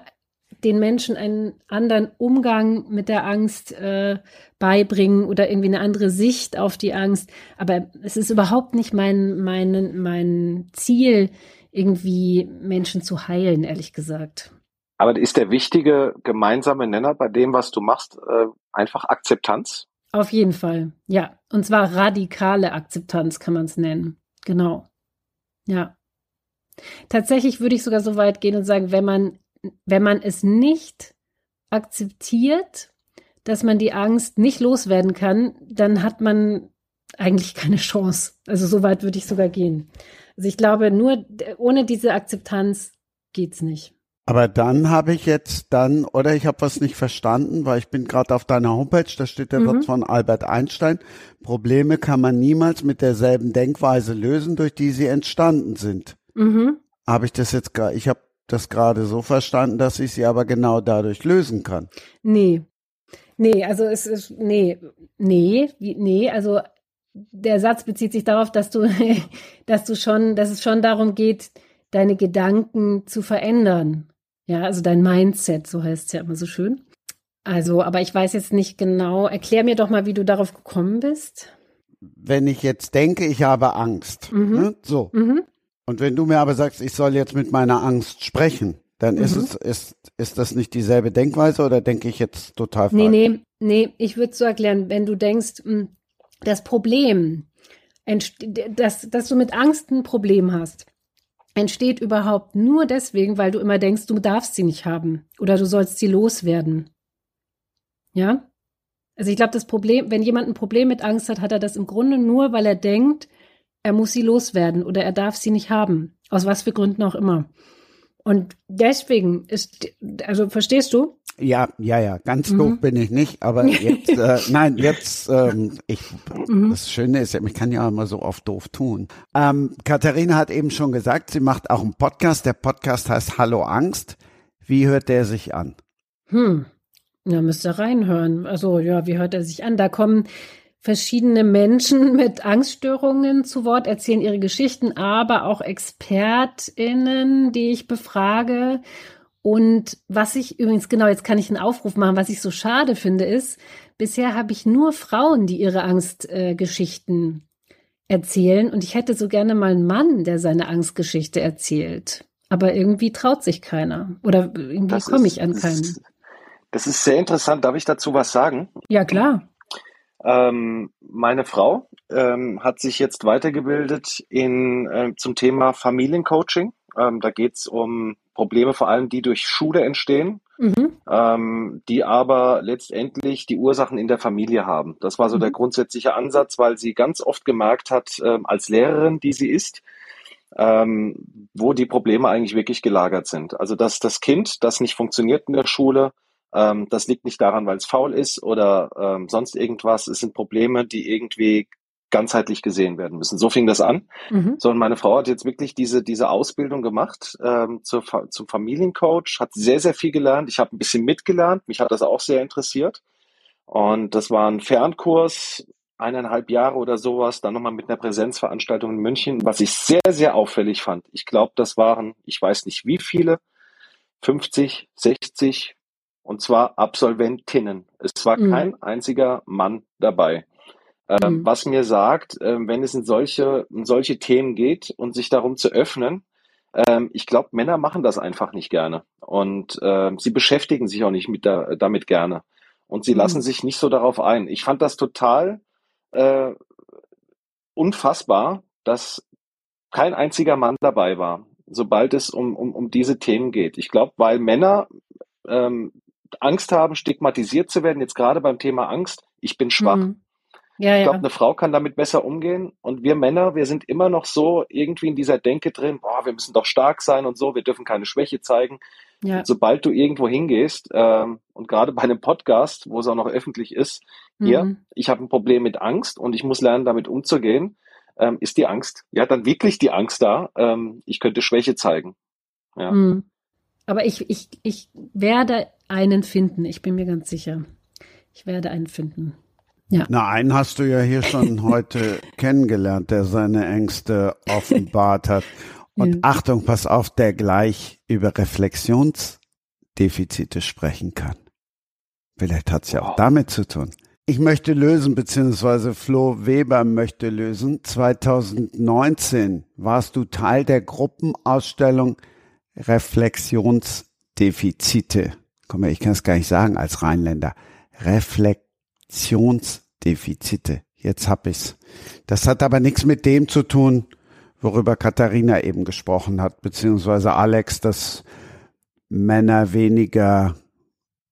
E: den Menschen einen anderen Umgang mit der Angst äh, beibringen oder irgendwie eine andere Sicht auf die Angst. Aber es ist überhaupt nicht mein, mein, mein Ziel, irgendwie Menschen zu heilen, ehrlich gesagt.
D: Aber ist der wichtige gemeinsame Nenner bei dem, was du machst, äh, einfach Akzeptanz?
E: Auf jeden Fall, ja. Und zwar radikale Akzeptanz kann man es nennen. Genau. Ja. Tatsächlich würde ich sogar so weit gehen und sagen, wenn man, wenn man es nicht akzeptiert, dass man die Angst nicht loswerden kann, dann hat man eigentlich keine Chance. Also so weit würde ich sogar gehen. Also ich glaube, nur ohne diese Akzeptanz geht's nicht.
B: Aber dann habe ich jetzt dann, oder ich habe was nicht verstanden, weil ich bin gerade auf deiner Homepage, da steht der mhm. Satz von Albert Einstein, Probleme kann man niemals mit derselben Denkweise lösen, durch die sie entstanden sind. Mhm. Habe ich das jetzt gerade, ich habe das gerade so verstanden, dass ich sie aber genau dadurch lösen kann.
E: Nee. Nee, also es ist, nee, nee, nee, also der Satz bezieht sich darauf, dass du, dass du schon, dass es schon darum geht, deine Gedanken zu verändern. Ja, also dein Mindset, so heißt es ja immer so schön. Also, aber ich weiß jetzt nicht genau. Erklär mir doch mal, wie du darauf gekommen bist.
B: Wenn ich jetzt denke, ich habe Angst, mhm. ne? so. Mhm. Und wenn du mir aber sagst, ich soll jetzt mit meiner Angst sprechen, dann mhm. ist es, ist, ist das nicht dieselbe Denkweise oder denke ich jetzt total falsch?
E: Nee, nee, nee, ich würde so erklären, wenn du denkst, hm, das Problem, dass, dass du mit Angst ein Problem hast, entsteht überhaupt nur deswegen, weil du immer denkst, du darfst sie nicht haben oder du sollst sie loswerden. Ja? Also ich glaube, das Problem, wenn jemand ein Problem mit Angst hat, hat er das im Grunde nur, weil er denkt, er muss sie loswerden oder er darf sie nicht haben. Aus was für Gründen auch immer. Und deswegen ist, also verstehst du?
B: Ja, ja, ja, ganz mhm. doof bin ich nicht, aber jetzt, äh, nein, jetzt, ähm, ich, mhm. das Schöne ist, ich kann ja immer so oft doof tun. Ähm, Katharina hat eben schon gesagt, sie macht auch einen Podcast. Der Podcast heißt Hallo Angst. Wie hört der sich an?
E: Hm, ja, müsst ihr reinhören. Also, ja, wie hört er sich an? Da kommen verschiedene Menschen mit Angststörungen zu Wort, erzählen ihre Geschichten, aber auch ExpertInnen, die ich befrage. Und was ich übrigens, genau, jetzt kann ich einen Aufruf machen, was ich so schade finde, ist, bisher habe ich nur Frauen, die ihre Angstgeschichten äh, erzählen. Und ich hätte so gerne mal einen Mann, der seine Angstgeschichte erzählt. Aber irgendwie traut sich keiner. Oder irgendwie komme ich an keinen.
D: Das ist, das ist sehr interessant. Darf ich dazu was sagen?
E: Ja, klar.
D: Ähm, meine Frau ähm, hat sich jetzt weitergebildet in, äh, zum Thema Familiencoaching. Ähm, da geht es um Probleme vor allem, die durch Schule entstehen, mhm. ähm, die aber letztendlich die Ursachen in der Familie haben. Das war so mhm. der grundsätzliche Ansatz, weil sie ganz oft gemerkt hat, äh, als Lehrerin, die sie ist, ähm, wo die Probleme eigentlich wirklich gelagert sind. Also dass das Kind, das nicht funktioniert in der Schule, ähm, das liegt nicht daran, weil es faul ist oder ähm, sonst irgendwas. Es sind Probleme, die irgendwie ganzheitlich gesehen werden müssen. So fing das an. Mhm. So, und meine Frau hat jetzt wirklich diese, diese Ausbildung gemacht ähm, zur, zum Familiencoach, hat sehr, sehr viel gelernt. Ich habe ein bisschen mitgelernt. Mich hat das auch sehr interessiert. Und das war ein Fernkurs, eineinhalb Jahre oder sowas, dann nochmal mit einer Präsenzveranstaltung in München, was ich sehr, sehr auffällig fand. Ich glaube, das waren, ich weiß nicht wie viele, 50, 60, und zwar Absolventinnen. Es war mhm. kein einziger Mann dabei. Ähm, mhm. Was mir sagt, äh, wenn es in solche, in solche Themen geht und sich darum zu öffnen, ähm, ich glaube, Männer machen das einfach nicht gerne. Und äh, sie beschäftigen sich auch nicht mit da, damit gerne. Und sie mhm. lassen sich nicht so darauf ein. Ich fand das total äh, unfassbar, dass kein einziger Mann dabei war, sobald es um, um, um diese Themen geht. Ich glaube, weil Männer ähm, Angst haben, stigmatisiert zu werden, jetzt gerade beim Thema Angst, ich bin schwach. Mhm. Ja, ich glaube, ja. eine Frau kann damit besser umgehen. Und wir Männer, wir sind immer noch so irgendwie in dieser Denke drin, boah, wir müssen doch stark sein und so, wir dürfen keine Schwäche zeigen. Ja. sobald du irgendwo hingehst, ähm, und gerade bei einem Podcast, wo es auch noch öffentlich ist, hier, mhm. ich habe ein Problem mit Angst und ich muss lernen, damit umzugehen, ähm, ist die Angst, ja, dann wirklich die Angst da, ähm, ich könnte Schwäche zeigen. Ja. Mhm.
E: Aber ich, ich, ich werde einen finden, ich bin mir ganz sicher. Ich werde einen finden.
B: Ja. Na, einen hast du ja hier schon heute kennengelernt, der seine Ängste offenbart hat. Und ja. Achtung, pass auf, der gleich über Reflexionsdefizite sprechen kann. Vielleicht hat es ja auch damit zu tun. Ich möchte lösen, beziehungsweise Flo Weber möchte lösen. 2019 warst du Teil der Gruppenausstellung Reflexionsdefizite. Komm, ich kann es gar nicht sagen als Rheinländer. Reflexionsdefizite. Jetzt hab ich's. Das hat aber nichts mit dem zu tun, worüber Katharina eben gesprochen hat, beziehungsweise Alex, dass Männer weniger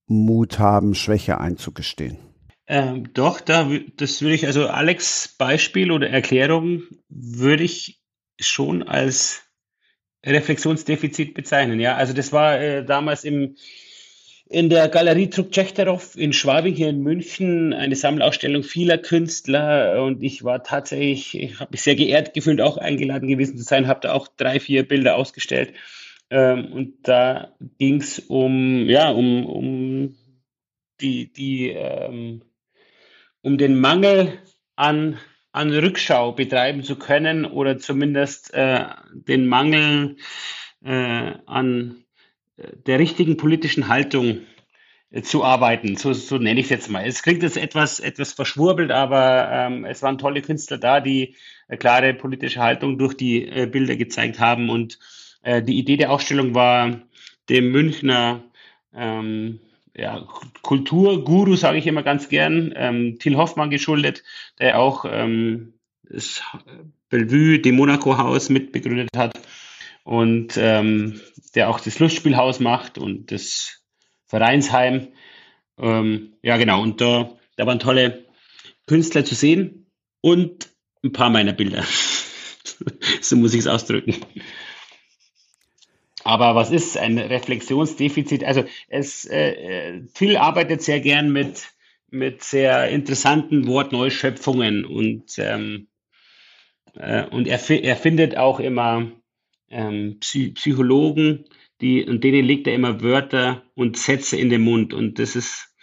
B: Mut haben, Schwäche einzugestehen.
C: Ähm, doch, da, das würde ich, also Alex Beispiel oder Erklärung würde ich schon als Reflexionsdefizit bezeichnen. Ja, also das war äh, damals im in der Galerie Trubčechtérov in Schwabing hier in München eine Sammelausstellung vieler Künstler. Und ich war tatsächlich, ich habe mich sehr geehrt gefühlt, auch eingeladen gewesen zu sein, habe da auch drei, vier Bilder ausgestellt. Ähm, und da ging es um, ja, um, um die, die, ähm, um den Mangel an an Rückschau betreiben zu können oder zumindest äh, den Mangel äh, an der richtigen politischen Haltung äh, zu arbeiten. So, so nenne ich es jetzt mal. Es klingt jetzt etwas, etwas verschwurbelt, aber ähm, es waren tolle Künstler da, die äh, klare politische Haltung durch die äh, Bilder gezeigt haben. Und äh, die Idee der Ausstellung war, dem Münchner ähm, ja, Kulturguru, sage ich immer ganz gern, ähm, Till Hoffmann geschuldet, der auch ähm, das Bellevue, dem Monaco-Haus mitbegründet hat und ähm, der auch das Lustspielhaus macht und das Vereinsheim. Ähm, ja, genau, und da, da waren tolle Künstler zu sehen und ein paar meiner Bilder. so muss ich es ausdrücken. Aber was ist ein Reflexionsdefizit? Also es äh, Phil arbeitet sehr gern mit mit sehr interessanten Wortneuschöpfungen und ähm, äh, und er, er findet auch immer ähm, Psy Psychologen, die und denen legt er immer Wörter und Sätze in den Mund und das ist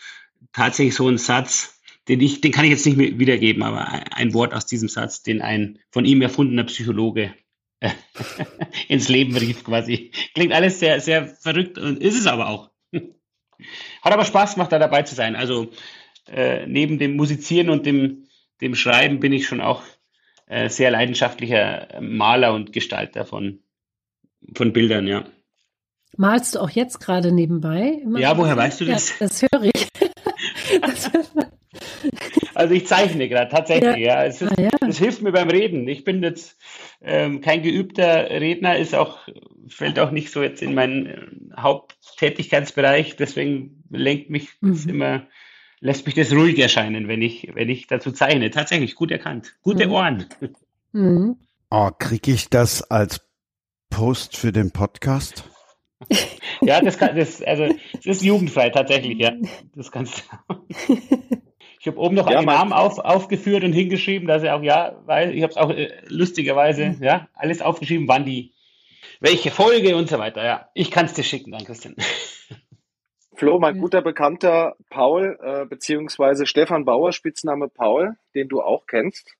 C: tatsächlich so ein Satz, den ich, den kann ich jetzt nicht mehr wiedergeben, aber ein Wort aus diesem Satz, den ein von ihm erfundener Psychologe ins Leben rief quasi. Klingt alles sehr, sehr verrückt und ist es aber auch. Hat aber Spaß gemacht, da dabei zu sein. Also äh, neben dem Musizieren und dem, dem Schreiben bin ich schon auch äh, sehr leidenschaftlicher Maler und Gestalter von, von Bildern, ja.
E: Malst du auch jetzt gerade nebenbei?
C: ja, woher weißt du das?
E: Ja, das höre ich. das
C: Also ich zeichne gerade tatsächlich, ja. ja. Es, ist, ah, ja. es, hilft mir beim Reden. Ich bin jetzt ähm, kein geübter Redner, ist auch, fällt auch nicht so jetzt in meinen äh, Haupttätigkeitsbereich, deswegen lenkt mich mhm. das immer, lässt mich das ruhig erscheinen, wenn ich, wenn ich dazu zeichne. Tatsächlich, gut erkannt. Gute mhm. Ohren.
B: Mhm. Oh, kriege ich das als Post für den Podcast?
C: ja, das kann, das, also, das ist jugendfrei tatsächlich, ja. Das kannst du. Ich habe oben noch ja, einen Namen auf, aufgeführt und hingeschrieben, dass er auch, ja, weil ich habe es auch äh, lustigerweise, mhm. ja, alles aufgeschrieben, wann die, welche Folge und so weiter, ja. Ich kann es dir schicken, dann Christian.
D: Flo, mein guter Bekannter Paul, äh, beziehungsweise Stefan Bauer, Spitzname Paul, den du auch kennst.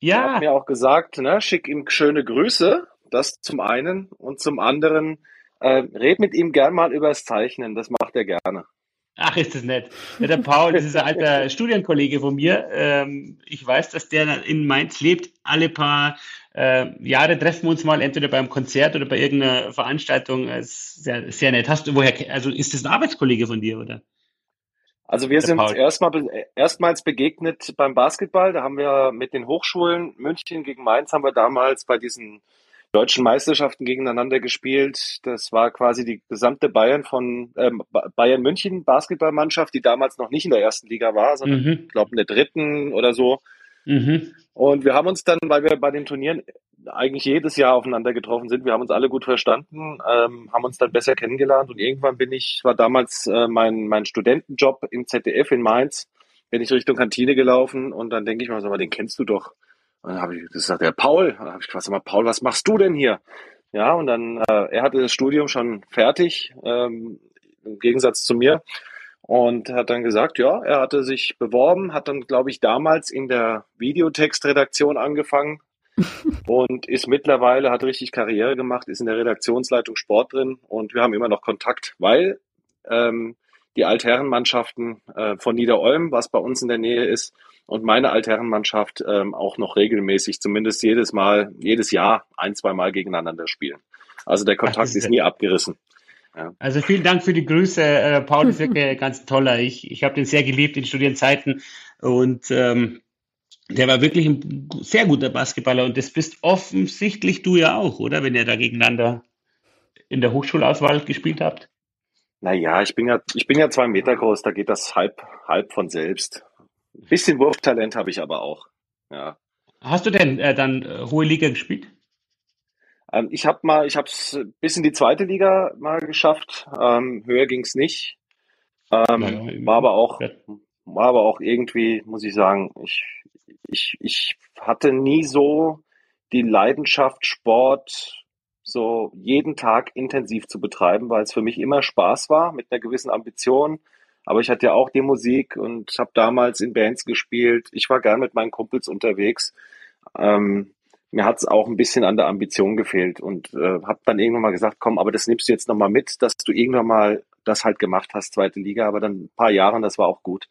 D: Ja. Hat mir auch gesagt, ne, schick ihm schöne Grüße, das zum einen. Und zum anderen, äh, red mit ihm gern mal übers Zeichnen, das macht er gerne.
C: Ach, ist das nett. Ja, der Paul, das ist ein alter Studienkollege von mir. Ähm, ich weiß, dass der in Mainz lebt. Alle paar äh, Jahre treffen wir uns mal entweder beim Konzert oder bei irgendeiner Veranstaltung. Sehr, sehr nett. Hast du woher? Also ist das ein Arbeitskollege von dir, oder?
D: Also wir der sind erstmal, erstmals begegnet beim Basketball. Da haben wir mit den Hochschulen München gegen Mainz haben wir damals bei diesen deutschen Meisterschaften gegeneinander gespielt. Das war quasi die gesamte Bayern von äh, Bayern München Basketballmannschaft, die damals noch nicht in der ersten Liga war, sondern mhm. ich glaube in der dritten oder so. Mhm. Und wir haben uns dann, weil wir bei den Turnieren eigentlich jedes Jahr aufeinander getroffen sind, wir haben uns alle gut verstanden, ähm, haben uns dann besser kennengelernt und irgendwann bin ich, war damals äh, mein, mein Studentenjob im ZDF in Mainz, bin ich Richtung Kantine gelaufen und dann denke ich mir, sag mal, den kennst du doch. Und dann habe ich gesagt, der Paul, dann habe ich gefragt, mal, Paul, was machst du denn hier? Ja, und dann, äh, er hatte das Studium schon fertig, ähm, im Gegensatz zu mir. Und hat dann gesagt, ja, er hatte sich beworben, hat dann, glaube ich, damals in der Videotextredaktion angefangen und ist mittlerweile, hat richtig Karriere gemacht, ist in der Redaktionsleitung Sport drin und wir haben immer noch Kontakt, weil ähm, die Altherrenmannschaften äh, von Niederolm, was bei uns in der Nähe ist, und meine Altherrenmannschaft ähm, auch noch regelmäßig, zumindest jedes Mal, jedes Jahr ein, zwei Mal gegeneinander spielen. Also der Kontakt ist, ist nie abgerissen.
C: Ja. Also vielen Dank für die Grüße. Äh, Paul ist wirklich ganz toller. Ich, ich habe den sehr geliebt in Studienzeiten und ähm, der war wirklich ein sehr guter Basketballer und das bist offensichtlich du ja auch, oder? Wenn ihr da gegeneinander in der Hochschulauswahl gespielt habt.
D: Naja, ich bin ja, ich bin ja zwei Meter groß, da geht das halb, halb von selbst. Ein bisschen Wurftalent habe ich aber auch. Ja.
C: Hast du denn äh, dann äh, hohe Liga gespielt?
D: Ähm, ich habe mal, ich habe es bis in die zweite Liga mal geschafft. Ähm, höher ging es nicht. Ähm, naja, war aber auch, war aber auch irgendwie, muss ich sagen, ich, ich, ich hatte nie so die Leidenschaft, Sport so jeden Tag intensiv zu betreiben, weil es für mich immer Spaß war mit einer gewissen Ambition. Aber ich hatte ja auch die Musik und habe damals in Bands gespielt. Ich war gern mit meinen Kumpels unterwegs. Ähm, mir hat es auch ein bisschen an der Ambition gefehlt und äh, habe dann irgendwann mal gesagt, komm, aber das nimmst du jetzt nochmal mit, dass du irgendwann mal das halt gemacht hast, zweite Liga, aber dann ein paar Jahre und das war auch gut.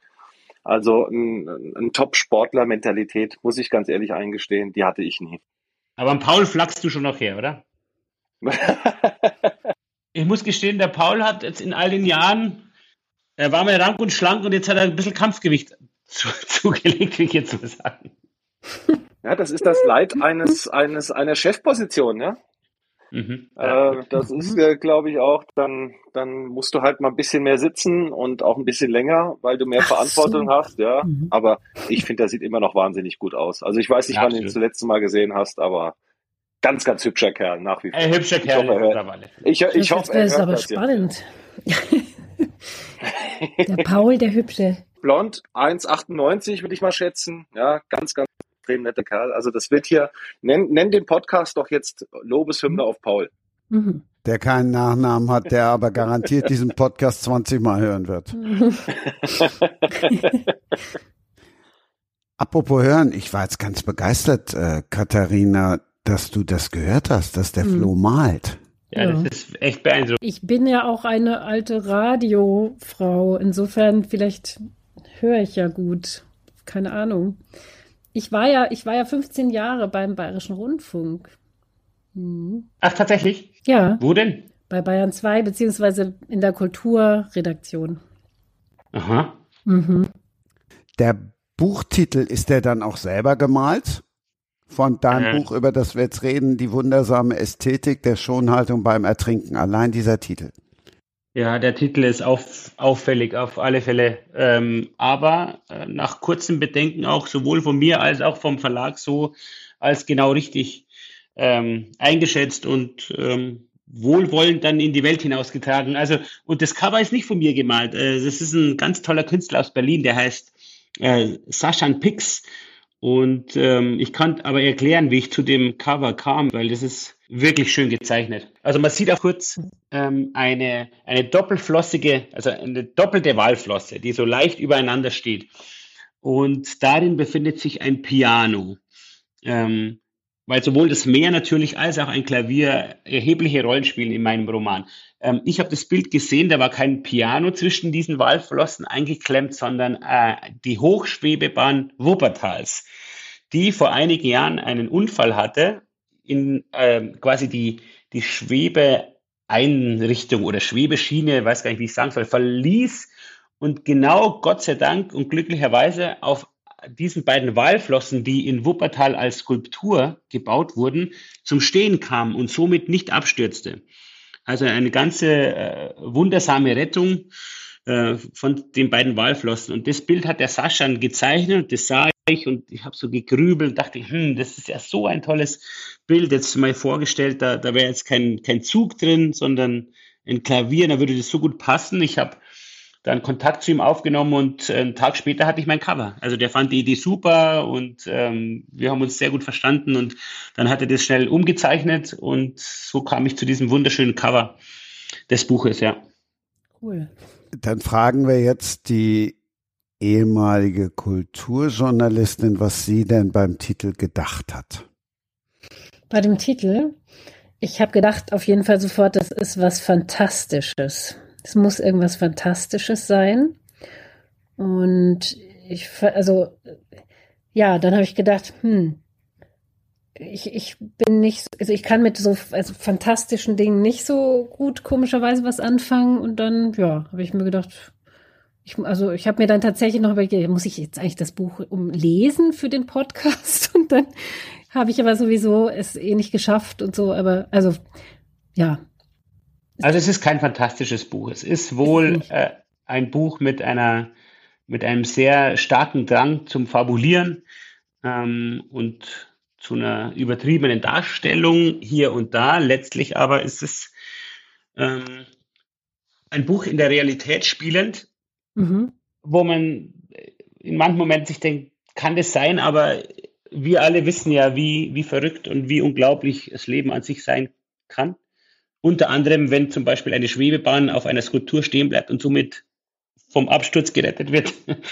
D: Also ein, ein Top-Sportler-Mentalität, muss ich ganz ehrlich eingestehen, die hatte ich nie.
C: Aber am Paul flachst du schon noch her, oder? ich muss gestehen, der Paul hat jetzt in all den Jahren er war mal rank und schlank und jetzt hat er ein bisschen Kampfgewicht zu, zugelegt, wie ich jetzt so sagen.
D: Ja, das ist das Leid eines, eines, einer Chefposition, ja. Mhm. Äh, das ist, äh, glaube ich, auch, dann, dann musst du halt mal ein bisschen mehr sitzen und auch ein bisschen länger, weil du mehr Ach Verantwortung so. hast, ja. Mhm. Aber ich finde, der sieht immer noch wahnsinnig gut aus. Also ich weiß nicht, ja, wann du ihn zuletzt Mal gesehen hast, aber ganz, ganz hübscher Kerl nach wie vor.
C: Ein hübscher Kerl.
D: Ich hoffe, er, ich, ich, ich hoffe,
E: er ist aber spannend. Der Paul, der Hübsche.
D: Blond, 1,98 würde ich mal schätzen. Ja, ganz, ganz extrem netter Kerl. Also das wird hier, nenn, nenn den Podcast doch jetzt Lobeshymne mhm. auf Paul.
B: Mhm. Der keinen Nachnamen hat, der aber garantiert diesen Podcast 20 Mal hören wird. Apropos hören, ich war jetzt ganz begeistert, äh, Katharina, dass du das gehört hast, dass der mhm. Flo malt.
C: Ja, ja, das ist echt beeindruckend.
E: Ich bin ja auch eine alte Radiofrau. Insofern, vielleicht höre ich ja gut. Keine Ahnung. Ich war ja, ich war ja 15 Jahre beim Bayerischen Rundfunk.
C: Hm. Ach, tatsächlich?
E: Ja.
C: Wo denn?
E: Bei Bayern 2, beziehungsweise in der Kulturredaktion.
C: Aha. Mhm.
B: Der Buchtitel, ist der dann auch selber gemalt? Von deinem äh. Buch, über das wir jetzt reden, die wundersame Ästhetik der Schonhaltung beim Ertrinken. Allein dieser Titel.
C: Ja, der Titel ist auf, auffällig auf alle Fälle. Ähm, aber äh, nach kurzem Bedenken auch sowohl von mir als auch vom Verlag so als genau richtig ähm, eingeschätzt und ähm, wohlwollend dann in die Welt hinausgetragen. Also, und das Cover ist nicht von mir gemalt. Äh, das ist ein ganz toller Künstler aus Berlin, der heißt äh, Saschan Pix. Und ähm, ich kann aber erklären, wie ich zu dem Cover kam, weil das ist wirklich schön gezeichnet. Also man sieht auch kurz ähm, eine, eine doppelflossige, also eine doppelte Walflosse, die so leicht übereinander steht. Und darin befindet sich ein Piano. Ähm, weil sowohl das Meer natürlich als auch ein Klavier erhebliche Rollen spielen in meinem Roman. Ähm, ich habe das Bild gesehen, da war kein Piano zwischen diesen Walflossen eingeklemmt, sondern äh, die Hochschwebebahn Wuppertals, die vor einigen Jahren einen Unfall hatte, in äh, quasi die, die Schwebeeinrichtung oder Schwebeschiene, weiß gar nicht, wie ich sagen soll, verließ und genau Gott sei Dank und glücklicherweise auf diesen beiden Walflossen, die in Wuppertal als Skulptur gebaut wurden, zum Stehen kam und somit nicht abstürzte. Also eine ganze äh, wundersame Rettung äh, von den beiden Walflossen. Und das Bild hat der Sascha gezeichnet das sah ich und ich habe so gegrübelt und dachte, hm, das ist ja so ein tolles Bild. Jetzt mal vorgestellt, da, da wäre jetzt kein, kein Zug drin, sondern ein Klavier, da würde das so gut passen. Ich habe dann Kontakt zu ihm aufgenommen und äh, einen Tag später hatte ich mein Cover. Also der fand die Idee super und ähm, wir haben uns sehr gut verstanden und dann hat er das schnell umgezeichnet und so kam ich zu diesem wunderschönen Cover des Buches, ja.
B: Cool. Dann fragen wir jetzt die ehemalige Kulturjournalistin, was sie denn beim Titel gedacht hat.
E: Bei dem Titel, ich habe gedacht auf jeden Fall sofort, das ist was Fantastisches. Es muss irgendwas Fantastisches sein. Und ich, also, ja, dann habe ich gedacht, hm, ich, ich bin nicht, also ich kann mit so also fantastischen Dingen nicht so gut komischerweise was anfangen. Und dann, ja, habe ich mir gedacht, ich, also ich habe mir dann tatsächlich noch überlegt, muss ich jetzt eigentlich das Buch umlesen für den Podcast? Und dann habe ich aber sowieso es eh nicht geschafft und so. Aber also, ja,
C: also es ist kein fantastisches Buch. Es ist wohl äh, ein Buch mit einer mit einem sehr starken Drang zum Fabulieren ähm, und zu einer übertriebenen Darstellung hier und da. Letztlich aber ist es ähm, ein Buch in der Realität spielend, mhm. wo man in manchen Momenten sich denkt, kann das sein, aber wir alle wissen ja, wie, wie verrückt und wie unglaublich das Leben an sich sein kann. Unter anderem, wenn zum Beispiel eine Schwebebahn auf einer Skulptur stehen bleibt und somit vom Absturz gerettet wird.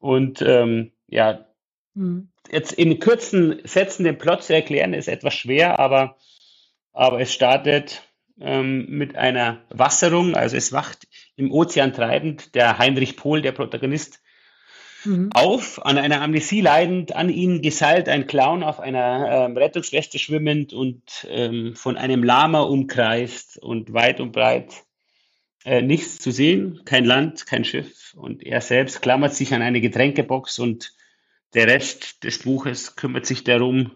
C: Und ähm, ja, mhm. jetzt in kurzen Sätzen den Plot zu erklären, ist etwas schwer, aber, aber es startet ähm, mit einer Wasserung. Also es wacht im Ozean treibend der Heinrich Pohl, der Protagonist, mhm. auf, an einer Amnesie leidend, an ihn geseilt ein Clown auf einer ähm, Rettungsweste schwimmend und ähm, von einem Lama umkreist und weit und breit äh, nichts zu sehen, kein Land, kein Schiff und er selbst klammert sich an eine Getränkebox und der Rest des Buches kümmert sich darum,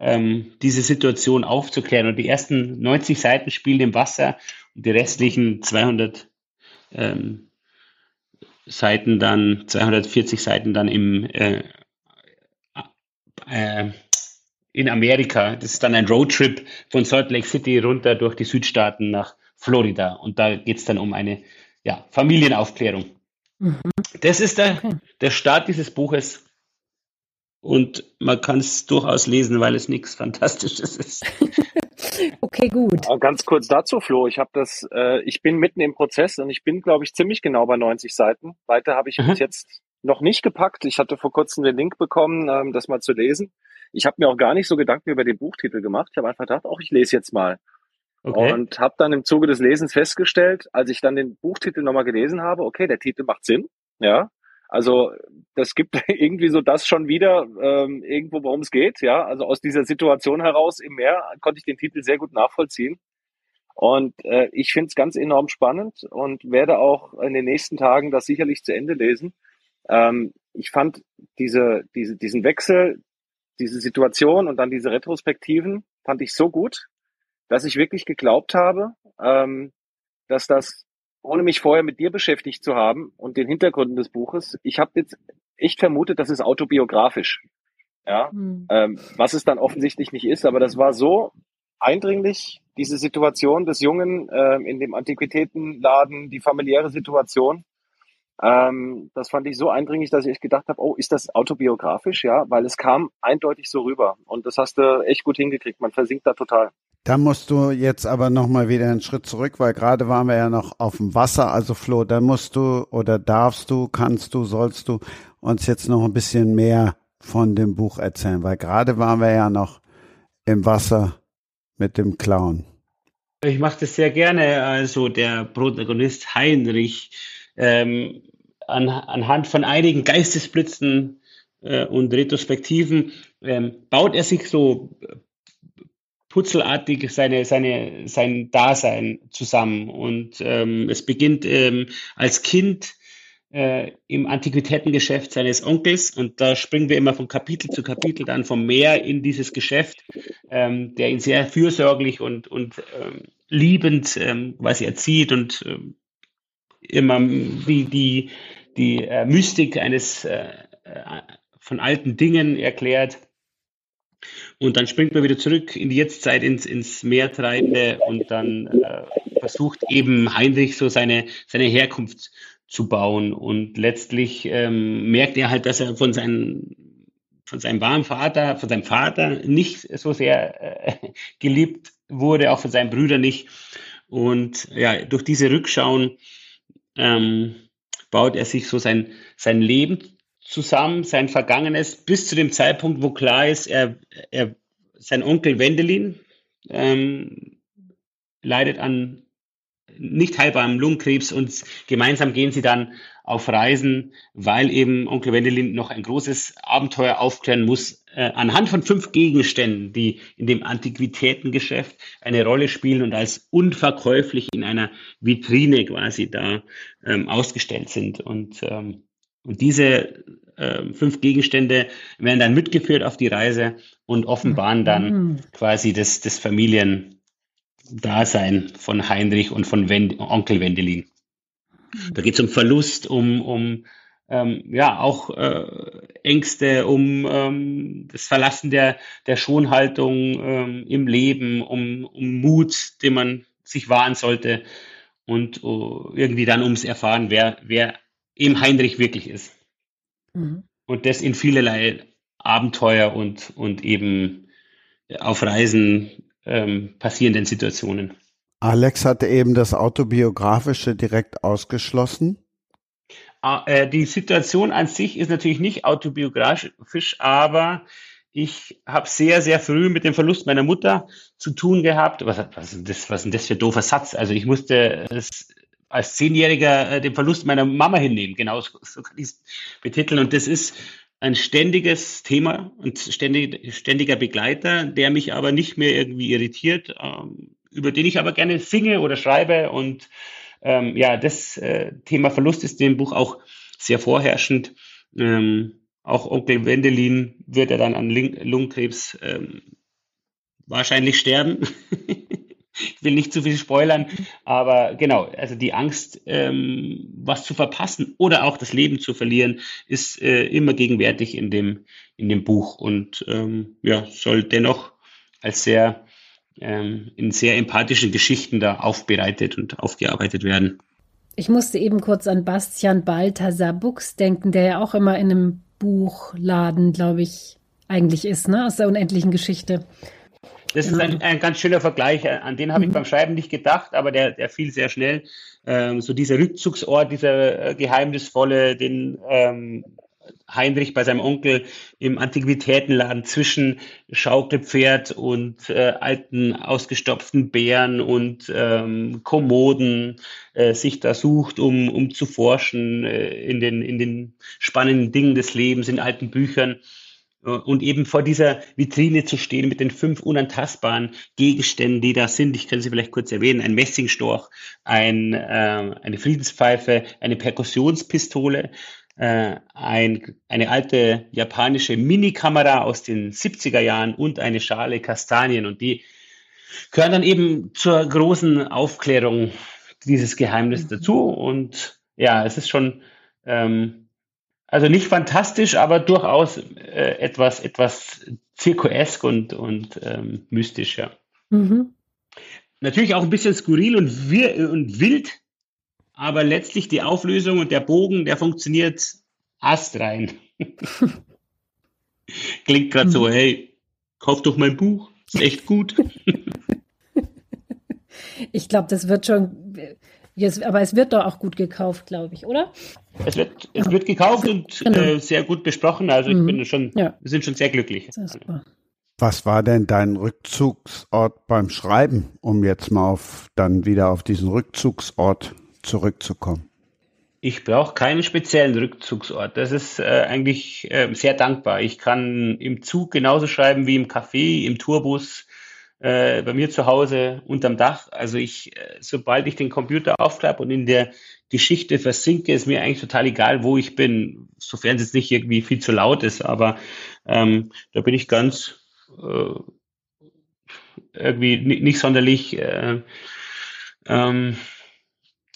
C: ähm, diese Situation aufzuklären. Und die ersten 90 Seiten spielen im Wasser und die restlichen 200 ähm, Seiten dann, 240 Seiten dann im, äh, äh, in Amerika. Das ist dann ein Roadtrip von Salt Lake City runter durch die Südstaaten nach Florida. Und da geht es dann um eine ja, Familienaufklärung. Mhm. Das ist der, okay. der Start dieses Buches. Und man kann es durchaus lesen, weil es nichts Fantastisches ist.
E: okay, gut.
D: Ganz kurz dazu, Flo. Ich habe das, äh, ich bin mitten im Prozess und ich bin, glaube ich, ziemlich genau bei 90 Seiten. Weiter habe ich mhm. bis jetzt noch nicht gepackt. Ich hatte vor kurzem den Link bekommen, ähm, das mal zu lesen. Ich habe mir auch gar nicht so Gedanken über den Buchtitel gemacht. Ich habe einfach gedacht, auch ich lese jetzt mal. Okay. Und habe dann im Zuge des Lesens festgestellt, als ich dann den Buchtitel nochmal gelesen habe, okay, der Titel macht Sinn. Ja, also das gibt irgendwie so das schon wieder ähm, irgendwo, worum es geht. Ja, also aus dieser Situation heraus im Meer konnte ich den Titel sehr gut nachvollziehen. Und äh, ich finde es ganz enorm spannend und werde auch in den nächsten Tagen das sicherlich zu Ende lesen. Ähm, ich fand diese, diese, diesen Wechsel, diese Situation und dann diese Retrospektiven fand ich so gut, dass ich wirklich geglaubt habe, ähm, dass das, ohne mich vorher mit dir beschäftigt zu haben und den Hintergründen des Buches, ich habe jetzt echt vermutet, das ist autobiografisch. Ja, mhm. ähm, was es dann offensichtlich nicht ist, aber das war so eindringlich, diese Situation des Jungen äh, in dem Antiquitätenladen, die familiäre Situation. Ähm, das fand ich so eindringlich, dass ich gedacht habe, oh, ist das autobiografisch? Ja, weil es kam eindeutig so rüber. Und das hast du echt gut hingekriegt. Man versinkt da total.
B: Da musst du jetzt aber nochmal wieder einen Schritt zurück, weil gerade waren wir ja noch auf dem Wasser. Also Flo, da musst du oder darfst du, kannst du, sollst du uns jetzt noch ein bisschen mehr von dem Buch erzählen, weil gerade waren wir ja noch im Wasser mit dem Clown.
C: Ich mache das sehr gerne. Also der Protagonist Heinrich ähm, an, anhand von einigen Geistesblitzen äh, und Retrospektiven ähm, baut er sich so putzelartig seine, seine, sein Dasein zusammen. Und ähm, es beginnt ähm, als Kind äh, im Antiquitätengeschäft seines Onkels und da springen wir immer von Kapitel zu Kapitel dann vom Meer in dieses Geschäft, ähm, der ihn sehr fürsorglich und, und ähm, liebend ähm, quasi erzieht und ähm, immer wie die, die äh, Mystik eines äh, äh von alten Dingen erklärt. Und dann springt man wieder zurück in die Jetztzeit ins, ins Meer treibende und dann äh, versucht eben Heinrich so seine, seine Herkunft zu bauen. Und letztlich ähm, merkt er halt, dass er von seinem von seinem wahren Vater, von seinem Vater nicht so sehr äh, geliebt wurde, auch von seinen Brüdern nicht. Und ja, durch diese Rückschauen ähm, baut er sich so sein, sein Leben zusammen, sein Vergangenes, bis zu dem Zeitpunkt, wo klar ist, er, er sein Onkel Wendelin ähm, leidet an nicht heilbarem Lungenkrebs und gemeinsam gehen sie dann auf Reisen, weil eben Onkel Wendelin noch ein großes Abenteuer aufklären muss, äh, anhand von fünf Gegenständen, die in dem Antiquitätengeschäft eine Rolle spielen und als unverkäuflich in einer Vitrine quasi da ähm, ausgestellt sind. Und, ähm, und diese äh, fünf Gegenstände werden dann mitgeführt auf die Reise und offenbaren dann mhm. quasi das, das Familien Dasein von Heinrich und von Wend Onkel Wendelin. Da geht es um Verlust, um, um ähm, ja auch äh, Ängste, um ähm, das Verlassen der, der Schonhaltung ähm, im Leben, um, um Mut, den man sich wahren sollte und uh, irgendwie dann ums Erfahren, wer, wer eben Heinrich wirklich ist. Mhm. Und das in vielerlei Abenteuer und, und eben auf Reisen ähm, passierenden Situationen.
B: Alex hatte eben das Autobiografische direkt ausgeschlossen.
C: Äh, die Situation an sich ist natürlich nicht autobiografisch, aber ich habe sehr, sehr früh mit dem Verlust meiner Mutter zu tun gehabt. Was, was, ist, das, was ist denn das für ein doofer Satz? Also ich musste als Zehnjähriger äh, den Verlust meiner Mama hinnehmen. Genau so, so kann ich es betiteln. Und das ist ein ständiges Thema und ständig, ständiger Begleiter, der mich aber nicht mehr irgendwie irritiert, ähm, über den ich aber gerne singe oder schreibe. Und ähm, ja, das äh, Thema Verlust ist in dem Buch auch sehr vorherrschend. Ähm, auch Onkel Wendelin wird er dann an Lungenkrebs ähm, wahrscheinlich sterben. ich will nicht zu viel spoilern, aber genau, also die Angst, ähm, was zu verpassen oder auch das Leben zu verlieren, ist äh, immer gegenwärtig in dem, in dem Buch und ähm, ja, soll dennoch als sehr ähm, in sehr empathischen Geschichten da aufbereitet und aufgearbeitet werden.
E: Ich musste eben kurz an Bastian Balthasar Buchs denken, der ja auch immer in einem Buchladen, glaube ich, eigentlich ist, ne, aus der unendlichen Geschichte.
C: Das ist ein, ein ganz schöner Vergleich. An den habe ich mhm. beim Schreiben nicht gedacht, aber der, der fiel sehr schnell. Ähm, so dieser Rückzugsort, dieser äh, geheimnisvolle, den ähm, Heinrich bei seinem Onkel im Antiquitätenladen zwischen Schaukelpferd und äh, alten ausgestopften Bären und ähm, Kommoden äh, sich da sucht, um, um zu forschen äh, in, den, in den spannenden Dingen des Lebens, in alten Büchern. Äh, und eben vor dieser Vitrine zu stehen mit den fünf unantastbaren Gegenständen, die da sind. Ich kann sie vielleicht kurz erwähnen. Ein Messingstorch, ein, äh, eine Friedenspfeife, eine Perkussionspistole, äh, ein, eine alte japanische Minikamera aus den 70er Jahren und eine Schale Kastanien. Und die gehören dann eben zur großen Aufklärung dieses Geheimnis dazu. Und ja, es ist schon, ähm, also nicht fantastisch, aber durchaus äh, etwas, etwas zirkuesk und, und ähm, mystisch, ja. Mhm. Natürlich auch ein bisschen skurril und, wir und wild, aber letztlich die Auflösung und der Bogen, der funktioniert astrein. Klingt gerade so, mhm. hey, kauf doch mein Buch, ist echt gut.
E: ich glaube, das wird schon, jetzt, aber es wird doch auch gut gekauft, glaube ich, oder?
C: Es wird, es wird gekauft und genau. äh, sehr gut besprochen. Also ich mhm. bin schon, ja. wir sind schon sehr glücklich.
B: Was war denn dein Rückzugsort beim Schreiben, um jetzt mal auf dann wieder auf diesen Rückzugsort zurückzukommen?
C: Ich brauche keinen speziellen Rückzugsort. Das ist äh, eigentlich äh, sehr dankbar. Ich kann im Zug genauso schreiben wie im Café, im Tourbus, äh, bei mir zu Hause unterm Dach. Also ich, äh, sobald ich den Computer aufklappe und in der Geschichte versinke, ist mir eigentlich total egal, wo ich bin, sofern es jetzt nicht irgendwie viel zu laut ist. Aber ähm, da bin ich ganz äh, irgendwie nicht sonderlich äh, ähm,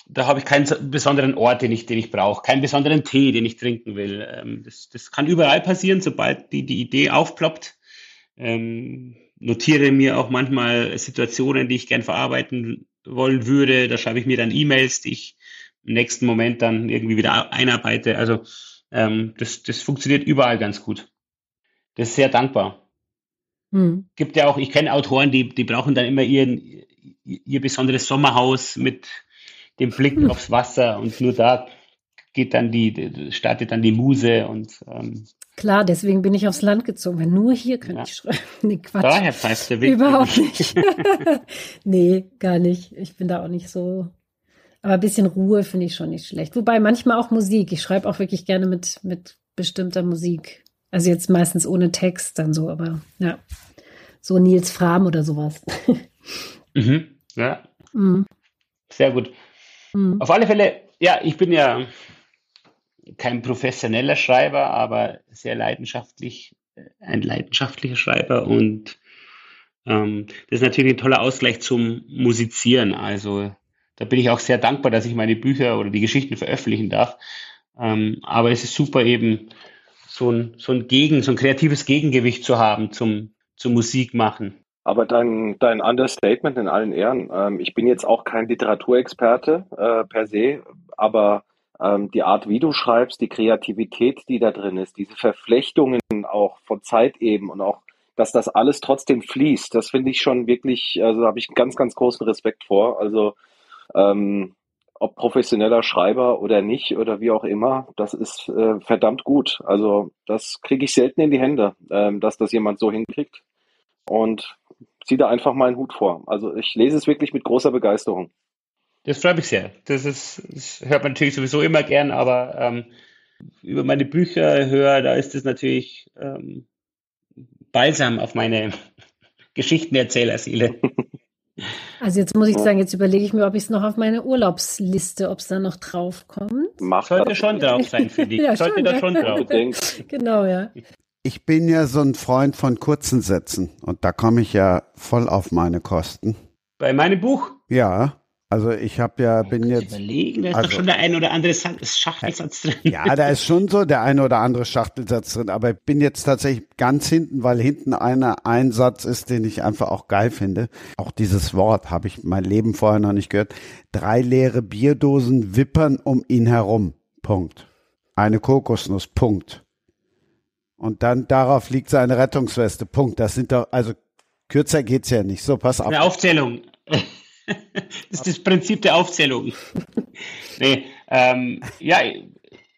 C: da habe ich keinen besonderen Ort, den ich, den ich brauche, keinen besonderen Tee, den ich trinken will. Ähm, das, das kann überall passieren, sobald die, die Idee aufploppt. Ähm, notiere mir auch manchmal Situationen, die ich gern verarbeiten wollen würde. Da schreibe ich mir dann E-Mails, die ich im nächsten Moment dann irgendwie wieder einarbeite. Also ähm, das, das funktioniert überall ganz gut. Das ist sehr dankbar. Hm. Gibt ja auch, ich kenne Autoren, die, die brauchen dann immer ihren, ihr besonderes Sommerhaus mit den Blick aufs Wasser und nur da geht dann die, startet dann die Muse und ähm,
E: Klar, deswegen bin ich aufs Land gezogen, weil nur hier könnte ja. ich schreiben. Nee, Quatsch.
C: Daher pfeift der Weg.
E: Überhaupt nicht. nee, gar nicht. Ich bin da auch nicht so. Aber ein bisschen Ruhe finde ich schon nicht schlecht. Wobei manchmal auch Musik. Ich schreibe auch wirklich gerne mit, mit bestimmter Musik. Also jetzt meistens ohne Text dann so, aber ja. So Nils Fram oder sowas.
C: mhm. Ja. Mhm. Sehr gut. Mhm. Auf alle Fälle, ja, ich bin ja kein professioneller Schreiber, aber sehr leidenschaftlich, äh, ein leidenschaftlicher Schreiber und ähm, das ist natürlich ein toller Ausgleich zum Musizieren. Also da bin ich auch sehr dankbar, dass ich meine Bücher oder die Geschichten veröffentlichen darf. Ähm, aber es ist super eben so ein, so ein Gegen, so ein kreatives Gegengewicht zu haben zum, zum Musik machen.
D: Aber dein, dein Understatement in allen Ehren. Ähm, ich bin jetzt auch kein Literaturexperte äh, per se, aber ähm, die Art, wie du schreibst, die Kreativität, die da drin ist, diese Verflechtungen auch von Zeit eben und auch, dass das alles trotzdem fließt, das finde ich schon wirklich, also da habe ich ganz, ganz großen Respekt vor. Also ähm, ob professioneller Schreiber oder nicht oder wie auch immer, das ist äh, verdammt gut. Also das kriege ich selten in die Hände, ähm, dass das jemand so hinkriegt. Und ziehe da einfach mal einen Hut vor. Also ich lese es wirklich mit großer Begeisterung.
C: Das freut mich sehr. Das, ist, das hört man natürlich sowieso immer gern, aber ähm, über meine Bücher höre, da ist es natürlich ähm, balsam auf meine Geschichtenerzählerseele.
E: Also jetzt muss ich sagen, jetzt überlege ich mir, ob ich es noch auf meine Urlaubsliste, ob es da noch drauf kommt.
C: Macht Sollte schon drauf sein, finde ich. ja, Sollte schon, da schon drauf.
E: genau, ja.
B: Ich bin ja so ein Freund von kurzen Sätzen und da komme ich ja voll auf meine Kosten.
C: Bei meinem Buch?
B: Ja. Also ich habe ja, bin jetzt.
C: Überlegen, da ist also, doch schon der ein oder andere Schachtelsatz drin.
B: Ja, da ist schon so der ein oder andere Schachtelsatz drin, aber ich bin jetzt tatsächlich ganz hinten, weil hinten einer ein Satz ist, den ich einfach auch geil finde. Auch dieses Wort habe ich mein Leben vorher noch nicht gehört. Drei leere Bierdosen wippern um ihn herum. Punkt. Eine Kokosnuss. Punkt. Und dann darauf liegt seine Rettungsweste. Punkt. Das sind doch, also kürzer geht's ja nicht. So, pass auf.
C: Eine Aufzählung. das ist das Prinzip der Aufzählung. nee, ähm, ja,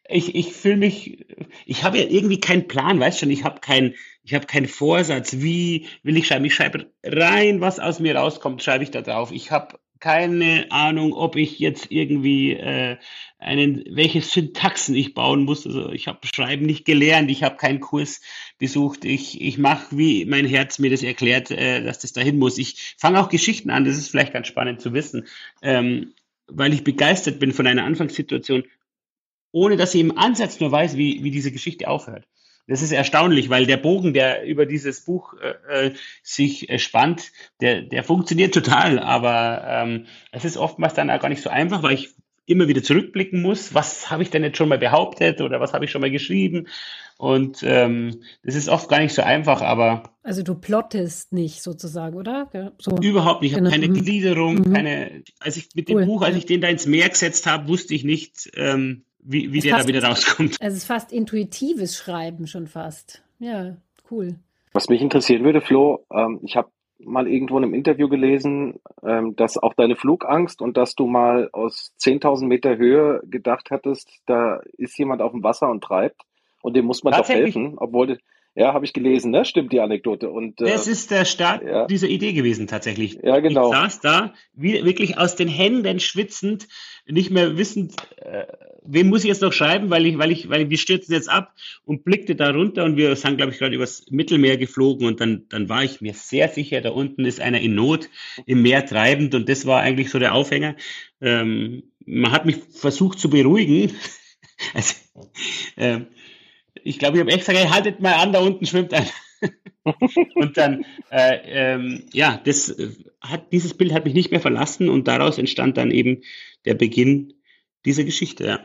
C: ich, ich fühle mich, ich habe ja irgendwie keinen Plan, weißt schon, ich habe keinen, ich habe keinen Vorsatz, wie will ich schreiben? Ich schreibe rein, was aus mir rauskommt, schreibe ich da drauf. Ich habe keine Ahnung, ob ich jetzt irgendwie äh, einen, welche Syntaxen ich bauen muss. Also ich habe Schreiben nicht gelernt, ich habe keinen Kurs besucht. Ich, ich mache, wie mein Herz mir das erklärt, äh, dass das dahin muss. Ich fange auch Geschichten an, das ist vielleicht ganz spannend zu wissen, ähm, weil ich begeistert bin von einer Anfangssituation, ohne dass sie im Ansatz nur weiß, wie, wie diese Geschichte aufhört. Das ist erstaunlich, weil der Bogen, der über dieses Buch äh, äh sich äh, spannt, der, der funktioniert total. Aber ähm, es ist oftmals dann auch gar nicht so einfach, weil ich immer wieder zurückblicken muss. Was habe ich denn jetzt schon mal behauptet oder was habe ich schon mal geschrieben? Und ähm, das ist oft gar nicht so einfach, aber.
E: Also du plottest nicht sozusagen, oder?
C: So. Überhaupt nicht. Ich genau. habe keine mhm. Gliederung, mhm. keine. Als ich mit dem Buch, als ich den da ins Meer gesetzt habe, wusste ich nicht, ähm, wie, wie der fast, da wieder rauskommt.
E: Es ist fast intuitives Schreiben schon fast. Ja, cool.
D: Was mich interessieren würde, Flo, ähm, ich habe mal irgendwo in einem Interview gelesen, ähm, dass auch deine Flugangst und dass du mal aus 10.000 Meter Höhe gedacht hattest, da ist jemand auf dem Wasser und treibt und dem muss man doch helfen, obwohl ja, habe ich gelesen, ne? Stimmt die Anekdote. Und,
C: äh, das ist der Start ja. dieser Idee gewesen, tatsächlich.
D: Ja, genau.
C: Ich saß da, wie, wirklich aus den Händen schwitzend, nicht mehr wissend, äh, wem muss ich jetzt noch schreiben, weil ich, weil ich, weil wir stürzen jetzt ab und blickte da runter und wir sind, glaube ich, gerade übers Mittelmeer geflogen und dann, dann war ich mir sehr sicher, da unten ist einer in Not im Meer treibend und das war eigentlich so der Aufhänger. Ähm, man hat mich versucht zu beruhigen. also, ähm, ich glaube, ich habe extra gesagt, haltet mal an, da unten schwimmt einer. und dann, äh, ähm, ja, das äh, hat, dieses Bild hat mich nicht mehr verlassen und daraus entstand dann eben der Beginn dieser Geschichte, ja.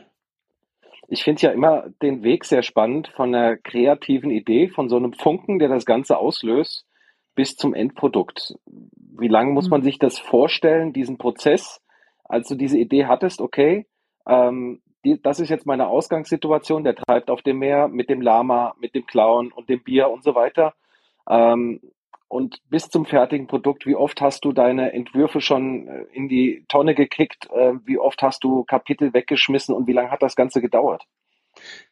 D: Ich finde ja immer den Weg sehr spannend von einer kreativen Idee, von so einem Funken, der das Ganze auslöst, bis zum Endprodukt. Wie lange muss man mhm. sich das vorstellen, diesen Prozess, als du diese Idee hattest, okay, ähm, die, das ist jetzt meine Ausgangssituation, der treibt auf dem Meer mit dem Lama, mit dem Clown und dem Bier und so weiter. Ähm, und bis zum fertigen Produkt, wie oft hast du deine Entwürfe schon äh, in die Tonne gekickt? Äh, wie oft hast du Kapitel weggeschmissen und wie lange hat das Ganze gedauert?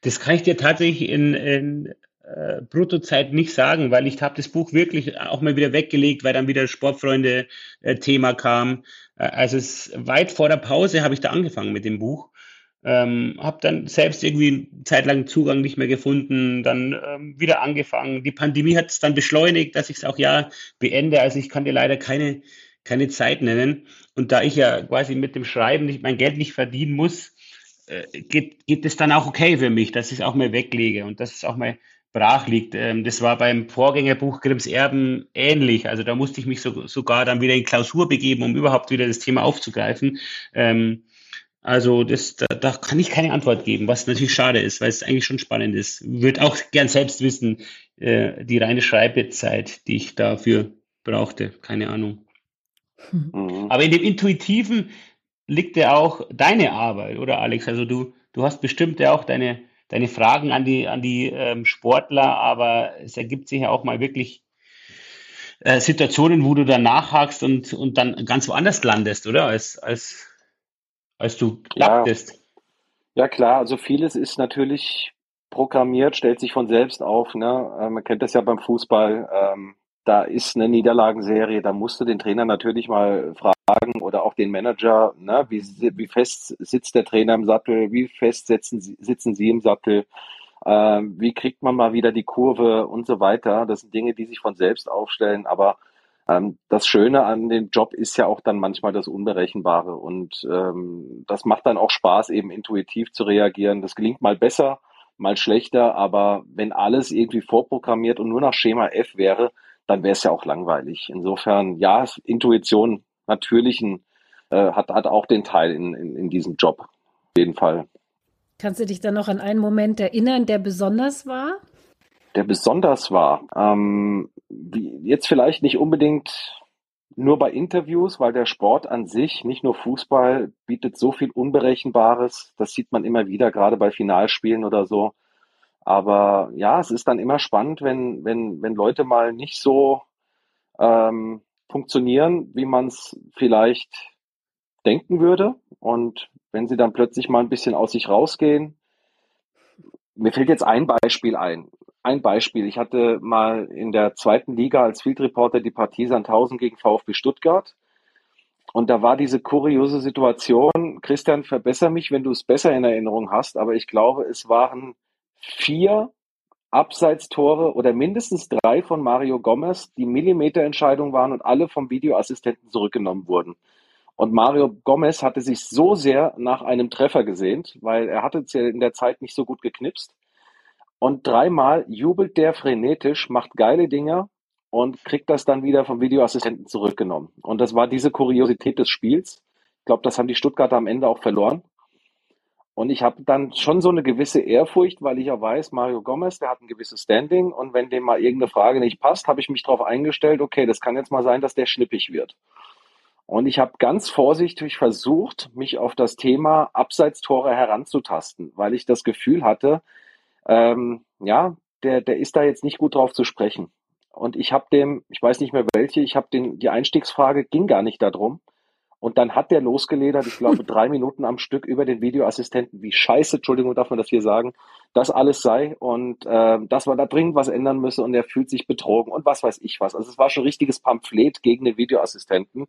C: Das kann ich dir tatsächlich in, in äh, Bruttozeit nicht sagen, weil ich habe das Buch wirklich auch mal wieder weggelegt, weil dann wieder Sportfreunde-Thema äh, kam. Äh, also es, weit vor der Pause habe ich da angefangen mit dem Buch ähm, habe dann selbst irgendwie eine Zeit lang Zugang nicht mehr gefunden, dann ähm, wieder angefangen. Die Pandemie hat es dann beschleunigt, dass ich es auch ja beende. Also ich kann dir leider keine, keine Zeit nennen. Und da ich ja quasi mit dem Schreiben nicht, mein Geld nicht verdienen muss, äh, geht, geht es dann auch okay für mich, dass ich es auch mal weglege und dass es auch mal brach liegt. Ähm, das war beim Vorgängerbuch Grimms Erben ähnlich. Also da musste ich mich so, sogar dann wieder in Klausur begeben, um überhaupt wieder das Thema aufzugreifen. Ähm, also das, da, da kann ich keine Antwort geben, was natürlich schade ist, weil es eigentlich schon spannend ist. Würde auch gern selbst wissen, äh, die reine Schreibezeit, die ich dafür brauchte, keine Ahnung. Mhm. Aber in dem Intuitiven liegt ja auch deine Arbeit, oder Alex? Also du, du hast bestimmt ja auch deine, deine Fragen an die, an die ähm, Sportler, aber es ergibt sich ja auch mal wirklich äh, Situationen, wo du dann nachhakst und, und dann ganz woanders landest, oder? Als, als als du klapptest.
D: Ja, ja, klar, also vieles ist natürlich programmiert, stellt sich von selbst auf. Ne? Äh, man kennt das ja beim Fußball. Ähm, da ist eine Niederlagenserie, da musst du den Trainer natürlich mal fragen oder auch den Manager, ne? wie, wie fest sitzt der Trainer im Sattel, wie fest sitzen sie, sitzen sie im Sattel, ähm, wie kriegt man mal wieder die Kurve und so weiter. Das sind Dinge, die sich von selbst aufstellen, aber das Schöne an dem Job ist ja auch dann manchmal das Unberechenbare und ähm, das macht dann auch Spaß, eben intuitiv zu reagieren. Das gelingt mal besser, mal schlechter, aber wenn alles irgendwie vorprogrammiert und nur nach Schema F wäre, dann wäre es ja auch langweilig. Insofern, ja, Intuition natürlich äh, hat, hat auch den Teil in, in, in diesem Job. Auf jeden Fall.
E: Kannst du dich dann noch an einen Moment erinnern, der besonders war?
D: Der besonders war. Ähm, wie, jetzt vielleicht nicht unbedingt nur bei Interviews, weil der Sport an sich, nicht nur Fußball, bietet so viel Unberechenbares. Das sieht man immer wieder, gerade bei Finalspielen oder so. Aber ja, es ist dann immer spannend, wenn, wenn, wenn Leute mal nicht so ähm, funktionieren, wie man es vielleicht denken würde. Und wenn sie dann plötzlich mal ein bisschen aus sich rausgehen. Mir fällt jetzt ein Beispiel ein. Ein Beispiel. Ich hatte mal in der zweiten Liga als Field Reporter die Partie Sandhausen gegen VfB Stuttgart. Und da war diese kuriose Situation. Christian, verbessere mich, wenn du es besser in Erinnerung hast. Aber ich glaube, es waren vier Abseitstore oder mindestens drei von Mario Gomez, die Millimeterentscheidung waren und alle vom Videoassistenten zurückgenommen wurden. Und Mario Gomez hatte sich so sehr nach einem Treffer gesehnt, weil er hatte in der Zeit nicht so gut geknipst. Und dreimal jubelt der frenetisch, macht geile Dinger und kriegt das dann wieder vom Videoassistenten zurückgenommen. Und das war diese Kuriosität des Spiels. Ich glaube, das haben die Stuttgarter am Ende auch verloren. Und ich habe dann schon so eine gewisse Ehrfurcht, weil ich ja weiß, Mario Gomez, der hat ein gewisses Standing und wenn dem mal irgendeine Frage nicht passt, habe ich mich darauf eingestellt, okay, das kann jetzt mal sein, dass der schnippig wird. Und ich habe ganz vorsichtig versucht, mich auf das Thema Abseitstore heranzutasten, weil ich das Gefühl hatte, ähm, ja, der, der ist da jetzt nicht gut drauf zu sprechen. Und ich habe dem, ich weiß nicht mehr welche, ich habe den, die Einstiegsfrage ging gar nicht darum. Und dann hat der losgeledert, ich glaube, drei Minuten am Stück über den Videoassistenten, wie scheiße, Entschuldigung, darf man das hier sagen, das alles sei und äh, dass man da dringend was ändern müsse und er fühlt sich betrogen und was weiß ich was. Also es war schon ein richtiges Pamphlet gegen den Videoassistenten.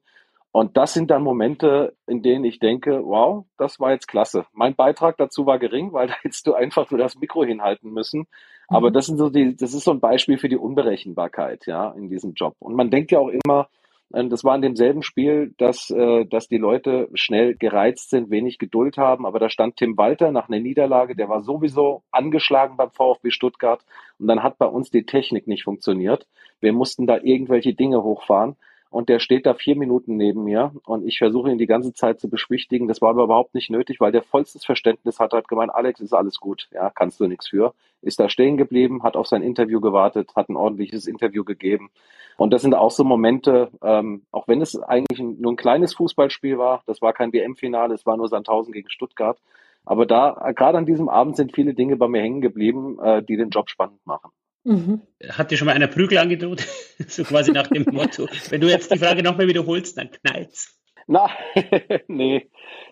D: Und das sind dann Momente, in denen ich denke, wow, das war jetzt klasse. Mein Beitrag dazu war gering, weil da hättest du einfach nur das Mikro hinhalten müssen. Aber mhm. das sind so die, das ist so ein Beispiel für die Unberechenbarkeit, ja, in diesem Job. Und man denkt ja auch immer, ähm, das war in demselben Spiel, dass, äh, dass die Leute schnell gereizt sind, wenig Geduld haben. Aber da stand Tim Walter nach einer Niederlage, der war sowieso angeschlagen beim VfB Stuttgart. Und dann hat bei uns die Technik nicht funktioniert. Wir mussten da irgendwelche Dinge hochfahren. Und der steht da vier Minuten neben mir und ich versuche ihn die ganze Zeit zu beschwichtigen. Das war aber überhaupt nicht nötig, weil der vollstes Verständnis hat, hat gemeint, Alex, ist alles gut, ja, kannst du nichts für. Ist da stehen geblieben, hat auf sein Interview gewartet, hat ein ordentliches Interview gegeben. Und das sind auch so Momente, ähm, auch wenn es eigentlich nur ein kleines Fußballspiel war, das war kein WM-Finale, es war nur Sandhausen gegen Stuttgart. Aber da, gerade an diesem Abend sind viele Dinge bei mir hängen geblieben, äh, die den Job spannend machen.
C: Mhm. Hat dir schon mal einer Prügel angedroht? so quasi nach dem Motto, wenn du jetzt die Frage nochmal wiederholst, dann knallt's.
D: Na, nee,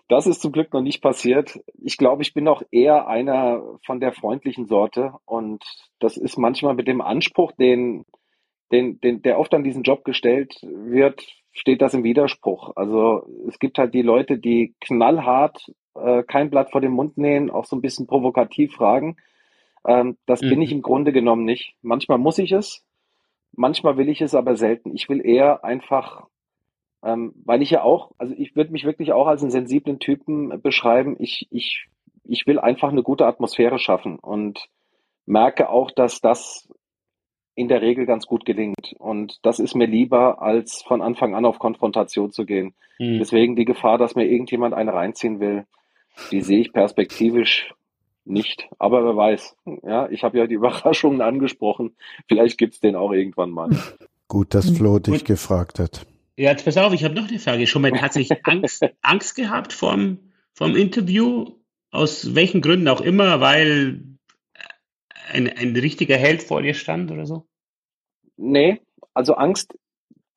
D: das ist zum Glück noch nicht passiert. Ich glaube, ich bin auch eher einer von der freundlichen Sorte und das ist manchmal mit dem Anspruch, den den, den, der oft an diesen Job gestellt wird, steht das im Widerspruch. Also es gibt halt die Leute, die knallhart äh, kein Blatt vor den Mund nähen, auch so ein bisschen provokativ fragen. Ähm, das mhm. bin ich im Grunde genommen nicht. Manchmal muss ich es, manchmal will ich es aber selten. Ich will eher einfach, ähm, weil ich ja auch, also ich würde mich wirklich auch als einen sensiblen Typen beschreiben. Ich, ich, ich will einfach eine gute Atmosphäre schaffen und merke auch, dass das in der Regel ganz gut gelingt. Und das ist mir lieber, als von Anfang an auf Konfrontation zu gehen. Mhm. Deswegen die Gefahr, dass mir irgendjemand eine reinziehen will, die sehe ich perspektivisch nicht. Aber wer weiß. Ja, ich habe ja die Überraschungen angesprochen. Vielleicht gibt's den auch irgendwann mal.
B: Gut, dass Flo dich Gut. gefragt hat.
C: Ja, jetzt pass auf, ich habe noch eine Frage. Schon mal tatsächlich Angst, Angst gehabt vom, vom Interview? Aus welchen Gründen auch immer, weil ein, ein richtiger Held vor dir stand oder so?
D: Nee, also Angst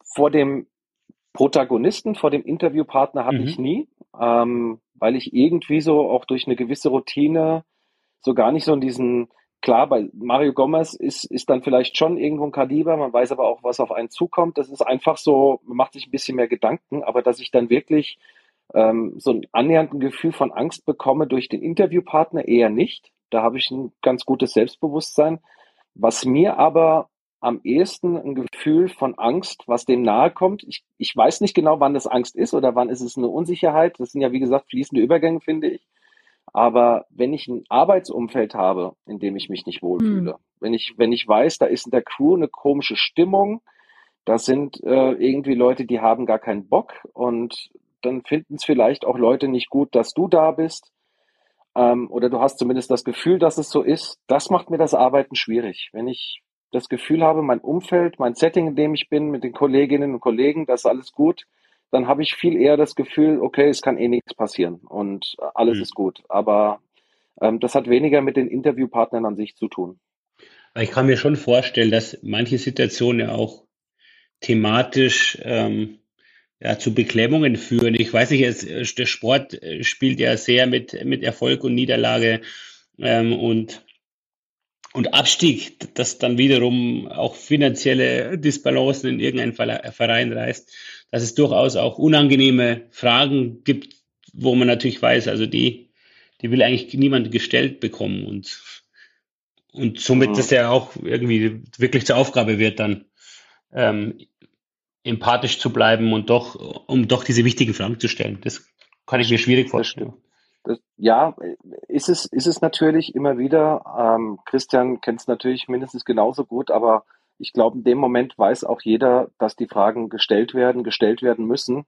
D: vor dem Protagonisten, vor dem Interviewpartner habe mhm. ich nie, ähm, weil ich irgendwie so auch durch eine gewisse Routine so gar nicht so in diesen, klar, bei Mario Gomez ist, ist dann vielleicht schon irgendwo ein Kaliber, man weiß aber auch, was auf einen zukommt. Das ist einfach so, man macht sich ein bisschen mehr Gedanken, aber dass ich dann wirklich ähm, so ein annähernden Gefühl von Angst bekomme durch den Interviewpartner eher nicht. Da habe ich ein ganz gutes Selbstbewusstsein. Was mir aber am ehesten ein Gefühl von Angst, was dem nahe kommt. Ich, ich weiß nicht genau, wann das Angst ist oder wann ist es eine Unsicherheit. Das sind ja, wie gesagt, fließende Übergänge, finde ich. Aber wenn ich ein Arbeitsumfeld habe, in dem ich mich nicht wohlfühle, hm. wenn ich, wenn ich weiß, da ist in der Crew eine komische Stimmung, das sind äh, irgendwie Leute, die haben gar keinen Bock und dann finden es vielleicht auch Leute nicht gut, dass du da bist ähm, oder du hast zumindest das Gefühl, dass es so ist, das macht mir das Arbeiten schwierig. Wenn ich das Gefühl habe, mein Umfeld, mein Setting, in dem ich bin, mit den Kolleginnen und Kollegen, das ist alles gut, dann habe ich viel eher das Gefühl, okay, es kann eh nichts passieren und alles mhm. ist gut. Aber ähm, das hat weniger mit den Interviewpartnern an sich zu tun.
C: Ich kann mir schon vorstellen, dass manche Situationen ja auch thematisch ähm, ja, zu Beklemmungen führen. Ich weiß nicht, es, äh, der Sport äh, spielt ja sehr mit, mit Erfolg und Niederlage ähm, und, und Abstieg, das dann wiederum auch finanzielle Disbalancen in irgendeinen Verein reißt, dass es durchaus auch unangenehme Fragen gibt, wo man natürlich weiß, also die, die will eigentlich niemand gestellt bekommen und, und somit, dass der auch irgendwie wirklich zur Aufgabe wird, dann ähm, empathisch zu bleiben und doch, um doch diese wichtigen Fragen zu stellen. Das kann ich mir schwierig vorstellen.
D: Das, ja, ist es, ist es natürlich immer wieder. Ähm, Christian kennt es natürlich mindestens genauso gut, aber ich glaube, in dem Moment weiß auch jeder, dass die Fragen gestellt werden, gestellt werden müssen.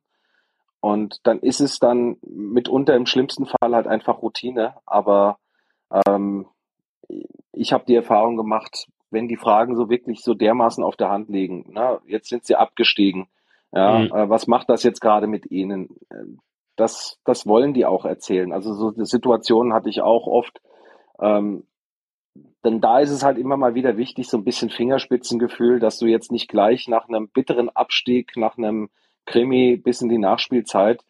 D: Und dann ist es dann mitunter im schlimmsten Fall halt einfach Routine. Aber ähm, ich habe die Erfahrung gemacht, wenn die Fragen so wirklich so dermaßen auf der Hand liegen, na, jetzt sind sie abgestiegen. Ja, mhm. äh, was macht das jetzt gerade mit ihnen? Das, das wollen die auch erzählen. Also so eine Situation hatte ich auch oft. Ähm, denn da ist es halt immer mal wieder wichtig, so ein bisschen Fingerspitzengefühl, dass du jetzt nicht gleich nach einem bitteren Abstieg, nach einem Krimi bis in die Nachspielzeit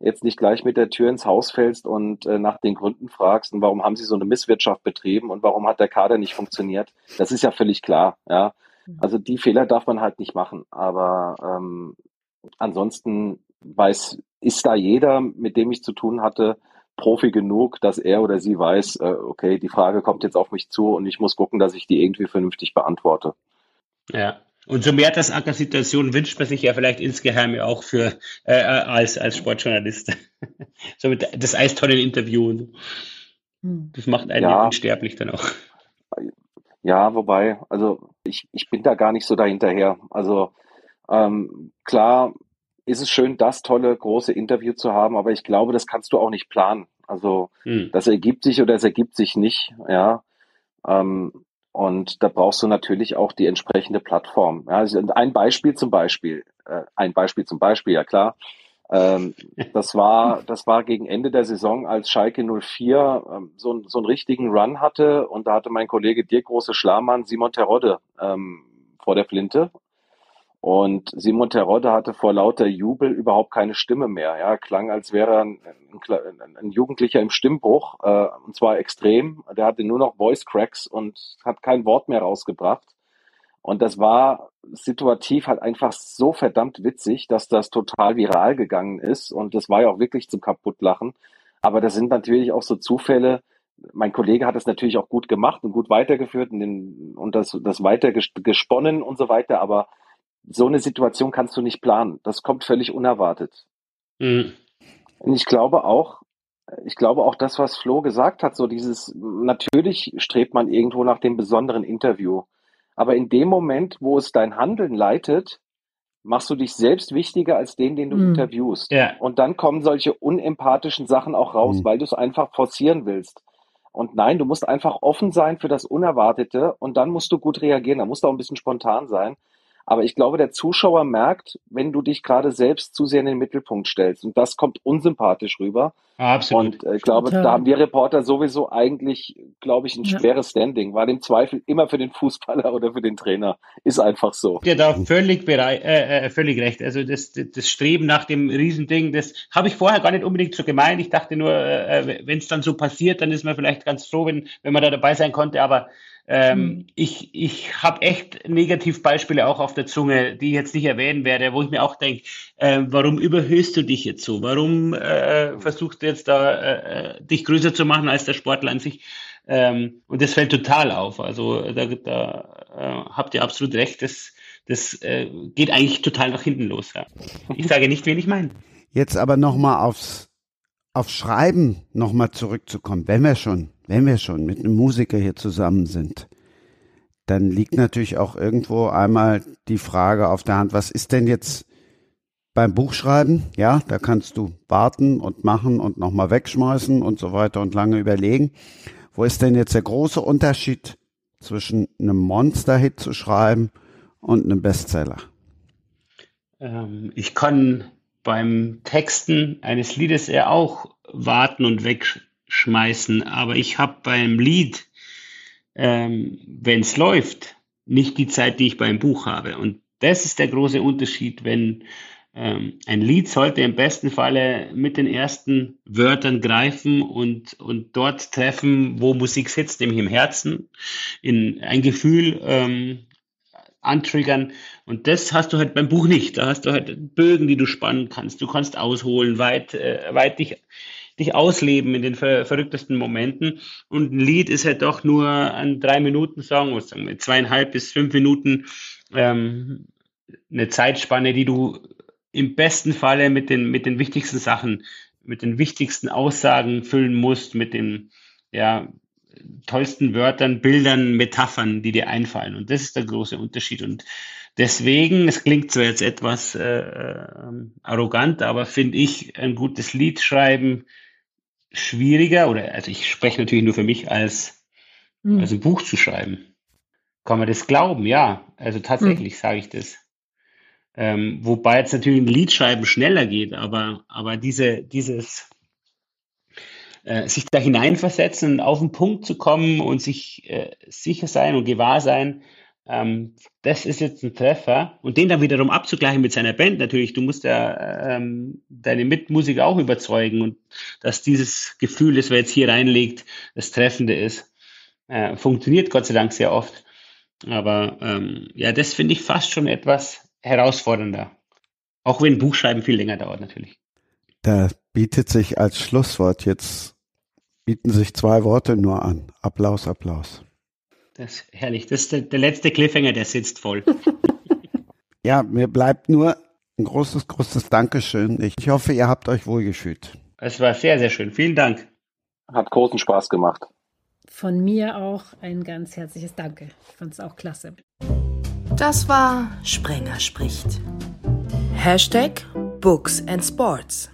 D: jetzt nicht gleich mit der Tür ins Haus fällst und äh, nach den Gründen fragst und warum haben sie so eine Misswirtschaft betrieben und warum hat der Kader nicht funktioniert. Das ist ja völlig klar, ja. Mhm. Also die Fehler darf man halt nicht machen. Aber ähm, ansonsten weiß, ist da jeder, mit dem ich zu tun hatte, Profi genug, dass er oder sie weiß, äh, okay, die Frage kommt jetzt auf mich zu und ich muss gucken, dass ich die irgendwie vernünftig beantworte.
C: Ja, und so Mertesacker-Situation wünscht man sich ja vielleicht insgeheim ja auch für äh, als, als Sportjournalist. so mit das Eistonnen-Interview. und So. Hm. Das macht einen ja. unsterblich dann auch.
D: Ja, wobei, also ich, ich bin da gar nicht so dahinterher. Also ähm, klar ist es schön, das tolle große Interview zu haben, aber ich glaube, das kannst du auch nicht planen. Also hm. das ergibt sich oder es ergibt sich nicht, ja. Ähm, und da brauchst du natürlich auch die entsprechende Plattform. Ja, also ein Beispiel zum Beispiel, äh, ein Beispiel zum Beispiel, ja klar. Ähm, das war, das war gegen Ende der Saison, als Schalke 04 ähm, so, so einen richtigen Run hatte und da hatte mein Kollege Dirk Große Schlamann Simon Terodde ähm, vor der Flinte und Simon Terodde hatte vor lauter Jubel überhaupt keine Stimme mehr. Ja, klang, als wäre er ein, ein, ein Jugendlicher im Stimmbruch, äh, und zwar extrem. Der hatte nur noch Voice Cracks und hat kein Wort mehr rausgebracht. Und das war situativ halt einfach so verdammt witzig, dass das total viral gegangen ist. Und das war ja auch wirklich zum Kaputtlachen. Aber das sind natürlich auch so Zufälle. Mein Kollege hat es natürlich auch gut gemacht und gut weitergeführt und, den, und das, das weiter gesponnen und so weiter. Aber so eine Situation kannst du nicht planen. Das kommt völlig unerwartet. Mhm. Und ich glaube auch, ich glaube auch das, was Flo gesagt hat, so dieses, natürlich strebt man irgendwo nach dem besonderen Interview. Aber in dem Moment, wo es dein Handeln leitet, machst du dich selbst wichtiger als den, den du mhm. interviewst. Ja. Und dann kommen solche unempathischen Sachen auch raus, mhm. weil du es einfach forcieren willst. Und nein, du musst einfach offen sein für das Unerwartete und dann musst du gut reagieren. Da musst du auch ein bisschen spontan sein. Aber ich glaube, der Zuschauer merkt, wenn du dich gerade selbst zu sehr in den Mittelpunkt stellst. Und das kommt unsympathisch rüber. Absolut. Und äh, ich glaube, Total. da haben wir Reporter sowieso eigentlich, glaube ich, ein schweres ja. Standing, weil im Zweifel immer für den Fußballer oder für den Trainer. Ist einfach so.
C: Ja, da völlig, bereit, äh, äh, völlig recht. Also das, das Streben nach dem Riesending, das habe ich vorher gar nicht unbedingt so gemeint. Ich dachte nur, äh, wenn es dann so passiert, dann ist man vielleicht ganz froh, wenn, wenn man da dabei sein konnte. Aber ähm, mhm. Ich, ich habe echt Negativbeispiele auch auf der Zunge, die ich jetzt nicht erwähnen werde, wo ich mir auch denke, äh, warum überhöhst du dich jetzt so? Warum äh, versuchst du jetzt da äh, dich größer zu machen als der Sportler an sich? Ähm, und das fällt total auf. Also da, da äh, habt ihr absolut recht. Das, das äh, geht eigentlich total nach hinten los. Ja. Ich sage nicht, wen ich meine.
B: Jetzt aber nochmal aufs, aufs Schreiben nochmal zurückzukommen, wenn wir schon wenn wir schon mit einem Musiker hier zusammen sind, dann liegt natürlich auch irgendwo einmal die Frage auf der Hand, was ist denn jetzt beim Buchschreiben? Ja, da kannst du warten und machen und nochmal wegschmeißen und so weiter und lange überlegen. Wo ist denn jetzt der große Unterschied zwischen einem Monster-Hit zu schreiben und einem Bestseller?
C: Ähm, ich kann beim Texten eines Liedes eher auch warten und wegschmeißen schmeißen. Aber ich habe beim Lied, ähm, wenn es läuft, nicht die Zeit, die ich beim Buch habe. Und das ist der große Unterschied, wenn ähm, ein Lied sollte im besten Falle mit den ersten Wörtern greifen und, und dort treffen, wo Musik sitzt, nämlich im Herzen, in ein Gefühl ähm, antriggern. Und das hast du halt beim Buch nicht. Da hast du halt Bögen, die du spannen kannst. Du kannst ausholen, weit, äh, weit dich dich ausleben in den ver verrücktesten Momenten. Und ein Lied ist halt doch nur ein drei Minuten Song, was sagen wir, zweieinhalb bis fünf Minuten. Ähm, eine Zeitspanne, die du im besten Falle mit den, mit den wichtigsten Sachen, mit den wichtigsten Aussagen füllen musst, mit den ja, tollsten Wörtern, Bildern, Metaphern, die dir einfallen. Und das ist der große Unterschied. Und deswegen, es klingt zwar jetzt etwas äh, ähm, arrogant, aber finde ich ein gutes Lied schreiben schwieriger, oder also ich spreche natürlich nur für mich, als, mhm. als ein Buch zu schreiben. Kann man das glauben? Ja, also tatsächlich mhm. sage ich das. Ähm, wobei jetzt natürlich ein Liedschreiben schneller geht, aber, aber diese, dieses äh, sich da hineinversetzen auf den Punkt zu kommen und sich äh, sicher sein und gewahr sein, ähm, das ist jetzt ein Treffer. Und den dann wiederum abzugleichen mit seiner Band natürlich. Du musst ja ähm, deine Mitmusiker auch überzeugen und dass dieses Gefühl, das wir jetzt hier reinlegt, das Treffende ist. Äh, funktioniert Gott sei Dank sehr oft. Aber ähm, ja, das finde ich fast schon etwas herausfordernder. Auch wenn Buchschreiben viel länger dauert natürlich.
B: Da bietet sich als Schlusswort jetzt, bieten sich zwei Worte nur an. Applaus, Applaus.
C: Das ist herrlich. Das ist der, der letzte Cliffhanger, der sitzt voll.
B: ja, mir bleibt nur ein großes, großes Dankeschön. Ich hoffe, ihr habt euch wohlgefühlt.
C: Es war sehr, sehr schön. Vielen Dank.
D: Hat großen Spaß gemacht.
E: Von mir auch ein ganz herzliches Danke. Ich fand es auch klasse.
A: Das war Sprenger spricht. Hashtag Books and Sports.